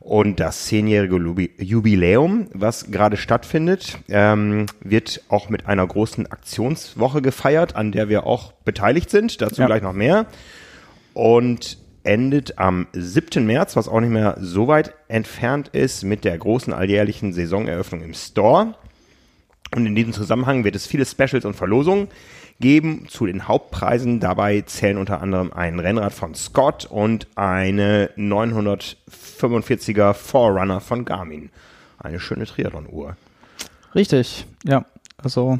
Und das zehnjährige Jubiläum, was gerade stattfindet, ähm, wird auch mit einer großen Aktionswoche gefeiert, an der wir auch beteiligt sind. Dazu Ja. gleich noch mehr. Und endet am 7. März, was auch nicht mehr so weit entfernt ist, mit der großen alljährlichen Saisoneröffnung im Store. Und in diesem Zusammenhang wird es viele Specials und Verlosungen geben zu den Hauptpreisen. Dabei zählen unter anderem ein Rennrad von Scott und eine 945er Forerunner von Garmin. Eine schöne Triathlon-Uhr. richtig. Ja, also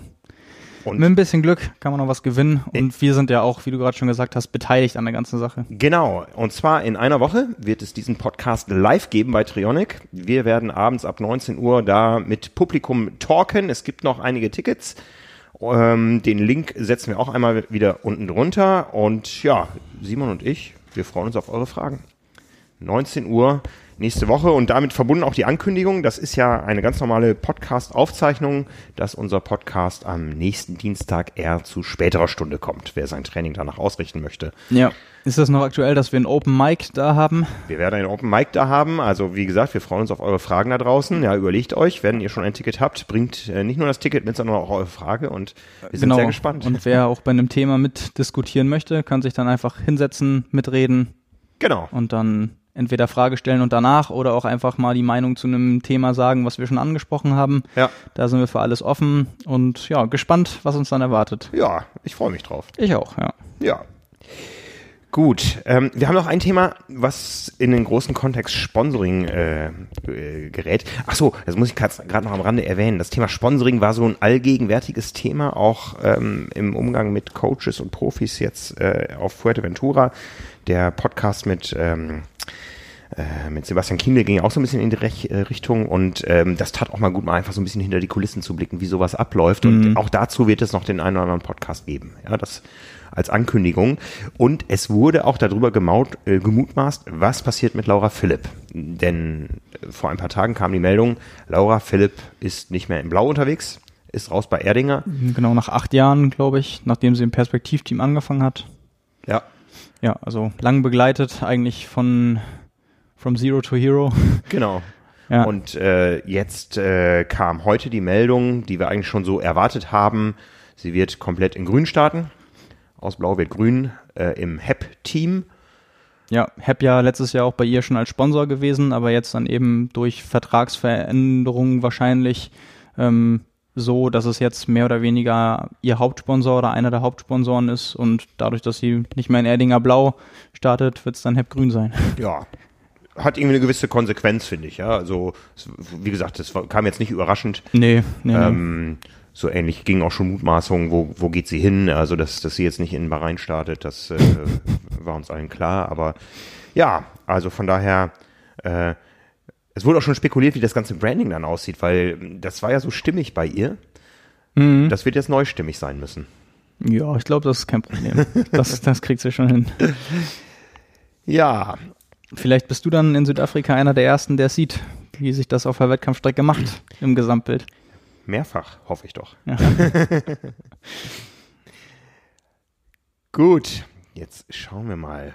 Und mit ein bisschen Glück kann man noch was gewinnen. Und wir sind ja auch, wie du gerade schon gesagt hast, beteiligt an der ganzen Sache. Genau, und zwar in einer Woche wird es diesen Podcast live geben bei Trionic. Wir werden abends ab 19 Uhr da mit Publikum talken. Es gibt noch einige Tickets. Ähm, den Link setzen wir auch einmal wieder unten drunter. Und ja, Simon und ich, wir freuen uns auf eure Fragen. 19 Uhr nächste Woche und damit verbunden auch die Ankündigung. Das ist ja eine ganz normale Podcast-Aufzeichnung, dass unser Podcast am nächsten Dienstag eher zu späterer Stunde kommt, wer sein Training danach ausrichten möchte. Ja. Ist das noch aktuell, dass wir ein Open Mic da haben? Wir werden einen Open Mic da haben. Also wie gesagt, wir freuen uns auf eure Fragen da draußen. Ja, überlegt euch, wenn ihr schon ein Ticket habt, bringt äh, nicht nur das Ticket mit, sondern auch eure Frage und wir sind sehr gespannt. Genau. Und wer auch bei einem Thema mitdiskutieren möchte, kann sich dann einfach hinsetzen, mitreden genau. und dann entweder Frage stellen und danach oder auch einfach mal die Meinung zu einem Thema sagen, was wir schon angesprochen haben. Ja. Da sind wir für alles offen und ja, gespannt, was uns dann erwartet. Ja, ich freue mich drauf. Ich auch, ja. Ja. Gut, ähm, wir haben noch ein Thema, was in den großen Kontext Sponsoring äh, äh, gerät. Ach so, das muss ich gerade noch am Rande erwähnen. Das Thema Sponsoring war so ein allgegenwärtiges Thema, auch ähm, im Umgang mit Coaches und Profis jetzt äh, auf Fuerteventura. Der Podcast mit ähm, äh, mit Sebastian Kienle ging auch so ein bisschen in die Rech äh, Richtung und ähm, das tat auch mal gut, mal einfach so ein bisschen hinter die Kulissen zu blicken, wie sowas abläuft. Und auch dazu wird es noch den einen oder anderen Podcast geben. Ja, das als Ankündigung. Und es wurde auch darüber gemaut, äh, gemutmaßt, was passiert mit Laura Philipp. Denn äh, vor ein paar Tagen kam die Meldung, Laura Philipp ist nicht mehr im Blau unterwegs, ist raus bei Erdinger. Genau nach acht Jahren, glaube ich, nachdem sie im Perspektivteam angefangen hat. Ja. Ja, also lang begleitet, eigentlich von From Zero to Hero. [laughs] Genau. Ja. Und äh, jetzt äh, kam heute die Meldung, die wir eigentlich schon so erwartet haben, Sie wird komplett in Grün starten. Aus Blau wird Grün äh, im HEP-Team. Ja, HEP ja letztes Jahr auch bei ihr schon als Sponsor gewesen, aber jetzt dann eben durch Vertragsveränderungen wahrscheinlich ähm, so, dass es jetzt mehr oder weniger ihr Hauptsponsor oder einer der Hauptsponsoren ist und dadurch, dass sie nicht mehr in Erdinger Blau startet, wird es dann HEP Grün sein. [laughs] Ja, hat irgendwie eine gewisse Konsequenz, finde ich. Ja, also wie gesagt, das kam jetzt nicht überraschend. Nee, nee, ähm. So ähnlich ging auch schon Mutmaßungen, wo, wo geht sie hin? Also, dass, dass sie jetzt nicht in Bahrain startet, das äh, [laughs] war uns allen klar. Aber ja, also von daher, äh, es wurde auch schon spekuliert, wie das ganze Branding dann aussieht, weil das war ja so stimmig bei ihr. Mhm. Das wird jetzt neu stimmig sein müssen. Ja, ich glaube, das ist kein Problem. [laughs] das, das kriegt sie schon hin. Ja. Vielleicht bist du dann in Südafrika einer der ersten, der sieht, wie sich das auf der Wettkampfstrecke macht [clears throat] im Gesamtbild. Mehrfach, hoffe ich doch. Ja. [laughs] Gut, jetzt schauen wir mal.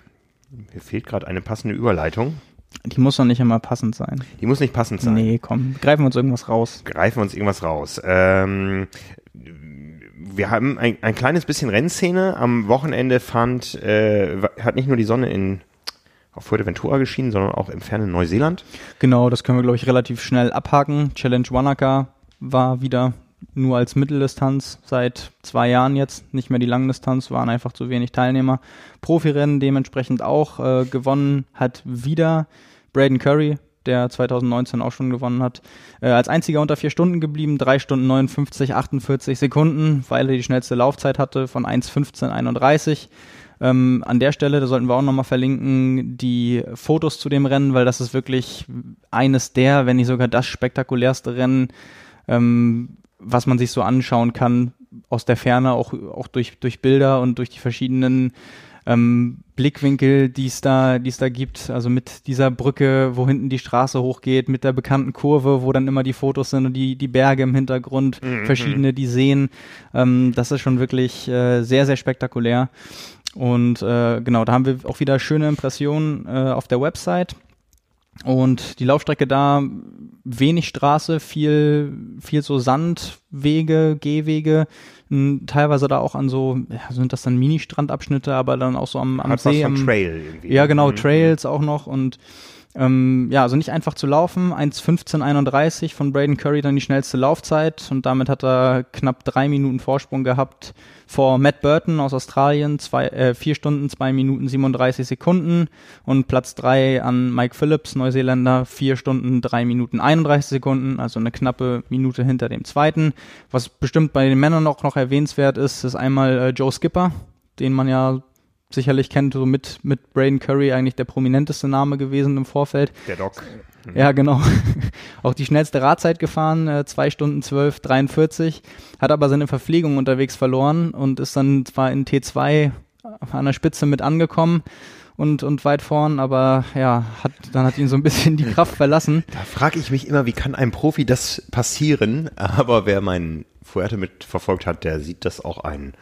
Mir fehlt gerade eine passende Überleitung. Die muss doch nicht immer passend sein. Die muss nicht passend sein. Nee, komm, greifen wir uns irgendwas raus. Greifen wir uns irgendwas raus. Ähm, wir haben ein, ein kleines bisschen Rennszene. Am Wochenende fand, äh, hat nicht nur die Sonne in auf Fuerteventura geschienen, sondern auch im fernen Neuseeland. Genau, das können wir, glaube ich, relativ schnell abhaken. Challenge Wanaka war wieder nur als Mitteldistanz seit zwei Jahren jetzt, nicht mehr die Langdistanz, waren einfach zu wenig Teilnehmer. Profirennen dementsprechend auch äh, gewonnen hat wieder Braden Curry, der 2019 auch schon gewonnen hat, äh, als einziger unter vier Stunden geblieben, drei Stunden 59, 48 Sekunden, weil er die schnellste Laufzeit hatte von 1,15, 31. Ähm, an der Stelle, da sollten wir auch nochmal verlinken, die Fotos zu dem Rennen, weil das ist wirklich eines der, wenn nicht sogar das spektakulärste Rennen, ähm, was man sich so anschauen kann aus der Ferne, auch, auch durch, durch Bilder und durch die verschiedenen ähm, Blickwinkel, die es da, die es da gibt. Also mit dieser Brücke, wo hinten die Straße hochgeht, mit der bekannten Kurve, wo dann immer die Fotos sind und die, die Berge im Hintergrund, mhm. verschiedene, die sehen. Ähm, das ist schon wirklich äh, sehr, sehr spektakulär. Und äh, genau, da haben wir auch wieder schöne Impressionen äh, auf der Website. Und die Laufstrecke da, wenig Straße, viel, viel so Sandwege, Gehwege, teilweise da auch an so, ja, sind das dann Mini-Strandabschnitte, aber dann auch so am, am See. Am, Trail irgendwie. Ja, genau, mhm. Trails auch noch und ähm, ja, also nicht einfach zu laufen. 1,15,31 von Braden Curry dann die schnellste Laufzeit und damit hat er knapp drei Minuten Vorsprung gehabt vor Matt Burton aus Australien, zwei, äh, vier Stunden, zwei Minuten 37 Sekunden und Platz drei an Mike Phillips, Neuseeländer, vier Stunden, drei Minuten 31 Sekunden, also eine knappe Minute hinter dem zweiten. Was bestimmt bei den Männern auch noch erwähnenswert ist, ist einmal äh, Joe Skipper, den man ja sicherlich kennt, so mit, mit Braden Curry eigentlich der prominenteste Name gewesen im Vorfeld. Der Doc. Ja, genau. [laughs] Auch die schnellste Radzeit gefahren, äh, zwei Stunden zwölf, 43, hat aber seine Verpflegung unterwegs verloren und ist dann zwar in T2 an der Spitze mit angekommen und, und weit vorn, aber ja, hat, dann hat ihn so ein bisschen die Kraft [laughs] verlassen. Da frage ich mich immer, wie kann einem Profi das passieren? Aber wer meinen Fuerte mitverfolgt hat, der sieht das auch ein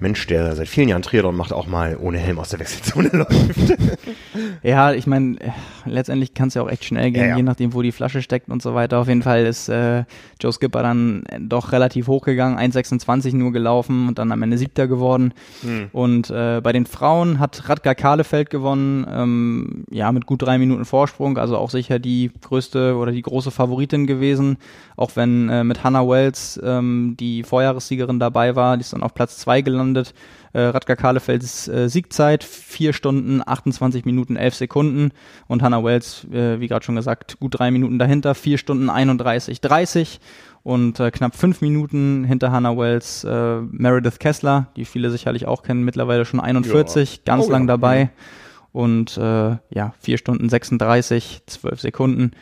Mensch, der seit vielen Jahren Triathlon macht, auch mal ohne Helm aus der Wechselzone [laughs] läuft. ja, ich meine, letztendlich kann es ja auch echt schnell gehen, ja, ja. je nachdem, wo die Flasche steckt und so weiter. Auf jeden Fall ist äh, Joe Skipper dann doch relativ hochgegangen, 1,26 nur gelaufen und dann am Ende Siebter geworden. Hm. Und äh, bei den Frauen hat Radka Kahlefeld gewonnen, ähm, ja, mit gut drei Minuten Vorsprung, also auch sicher die größte oder die große Favoritin gewesen, auch wenn äh, mit Hannah Wells ähm, die Vorjahressiegerin dabei war, die ist dann auf Platz zwei gelandet. Äh, Radka Kahlefelds äh, Siegzeit 4 Stunden 28 Minuten 11 Sekunden und Hannah Wells, äh, wie gerade schon gesagt, gut drei Minuten dahinter, 4 Stunden 31 30 und äh, knapp fünf Minuten hinter Hannah Wells äh, Meredith Kessler, die viele sicherlich auch kennen, mittlerweile schon 41, ja. ganz oh, lang ja. dabei und äh, ja, 4 Stunden 36, 12 Sekunden.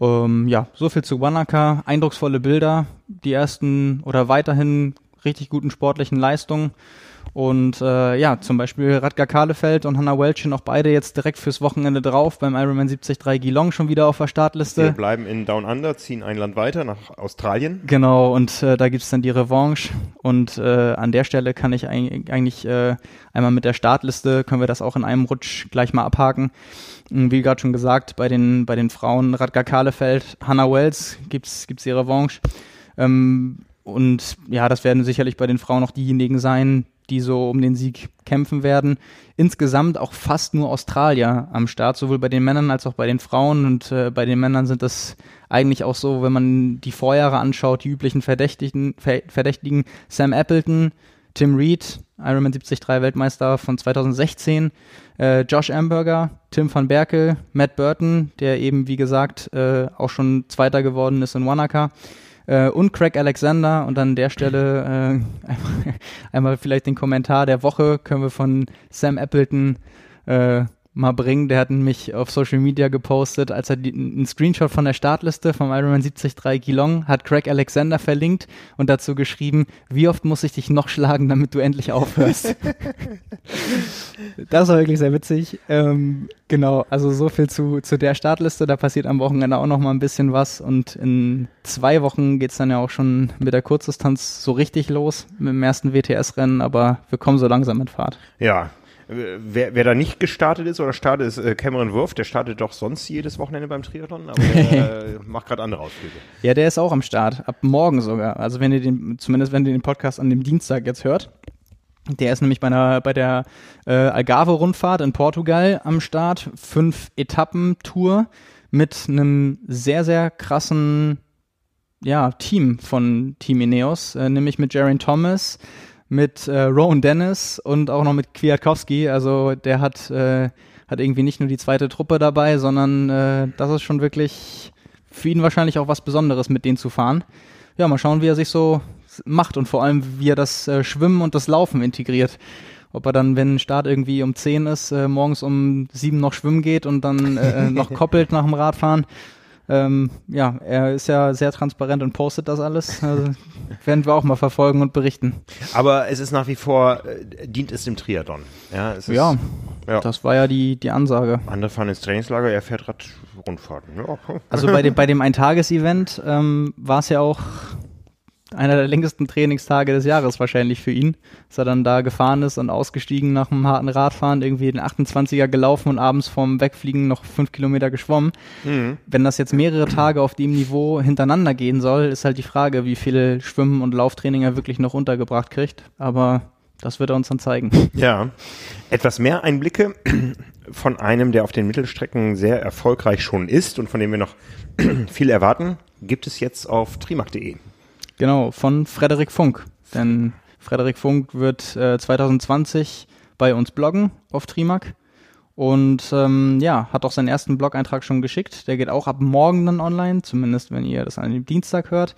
Ähm, ja, so viel zu Wanaka. Eindrucksvolle Bilder. Die ersten oder weiterhin richtig guten sportlichen Leistungen. Und äh, ja, zum Beispiel Radgar Kahlefeld und Hannah Welch auch beide jetzt direkt fürs Wochenende drauf beim Ironman 73 Geelong schon wieder auf der Startliste. Wir bleiben in Down Under, ziehen ein Land weiter nach Australien. Genau, und äh, da gibt's dann die Revanche. Und äh, an der Stelle kann ich eigentlich äh, einmal mit der Startliste, können wir das auch in einem Rutsch gleich mal abhaken. Wie gerade schon gesagt, bei den, bei den Frauen Radgar Kahlefeld, Hannah Wells gibt's gibt's die Revanche. Ähm, und ja, das werden sicherlich bei den Frauen auch diejenigen sein, die so um den Sieg kämpfen werden. Insgesamt auch fast nur Australier am Start, sowohl bei den Männern als auch bei den Frauen. Und äh, bei den Männern sind das eigentlich auch so, wenn man die Vorjahre anschaut, die üblichen Verdächtigen, Verdächtigen Sam Appleton, Tim Reed, Ironman 73 Weltmeister von 2016, äh, Josh Amberger, Tim van Berkel, Matt Burton, der eben wie gesagt äh, auch schon Zweiter geworden ist in Wanaka äh, und Craig Alexander. Und an der Stelle äh, [laughs] einmal, einmal, vielleicht den Kommentar der Woche können wir von Sam Appleton äh, mal bringen. Der hat mich auf Social Media gepostet, als er die, einen Screenshot von der Startliste vom Ironman 73 Geelong hat Craig Alexander verlinkt und dazu geschrieben, wie oft muss ich dich noch schlagen, damit du endlich aufhörst. [laughs] das war wirklich sehr witzig. Ähm, genau, also so viel zu, zu der Startliste. Da passiert am Wochenende auch noch mal ein bisschen was und in zwei Wochen geht es dann ja auch schon mit der Kurzdistanz so richtig los, mit dem ersten WTS-Rennen, aber wir kommen so langsam mit Fahrt. Ja, Wer, wer da nicht gestartet ist oder startet, ist äh, Cameron Wurf. Der startet doch sonst jedes Wochenende beim Triathlon, aber der [laughs] äh, macht gerade andere Ausflüge. Ja, der ist auch am Start. Ab morgen sogar. Also wenn ihr den, zumindest wenn ihr den Podcast an dem Dienstag jetzt hört. Der ist nämlich bei, einer, bei der äh, Algarve-Rundfahrt in Portugal am Start. Fünf Etappen-Tour mit einem sehr, sehr krassen ja, Team von Team Ineos, äh, nämlich mit Jaron Thomas, mit äh, Rowan Dennis und auch noch mit Kwiatkowski. Also der hat, äh, hat irgendwie nicht nur die zweite Truppe dabei, sondern äh, das ist schon wirklich für ihn wahrscheinlich auch was Besonderes, mit denen zu fahren. Ja, mal schauen, wie er sich so macht und vor allem, wie er das äh, Schwimmen und das Laufen integriert. Ob er dann, wenn Start irgendwie um 10 ist, äh, morgens um 7 noch schwimmen geht und dann äh, noch [laughs] koppelt nach dem Radfahren ähm, ja, er ist ja sehr transparent und postet das alles. Also, [laughs] werden wir auch mal verfolgen und berichten. Aber es ist nach wie vor, äh, dient es dem Triathlon. Ja, es ist, ja, ja, das war ja die, die Ansage. Andere fahren ins Trainingslager, er fährt Radrundfahrten. Ja. Also bei dem, bei dem Eintages-Event ähm, war es ja auch einer der längsten Trainingstage des Jahres wahrscheinlich für ihn, dass er dann da gefahren ist und ausgestiegen nach einem harten Radfahren, irgendwie den 28er gelaufen und abends vorm Wegfliegen noch fünf Kilometer geschwommen. Mhm. Wenn das jetzt mehrere Tage auf dem Niveau hintereinander gehen soll, ist halt die Frage, wie viel Schwimmen- und Lauftraining er wirklich noch untergebracht kriegt. Aber das wird er uns dann zeigen. Ja, etwas mehr Einblicke von einem, der auf den Mittelstrecken sehr erfolgreich schon ist und von dem wir noch [clears throat] viel erwarten, gibt es jetzt auf trimark.de. Genau, von Frederik Funk. Denn Frederik Funk wird äh, 2020 bei uns bloggen auf Trimac. Und ähm, ja, hat auch seinen ersten Blog-Eintrag schon geschickt. Der geht auch ab morgen dann online, zumindest wenn ihr das an dem Dienstag hört.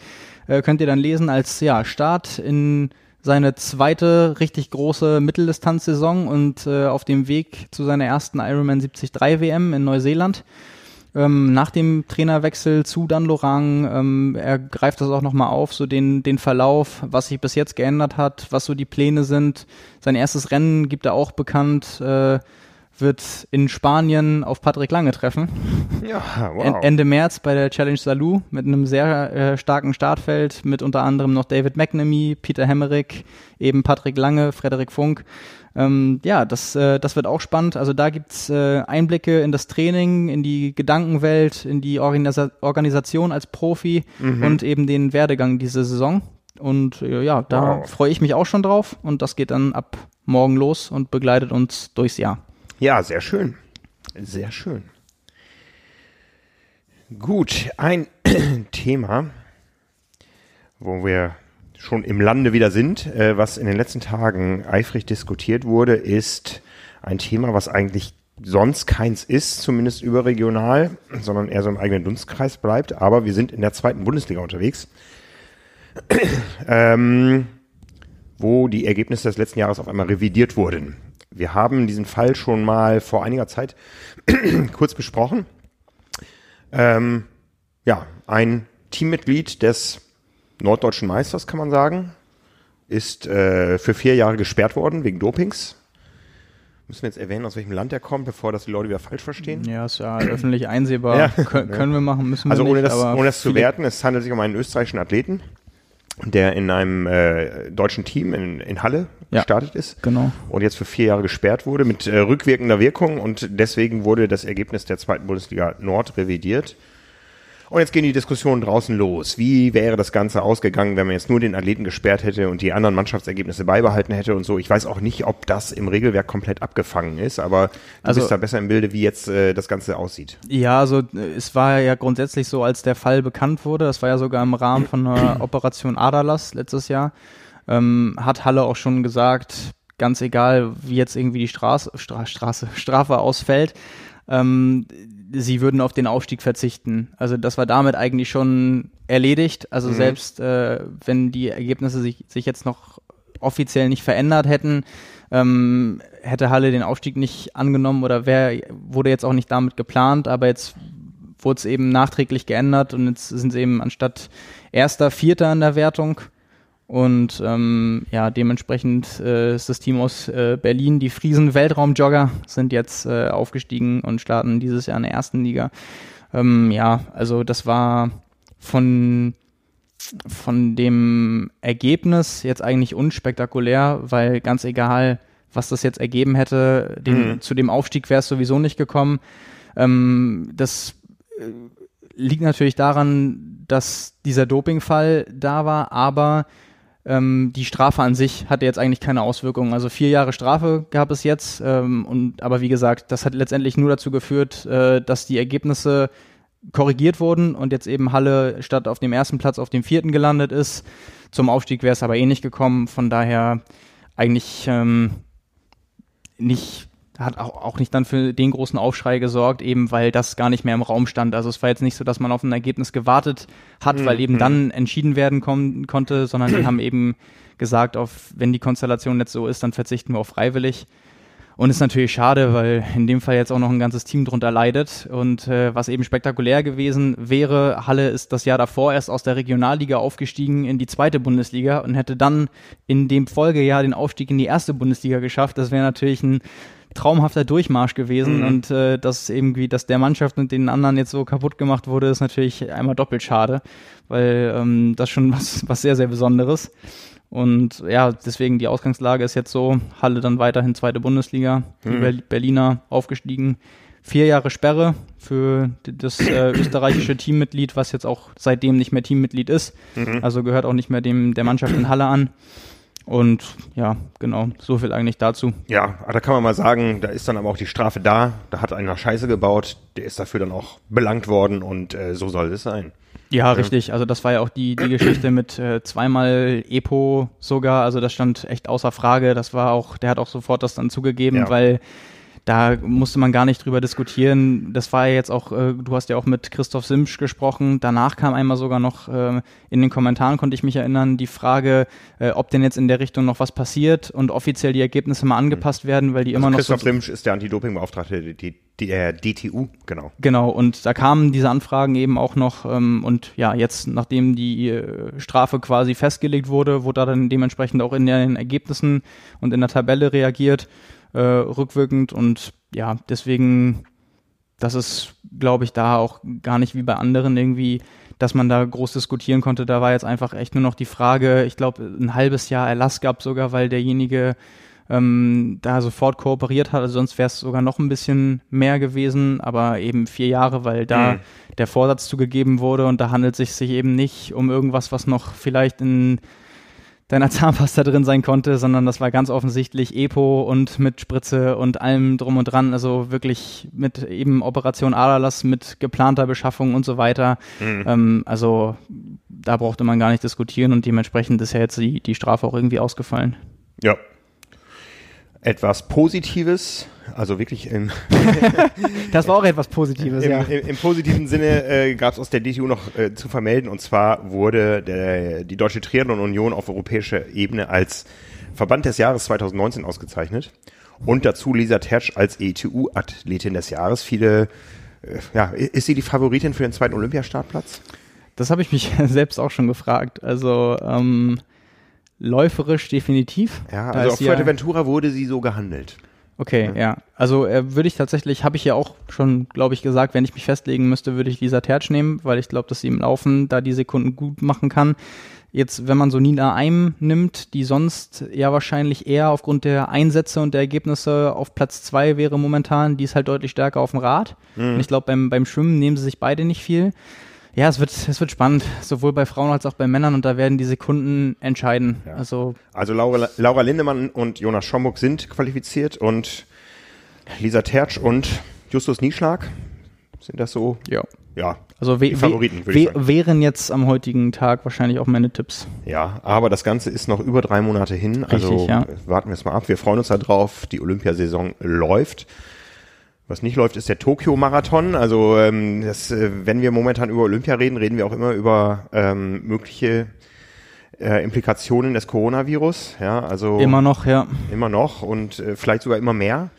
Äh, könnt ihr dann lesen als ja, Start in seine zweite richtig große Mitteldistanzsaison und äh, auf dem Weg zu seiner ersten Ironman 73 WM in Neuseeland ähm, nach dem Trainerwechsel zu Dan Lorang. Ähm, er greift das auch nochmal auf, so den, den Verlauf, was sich bis jetzt geändert hat, was so die Pläne sind. Sein erstes Rennen gibt er auch bekannt. Äh, wird in Spanien auf Patrick Lange treffen. Ja, wow. Ende März bei der Challenge Salou mit einem sehr äh, starken Startfeld, mit unter anderem noch David McNamee, Peter Hemmerich, eben Patrick Lange, Frederik Funk. Ähm, ja, das, äh, das wird auch spannend. Also da gibt's äh, Einblicke in das Training, in die Gedankenwelt, in die Organisa Organisation als Profi mhm. und eben den Werdegang dieser Saison. Und äh, ja, da wow. freue ich mich auch schon drauf. Und das geht dann ab morgen los und begleitet uns durchs Jahr. Ja, sehr schön. Sehr schön. Gut, ein [clears throat] Thema, wo wir schon im Lande wieder sind, äh, was in den letzten Tagen eifrig diskutiert wurde, ist ein Thema, was eigentlich sonst keins ist, zumindest überregional, sondern eher so im eigenen Dunstkreis bleibt. Aber wir sind in der zweiten Bundesliga unterwegs, [clears throat] ähm, wo die Ergebnisse des letzten Jahres auf einmal revidiert wurden. Wir haben diesen Fall schon mal vor einiger Zeit [clears throat] kurz besprochen. Ähm, ja, ein Teammitglied des norddeutschen Meisters, kann man sagen. Ist äh, für vier Jahre gesperrt worden wegen Dopings. Müssen wir jetzt erwähnen, aus welchem Land er kommt, bevor das die Leute wieder falsch verstehen? Ja, ist ja öffentlich einsehbar. [clears throat] Ja. Kön können wir machen, müssen wir also ohne nicht. Das, ohne das zu werten, es handelt sich um einen österreichischen Athleten, der in einem äh, deutschen Team in, in Halle ja, gestartet ist. Genau. Und jetzt für vier Jahre gesperrt wurde mit äh, rückwirkender Wirkung und deswegen wurde das Ergebnis der zweiten Bundesliga Nord revidiert. Und jetzt gehen die Diskussionen draußen los. Wie wäre das Ganze ausgegangen, wenn man jetzt nur den Athleten gesperrt hätte und die anderen Mannschaftsergebnisse beibehalten hätte und so? Ich weiß auch nicht, ob das im Regelwerk komplett abgefangen ist, aber du Also- bist da besser im Bilde, wie jetzt äh, das Ganze aussieht. Ja, also äh, es war ja grundsätzlich so, als der Fall bekannt wurde, das war ja sogar im Rahmen von einer [clears throat] Operation Adalas letztes Jahr, ähm, hat Halle auch schon gesagt, ganz egal, wie jetzt irgendwie die Straße, Stra Straße, [laughs] Strafe ausfällt, ähm, sie würden auf den Aufstieg verzichten. Also das war damit eigentlich schon erledigt. Also selbst äh, wenn die Ergebnisse sich, sich jetzt noch offiziell nicht verändert hätten, ähm, hätte Halle den Aufstieg nicht angenommen oder wär, wurde jetzt auch nicht damit geplant, aber jetzt wurde es eben nachträglich geändert und jetzt sind sie eben anstatt erster, vierter in der Wertung. Und ähm, ja, dementsprechend äh, ist das Team aus äh, Berlin, die Friesen Weltraumjogger, sind jetzt äh, aufgestiegen und starten dieses Jahr in der ersten Liga. Ähm, ja, also das war von, von dem Ergebnis jetzt eigentlich unspektakulär, weil ganz egal, was das jetzt ergeben hätte, den, Mhm. zu dem Aufstieg wäre es sowieso nicht gekommen. Ähm, das äh, liegt natürlich daran, dass dieser Dopingfall da war, aber ähm, die Strafe an sich hatte jetzt eigentlich keine Auswirkungen. Also vier Jahre Strafe gab es jetzt, ähm, und aber wie gesagt, das hat letztendlich nur dazu geführt, äh, dass die Ergebnisse korrigiert wurden und jetzt eben Halle statt auf dem ersten Platz auf dem vierten gelandet ist. Zum Aufstieg wäre es aber eh nicht gekommen. Von daher eigentlich ähm, nicht hat auch, auch nicht dann für den großen Aufschrei gesorgt, eben weil das gar nicht mehr im Raum stand. Also es war jetzt nicht so, dass man auf ein Ergebnis gewartet hat, weil eben dann entschieden werden kon konnte, sondern die [clears throat] haben eben gesagt, auf wenn die Konstellation jetzt so ist, dann verzichten wir auf freiwillig. Und ist natürlich schade, weil in dem Fall jetzt auch noch ein ganzes Team drunter leidet. Und äh, was eben spektakulär gewesen wäre, Halle ist das Jahr davor erst aus der Regionalliga aufgestiegen in die zweite Bundesliga und hätte dann in dem Folgejahr den Aufstieg in die erste Bundesliga geschafft. Das wäre natürlich ein traumhafter Durchmarsch gewesen Mhm. und äh, dass irgendwie, dass der Mannschaft und den anderen jetzt so kaputt gemacht wurde, ist natürlich einmal doppelt schade, weil ähm, das schon [laughs] was, was sehr, sehr Besonderes. Und ja, deswegen die Ausgangslage ist jetzt so, Halle dann weiterhin zweite Bundesliga, die Mhm. Ber- Berliner aufgestiegen. Vier Jahre Sperre für das äh, [clears throat] österreichische Teammitglied, was jetzt auch seitdem nicht mehr Teammitglied ist. Mhm. Also gehört auch nicht mehr dem der Mannschaft in Halle an. Und ja, genau, so viel eigentlich dazu. Ja, da kann man mal sagen, da ist dann aber auch die Strafe da. Da hat einer Scheiße gebaut, der ist dafür dann auch belangt worden und äh, so soll es sein. Ja, richtig. Also das war ja auch die, die Geschichte mit äh, zweimal Epo sogar. Also das stand echt außer Frage. Das war auch, der hat auch sofort das dann zugegeben, Ja. weil da musste man gar nicht drüber diskutieren. Das war ja jetzt auch, äh, du hast ja auch mit Christoph Simsch gesprochen. Danach kam einmal sogar noch, äh, in den Kommentaren konnte ich mich erinnern, die Frage, äh, ob denn jetzt in der Richtung noch was passiert und offiziell die Ergebnisse mal angepasst werden, weil die immer Also noch Christoph so, Simsch ist der Anti-Doping-Beauftragte der DTU, genau. Genau, und da kamen diese Anfragen eben auch noch ähm, und ja, jetzt, nachdem die äh, Strafe quasi festgelegt wurde, wurde da dann dementsprechend auch in den Ergebnissen und in der Tabelle reagiert, äh, rückwirkend und ja, deswegen, das ist, glaube ich, da auch gar nicht wie bei anderen irgendwie, dass man da groß diskutieren konnte. Da war jetzt einfach echt nur noch die Frage, ich glaube, ein halbes Jahr Erlass gab sogar, weil derjenige ähm, da sofort kooperiert hat. Also sonst wäre es sogar noch ein bisschen mehr gewesen, aber eben vier Jahre, weil da Mhm. der Vorsatz zugegeben wurde und da handelt es sich eben nicht um irgendwas, was noch vielleicht in deiner [laughs] Zahnpasta drin sein konnte, sondern das war ganz offensichtlich Epo und mit Spritze und allem drum und dran, also wirklich mit eben Operation Aderlass, mit geplanter Beschaffung und so weiter. Mhm. Ähm, also da brauchte man gar nicht diskutieren und dementsprechend ist ja jetzt die, die Strafe auch irgendwie ausgefallen. Ja. Etwas Positives, also wirklich in, [laughs] Das war auch etwas Positives, im, im, im positiven Sinne äh, gab es aus der DTU noch äh, zu vermelden und zwar wurde der, die Deutsche Triathlon Union auf europäischer Ebene als Verband des Jahres 2019 ausgezeichnet und dazu Lisa Tertsch als ETU-Athletin des Jahres. Viele, äh, ja, ist sie die Favoritin für den zweiten Olympiastartplatz? Das habe ich mich [laughs] selbst auch schon gefragt. Also ähm, läuferisch definitiv. Ja, Da also auf ja- Fuerteventura wurde sie so gehandelt. Okay, ja. Also äh, würde ich tatsächlich, habe ich ja auch schon, glaube ich, gesagt, wenn ich mich festlegen müsste, würde ich Lisa Tertsch nehmen, weil ich glaube, dass sie im Laufen da die Sekunden gut machen kann. Jetzt, wenn man so Nina Eim nimmt, die sonst ja wahrscheinlich eher aufgrund der Einsätze und der Ergebnisse auf Platz zwei wäre momentan, die ist halt deutlich stärker auf dem Rad. Und ich glaube, beim, beim Schwimmen nehmen sie sich beide nicht viel. Ja, es wird, es wird spannend, sowohl bei Frauen als auch bei Männern und da werden die Sekunden entscheiden. Ja. Also, Also Laura, Laura Lindemann und Jonas Schomburg sind qualifiziert und Lisa Tertsch und Justus Nieschlag sind das so? ja. Ja, Also Die Favoriten, würde ich sagen. wären jetzt am heutigen Tag wahrscheinlich auch meine Tipps. ja, aber das Ganze ist noch über drei Monate hin. also Richtig, ja. warten wir es mal ab. Wir freuen uns darauf. Die Olympiasaison läuft. Was nicht läuft, ist der Tokio-Marathon. Also ähm, das, äh, wenn wir momentan über Olympia reden, reden wir auch immer über ähm, mögliche äh, Implikationen des Coronavirus. Ja, also Immer noch, ja. Immer noch und äh, vielleicht sogar immer mehr.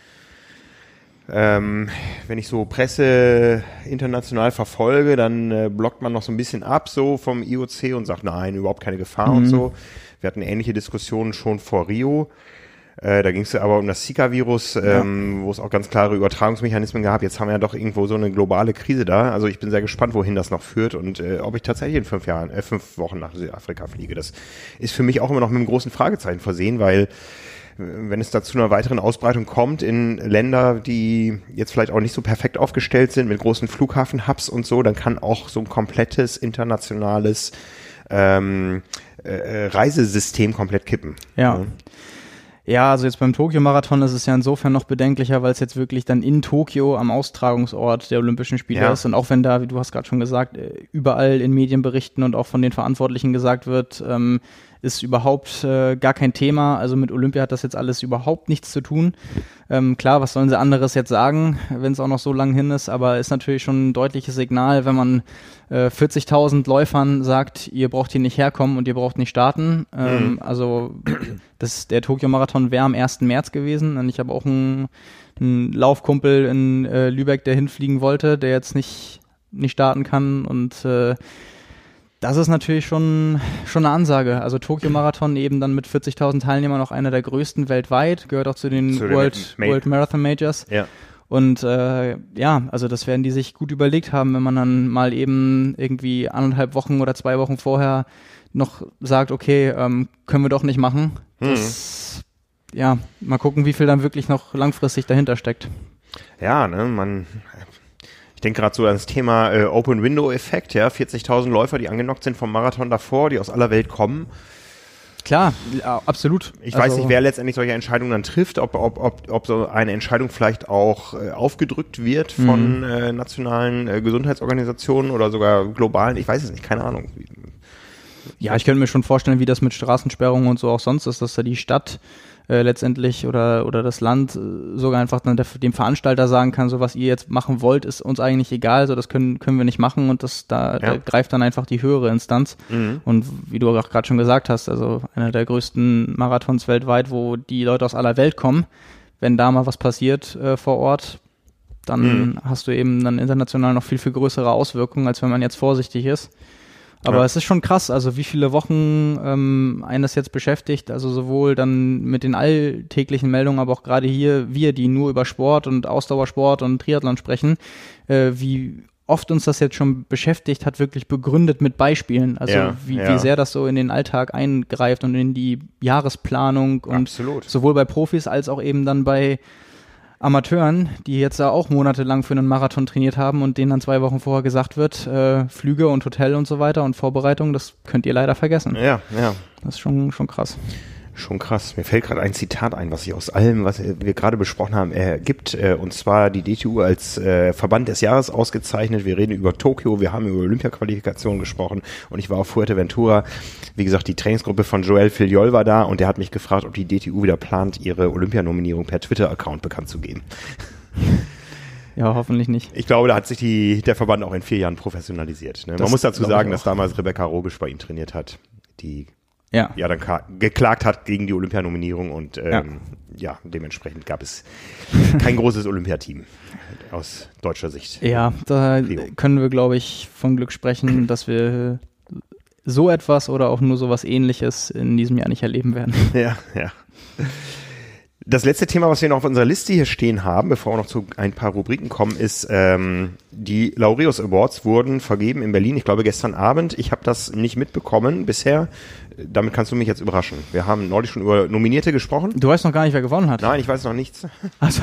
Ähm, wenn ich so Presse international verfolge, dann äh, blockt man noch so ein bisschen ab so vom IOC und sagt, nein, überhaupt keine Gefahr und so. Wir hatten ähnliche Diskussionen schon vor Rio. Äh, da ging es aber um das Zika-Virus, ähm, wo es auch ganz klare Übertragungsmechanismen gab. Jetzt haben wir ja doch irgendwo so eine globale Krise da. Also ich bin sehr gespannt, wohin das noch führt und äh, ob ich tatsächlich in fünf Jahren, äh, fünf Wochen nach Südafrika fliege. Das ist für mich auch immer noch mit einem großen Fragezeichen versehen, weil wenn es da zu einer weiteren Ausbreitung kommt in Länder, die jetzt vielleicht auch nicht so perfekt aufgestellt sind mit großen Flughafenhubs und so, dann kann auch so ein komplettes internationales ähm, äh, Reisesystem komplett kippen. Ja. Ja, also jetzt beim Tokio-Marathon ist es ja insofern noch bedenklicher, weil es jetzt wirklich dann in Tokio am Austragungsort der Olympischen Spiele Ja. ist. Und auch wenn da, wie du hast gerade schon gesagt, äh, überall in Medienberichten und auch von den Verantwortlichen gesagt wird, ähm, ist überhaupt äh, gar kein Thema. Also mit Olympia hat das jetzt alles überhaupt nichts zu tun. Ähm, klar, was sollen sie anderes jetzt sagen, wenn es auch noch so lang hin ist, aber ist natürlich schon ein deutliches Signal, wenn man äh, 40.000 Läufern sagt, ihr braucht hier nicht herkommen und ihr braucht nicht starten. Ähm, Also das, der Tokio-Marathon wäre am 1. März gewesen und ich habe auch einen, einen Laufkumpel in äh, Lübeck, der hinfliegen wollte, der jetzt nicht, nicht starten kann und äh, das ist natürlich schon, schon eine Ansage. Also Tokio-Marathon eben dann mit 40.000 Teilnehmern noch einer der größten weltweit, gehört auch zu den Zu den World, Ma- World Marathon Majors. Ja. Und äh, ja, also das werden die sich gut überlegt haben, wenn man dann mal eben irgendwie anderthalb Wochen oder zwei Wochen vorher noch sagt, okay, ähm, können wir doch nicht machen. Das, Ja, mal gucken, wie viel dann wirklich noch langfristig dahinter steckt. Ja, ne, man. Ich denke gerade so an das Thema äh, Open Window Effekt, ja, 40.000 Läufer, die angenockt sind vom Marathon davor, die aus aller Welt kommen. Klar, ja, absolut. Ich Also- weiß nicht, wer letztendlich solche Entscheidungen dann trifft, ob, ob, ob, ob so eine Entscheidung vielleicht auch äh, aufgedrückt wird von Mhm. äh, nationalen äh, Gesundheitsorganisationen oder sogar globalen. Ich weiß es nicht, keine Ahnung. Ja, ich könnte mir schon vorstellen, wie das mit Straßensperrungen und so auch sonst ist, dass da die Stadt äh, letztendlich oder, oder das Land äh, sogar einfach dann der, dem Veranstalter sagen kann, so was ihr jetzt machen wollt, ist uns eigentlich egal, so das können, können wir nicht machen und das da, da Ja. greift dann einfach die höhere Instanz. Und wie du auch gerade schon gesagt hast, also einer der größten Marathons weltweit, wo die Leute aus aller Welt kommen, wenn da mal was passiert äh, vor Ort, dann hast du eben dann international noch viel, viel größere Auswirkungen, als wenn man jetzt vorsichtig ist. Aber Ja. es ist schon krass, also wie viele Wochen ähm, einen das jetzt beschäftigt, also sowohl dann mit den alltäglichen Meldungen, aber auch gerade hier wir, die nur über Sport und Ausdauersport und Triathlon sprechen, äh, wie oft uns das jetzt schon beschäftigt hat, wirklich begründet mit Beispielen. Also Ja, wie, ja. wie sehr das so in den Alltag eingreift und in die Jahresplanung und Absolut. sowohl bei Profis als auch eben dann bei Amateuren, die jetzt da auch monatelang für einen Marathon trainiert haben und denen dann zwei Wochen vorher gesagt wird, äh, Flüge und Hotel und so weiter und Vorbereitung, das könnt ihr leider vergessen. Ja, ja. Das ist schon, schon krass. Schon krass. Mir fällt gerade ein Zitat ein, was sich aus allem, was wir gerade besprochen haben, ergibt. Äh, und zwar die DTU als äh, Verband des Jahres ausgezeichnet. Wir reden über Tokio, wir haben über Olympia-Qualifikation gesprochen und ich war auf Fuerteventura. Wie gesagt, die Trainingsgruppe von Joel Filiol war da und der hat mich gefragt, ob die DTU wieder plant, ihre Olympianominierung per Twitter-Account bekannt zu geben. [laughs] Ja, hoffentlich nicht. Ich glaube, da hat sich die, der Verband auch in vier Jahren professionalisiert. Ne? Man muss dazu sagen, dass damals Rebecca Robisch bei ihm trainiert hat, die Ja. ja dann geklagt hat gegen die Olympianominierung und ähm, ja. dementsprechend gab es [laughs] kein großes Olympiateam aus deutscher Sicht. Ja, da Rio. können wir, glaube ich, von Glück sprechen, [clears throat] dass wir so etwas oder auch nur sowas ähnliches in diesem Jahr nicht erleben werden. [laughs] Ja, ja. Das letzte Thema, was wir noch auf unserer Liste hier stehen haben, bevor wir noch zu ein paar Rubriken kommen, ist, ähm, die Laureus Awards wurden vergeben in Berlin, ich glaube gestern Abend. Ich habe das nicht mitbekommen bisher. Damit kannst du mich jetzt überraschen. Wir haben neulich schon über Nominierte gesprochen. Du weißt noch gar nicht, wer gewonnen hat. Nein, ich weiß noch nichts. Also,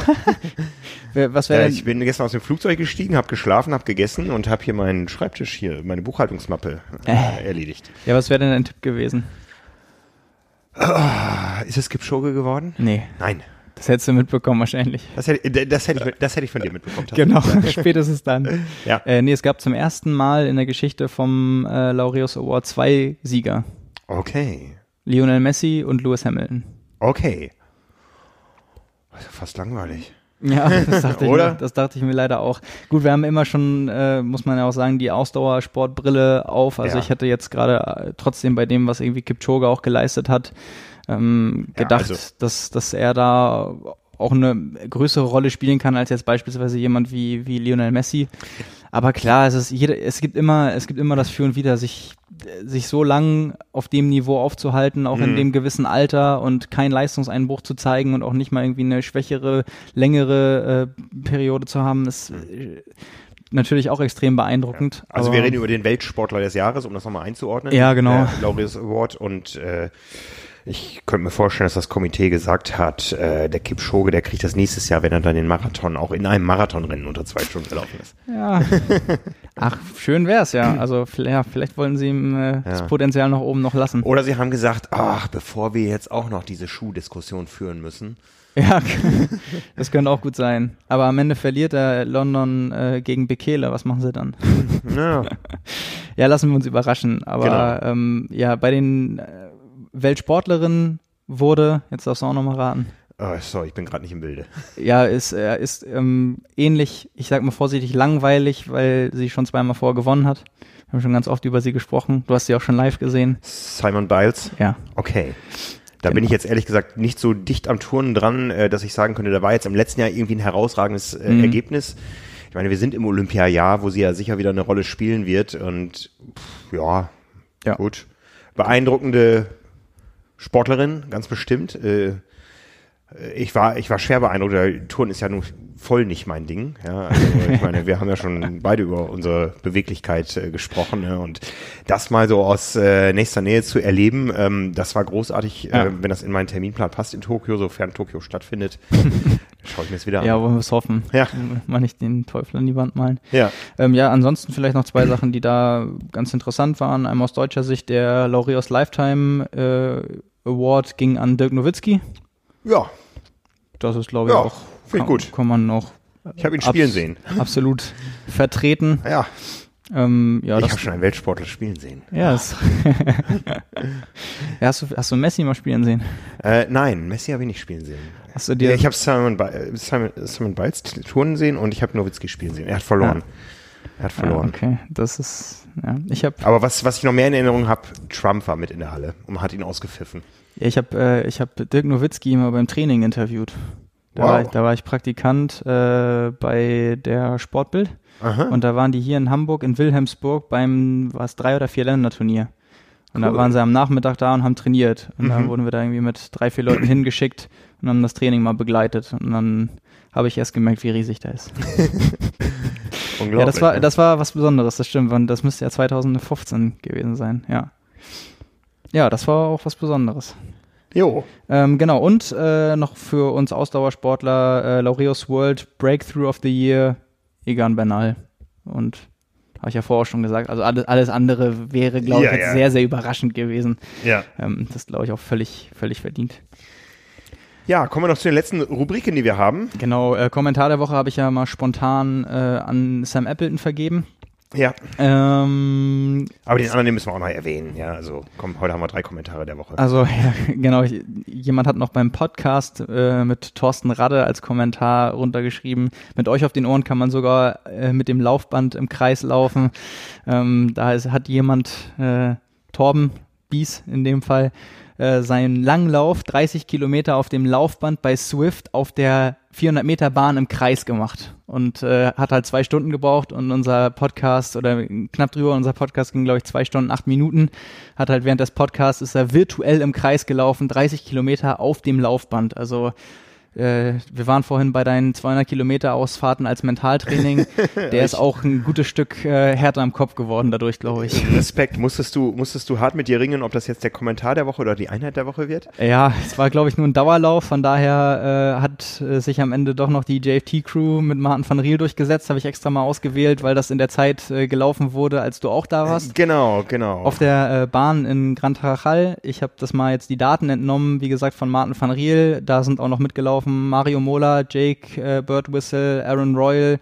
[laughs] was wäre Äh, ich bin gestern aus dem Flugzeug gestiegen, habe geschlafen, habe gegessen und habe hier meinen Schreibtisch hier, meine Buchhaltungsmappe äh, erledigt. Ja, was wäre denn dein Tipp gewesen? Ist es Kipchoge geworden? Nee, Nein. das hättest du mitbekommen wahrscheinlich. Das hätte, das hätte, ich, das hätte ich von dir mitbekommen. Genau, [laughs] spätestens dann. Ja. Äh, nee, es gab zum ersten Mal in der Geschichte vom äh, Laureus Award zwei Sieger. Okay. Lionel Messi und Lewis Hamilton. Okay. Das ist ja fast langweilig. Ja, [laughs] das dachte, ich Oder? mir, das dachte ich mir leider auch. Gut, wir haben immer schon, äh, muss man ja auch sagen, die Ausdauersportbrille auf. Also Ja. ich hätte jetzt gerade äh, trotzdem bei dem, was irgendwie Kipchoge auch geleistet hat, ähm, Ja, gedacht, also- dass, dass er da auch eine größere Rolle spielen kann als jetzt beispielsweise jemand wie, wie Lionel Messi. Aber klar, es ist jeder, es gibt immer, es gibt immer das Für und Wider, sich, sich so lang auf dem Niveau aufzuhalten, auch in Mhm. dem gewissen Alter und keinen Leistungseinbruch zu zeigen und auch nicht mal irgendwie eine schwächere, längere äh, Periode zu haben, ist äh, natürlich auch extrem beeindruckend. Also aber- wir reden über den Weltsportler des Jahres, um das nochmal einzuordnen. Ja, genau. Der Laureus Award und äh, ich könnte mir vorstellen, dass das Komitee gesagt hat, äh, der Kipchoge, der kriegt das nächstes Jahr, wenn er dann den Marathon auch in einem Marathonrennen unter zwei Stunden gelaufen ist. Ja. Ach, schön wär's ja. Also vielleicht, ja, vielleicht wollen sie ihm äh, das Ja. Potenzial noch oben noch lassen. Oder sie haben gesagt, ach, bevor wir jetzt auch noch diese Schuhdiskussion führen müssen. Ja, [laughs] das könnte auch gut sein. Aber am Ende verliert er London äh, gegen Bekele. Was machen sie dann? Ja, [laughs] Ja, lassen wir uns überraschen. Aber Genau. ähm, ja, bei den äh, Weltsportlerinnen wurde, jetzt darfst du auch nochmal raten, oh, sorry, ich bin gerade nicht im Bilde. ja, ist, er ist ähm, ähnlich, ich sag mal vorsichtig, langweilig, weil sie schon zweimal vorher gewonnen hat. Wir haben schon ganz oft über sie gesprochen. Du hast sie auch schon live gesehen. Simon Biles. Ja. Okay. Da Genau. bin ich jetzt ehrlich gesagt nicht so dicht am Turnen dran, äh, dass ich sagen könnte, da war jetzt im letzten Jahr irgendwie ein herausragendes äh, Mhm. Ergebnis. Ich meine, wir sind im Olympiajahr, wo sie ja sicher wieder eine Rolle spielen wird und pff, ja, Ja. gut. Beeindruckende Sportlerin, ganz bestimmt. Äh, ich war, ich war schwer beeindruckt. Der Turnen ist ja nun voll nicht mein Ding. Ja, also ich meine, wir haben ja schon beide über unsere Beweglichkeit äh, gesprochen ne? und das mal so aus äh, nächster Nähe zu erleben, ähm, das war großartig. Ja. Äh, wenn das in meinen Terminplan passt in Tokio, sofern Tokio stattfindet, [laughs] schaue ich mir es wieder Ja, an. wollen wir es hoffen. Ja. Mal nicht den Teufel an die Wand malen. Ja, Ähm, ja, ansonsten vielleicht noch zwei Sachen, die da ganz interessant waren. Einmal aus deutscher Sicht, der Laureus Lifetime äh, Award ging an Dirk Nowitzki. ja, Das ist, glaube ich, Ja, auch, kann, gut. kann man noch ich habe ihn spielen sehen. absolut vertreten. Ja, Ähm, ja, ich habe schon einen Weltsportler spielen sehen. ja, das [laughs] ja, hast, du, hast du Messi mal spielen sehen? Äh, nein, Messi habe ich nicht spielen sehen. Hast du dir Ja, ich habe Simon, äh, Simon, Simon Biles Touren sehen und ich habe Nowitzki spielen sehen. Er hat verloren. Er hat ja, verloren. okay, das ist, ja, ich habe Aber was, was ich noch mehr in Erinnerung habe, Trump war mit in der Halle und hat ihn ausgepfiffen. Ja, ich habe äh, ich hab Dirk Nowitzki mal beim Training interviewt. Da, Wow. war, ich, da war ich Praktikant äh, bei der Sportbild Aha. und da waren die hier in Hamburg, in Wilhelmsburg beim, was, drei oder vier Länderturnier. Und da Cool. waren sie am Nachmittag da und haben trainiert. Und Mhm. dann wurden wir da irgendwie mit drei, vier Leuten hingeschickt und haben das Training mal begleitet. Und dann habe ich erst gemerkt, wie riesig der ist. [laughs] Unglaublich. Ja, das war, ne? das war was Besonderes, das stimmt. Und das müsste ja 2015 gewesen sein, ja. Ja, das war auch was Besonderes. Jo. Ähm, genau, und äh, noch für uns Ausdauersportler äh, Laureus World Breakthrough of the Year, Egan Bernal. Und habe ich ja vorher schon gesagt, also alles, alles andere wäre, glaube Ja, ich, jetzt ja. sehr, sehr überraschend gewesen. Ja. Ähm, das glaube ich auch völlig, völlig verdient. Ja, kommen wir noch zu den letzten Rubriken, die wir haben. Genau, äh, Kommentar der Woche habe ich ja mal spontan äh, an Sam Appleton vergeben. Ja. Ähm, Aber den anderen den müssen wir auch noch erwähnen. Ja, also komm, heute haben wir drei Kommentare der Woche. Also, [laughs] ja, genau. Ich, jemand hat noch beim Podcast äh, mit Thorsten Radde als Kommentar runtergeschrieben. Mit euch auf den Ohren kann man sogar äh, mit dem Laufband im Kreis laufen. Ähm, da ist, hat jemand, äh, Torben Bies in dem Fall, äh, seinen Langlauf, 30 Kilometer auf dem Laufband bei Swift auf der 400 Meter Bahn im Kreis gemacht. Und äh, hat halt zwei Stunden gebraucht und unser Podcast oder knapp drüber, unser Podcast ging glaube ich zwei Stunden, acht Minuten, hat halt während des Podcasts ist er virtuell im Kreis gelaufen, 30 Kilometer auf dem Laufband, also äh, wir waren vorhin bei deinen 200 Kilometer Ausfahrten als Mentaltraining. [laughs] Der ist auch ein gutes Stück äh, härter am Kopf geworden dadurch, glaube ich. Respekt. Musstest du, musstest du hart mit dir ringen, ob das jetzt der Kommentar der Woche oder die Einheit der Woche wird? Ja, es war, glaube ich, nur ein Dauerlauf. Von daher äh, hat äh, sich am Ende doch noch die JFT-Crew mit Martin van Riel durchgesetzt. Habe ich extra mal ausgewählt, weil das in der Zeit äh, gelaufen wurde, als du auch da warst. Genau, genau. Auf der äh, Bahn in Gran Tarajal. Ich habe das mal jetzt die Daten entnommen, wie gesagt, von Martin van Riel. Da sind auch noch mitgelaufen gelaufen. Mario Mola, Jake äh, Birdwhistle, Aaron Royal,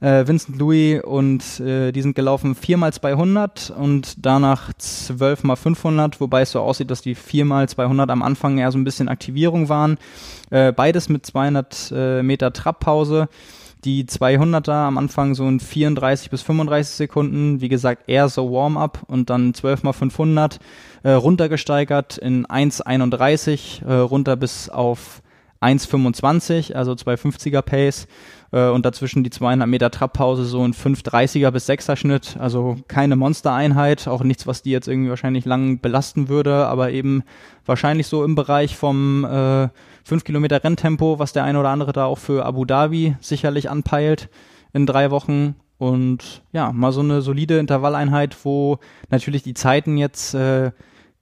äh, Vincent Louis und äh, die sind gelaufen 4 mal 200 und danach 12 mal 500, wobei es so aussieht, dass die 4 mal 200 am Anfang eher so ein bisschen Aktivierung waren. Äh, beides mit 200 äh, Meter Trappause. Die 200er am Anfang so in 34 bis 35 Sekunden, wie gesagt, eher so Warm-up und dann 12 mal 500 äh, runtergesteigert in 1,31 äh, runter bis auf 1,25, also 250er Pace äh, und dazwischen die 200 Meter Trappause so ein 530er bis 6er Schnitt, also keine Monstereinheit, auch nichts, was die jetzt irgendwie wahrscheinlich lang belasten würde, aber eben wahrscheinlich so im Bereich vom äh, 5 Kilometer Renntempo, was der eine oder andere da auch für Abu Dhabi sicherlich anpeilt in drei Wochen. Und ja, mal so eine solide Intervalleinheit, wo natürlich die Zeiten jetzt äh,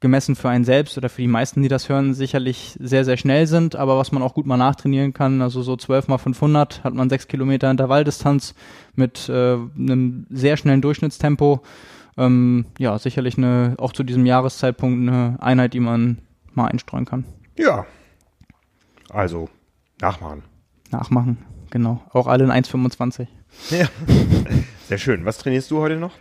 gemessen für einen selbst oder für die meisten, die das hören, sicherlich sehr, sehr schnell sind, aber was man auch gut mal nachtrainieren kann. Also so 12 mal 500 hat man 6 Kilometer Intervalldistanz mit äh, einem sehr schnellen Durchschnittstempo. Ähm, ja, sicherlich eine, auch zu diesem Jahreszeitpunkt eine Einheit, die man mal einstreuen kann. Ja. Also, nachmachen. Nachmachen, genau. Auch alle in 1,25. Ja. Sehr schön. Was trainierst du heute noch?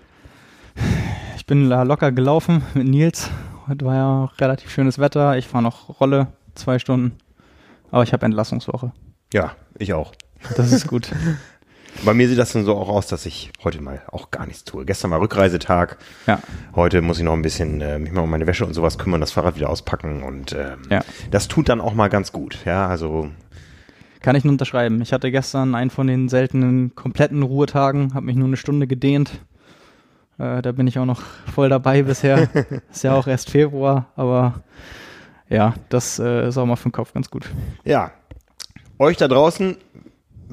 Ich bin locker gelaufen mit Nils Heute war ja relativ schönes Wetter. Ich fahre noch Rolle, zwei Stunden. Aber ich habe Entlassungswoche. Ja, ich auch. Das ist gut. [laughs] Bei mir sieht das dann so auch aus, dass ich heute mal auch gar nichts tue. Gestern war Rückreisetag. Ja. Heute muss ich noch ein bisschen äh, mich mal um meine Wäsche und sowas kümmern, das Fahrrad wieder auspacken und ähm, ja. das tut dann auch mal ganz gut. Ja, also kann ich nur unterschreiben. Ich hatte gestern einen von den seltenen kompletten Ruhetagen, habe mich nur eine Stunde gedehnt, äh, da bin ich auch noch [laughs] voll dabei bisher. [laughs] ist ja auch erst Februar, aber ja, das äh, ist auch mal für den Kopf ganz gut. Ja. Euch da draußen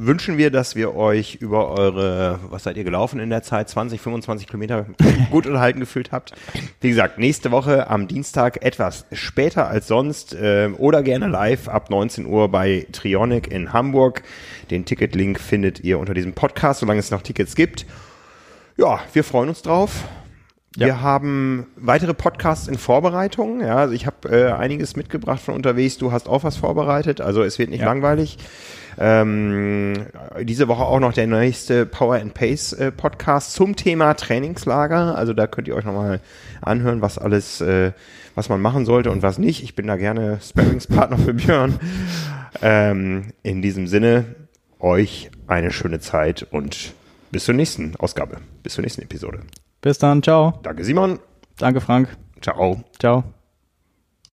wünschen wir, dass wir euch über eure, was seid ihr gelaufen in der Zeit, 20, 25 Kilometer [laughs] gut unterhalten gefühlt habt. Wie gesagt, nächste Woche am Dienstag etwas später als sonst äh, oder gerne live ab 19 Uhr bei Trionic in Hamburg. Den Ticketlink findet ihr unter diesem Podcast, solange es noch Tickets gibt. Ja, wir freuen uns drauf. Ja. Wir haben weitere Podcasts in Vorbereitung. Ja, also ich habe äh, einiges mitgebracht von unterwegs. Du hast auch was vorbereitet. Also es wird nicht ja. langweilig. Ähm, diese Woche auch noch der nächste Power and Pace äh, Podcast zum Thema Trainingslager. Also da könnt ihr euch nochmal anhören, was alles, äh, was man machen sollte und was nicht. Ich bin da gerne Sparringspartner für Björn. Ähm, in diesem Sinne, euch eine schöne Zeit und bis zur nächsten Ausgabe, bis zur nächsten Episode. Bis dann, ciao. Danke Simon. Danke Frank. Ciao. Ciao.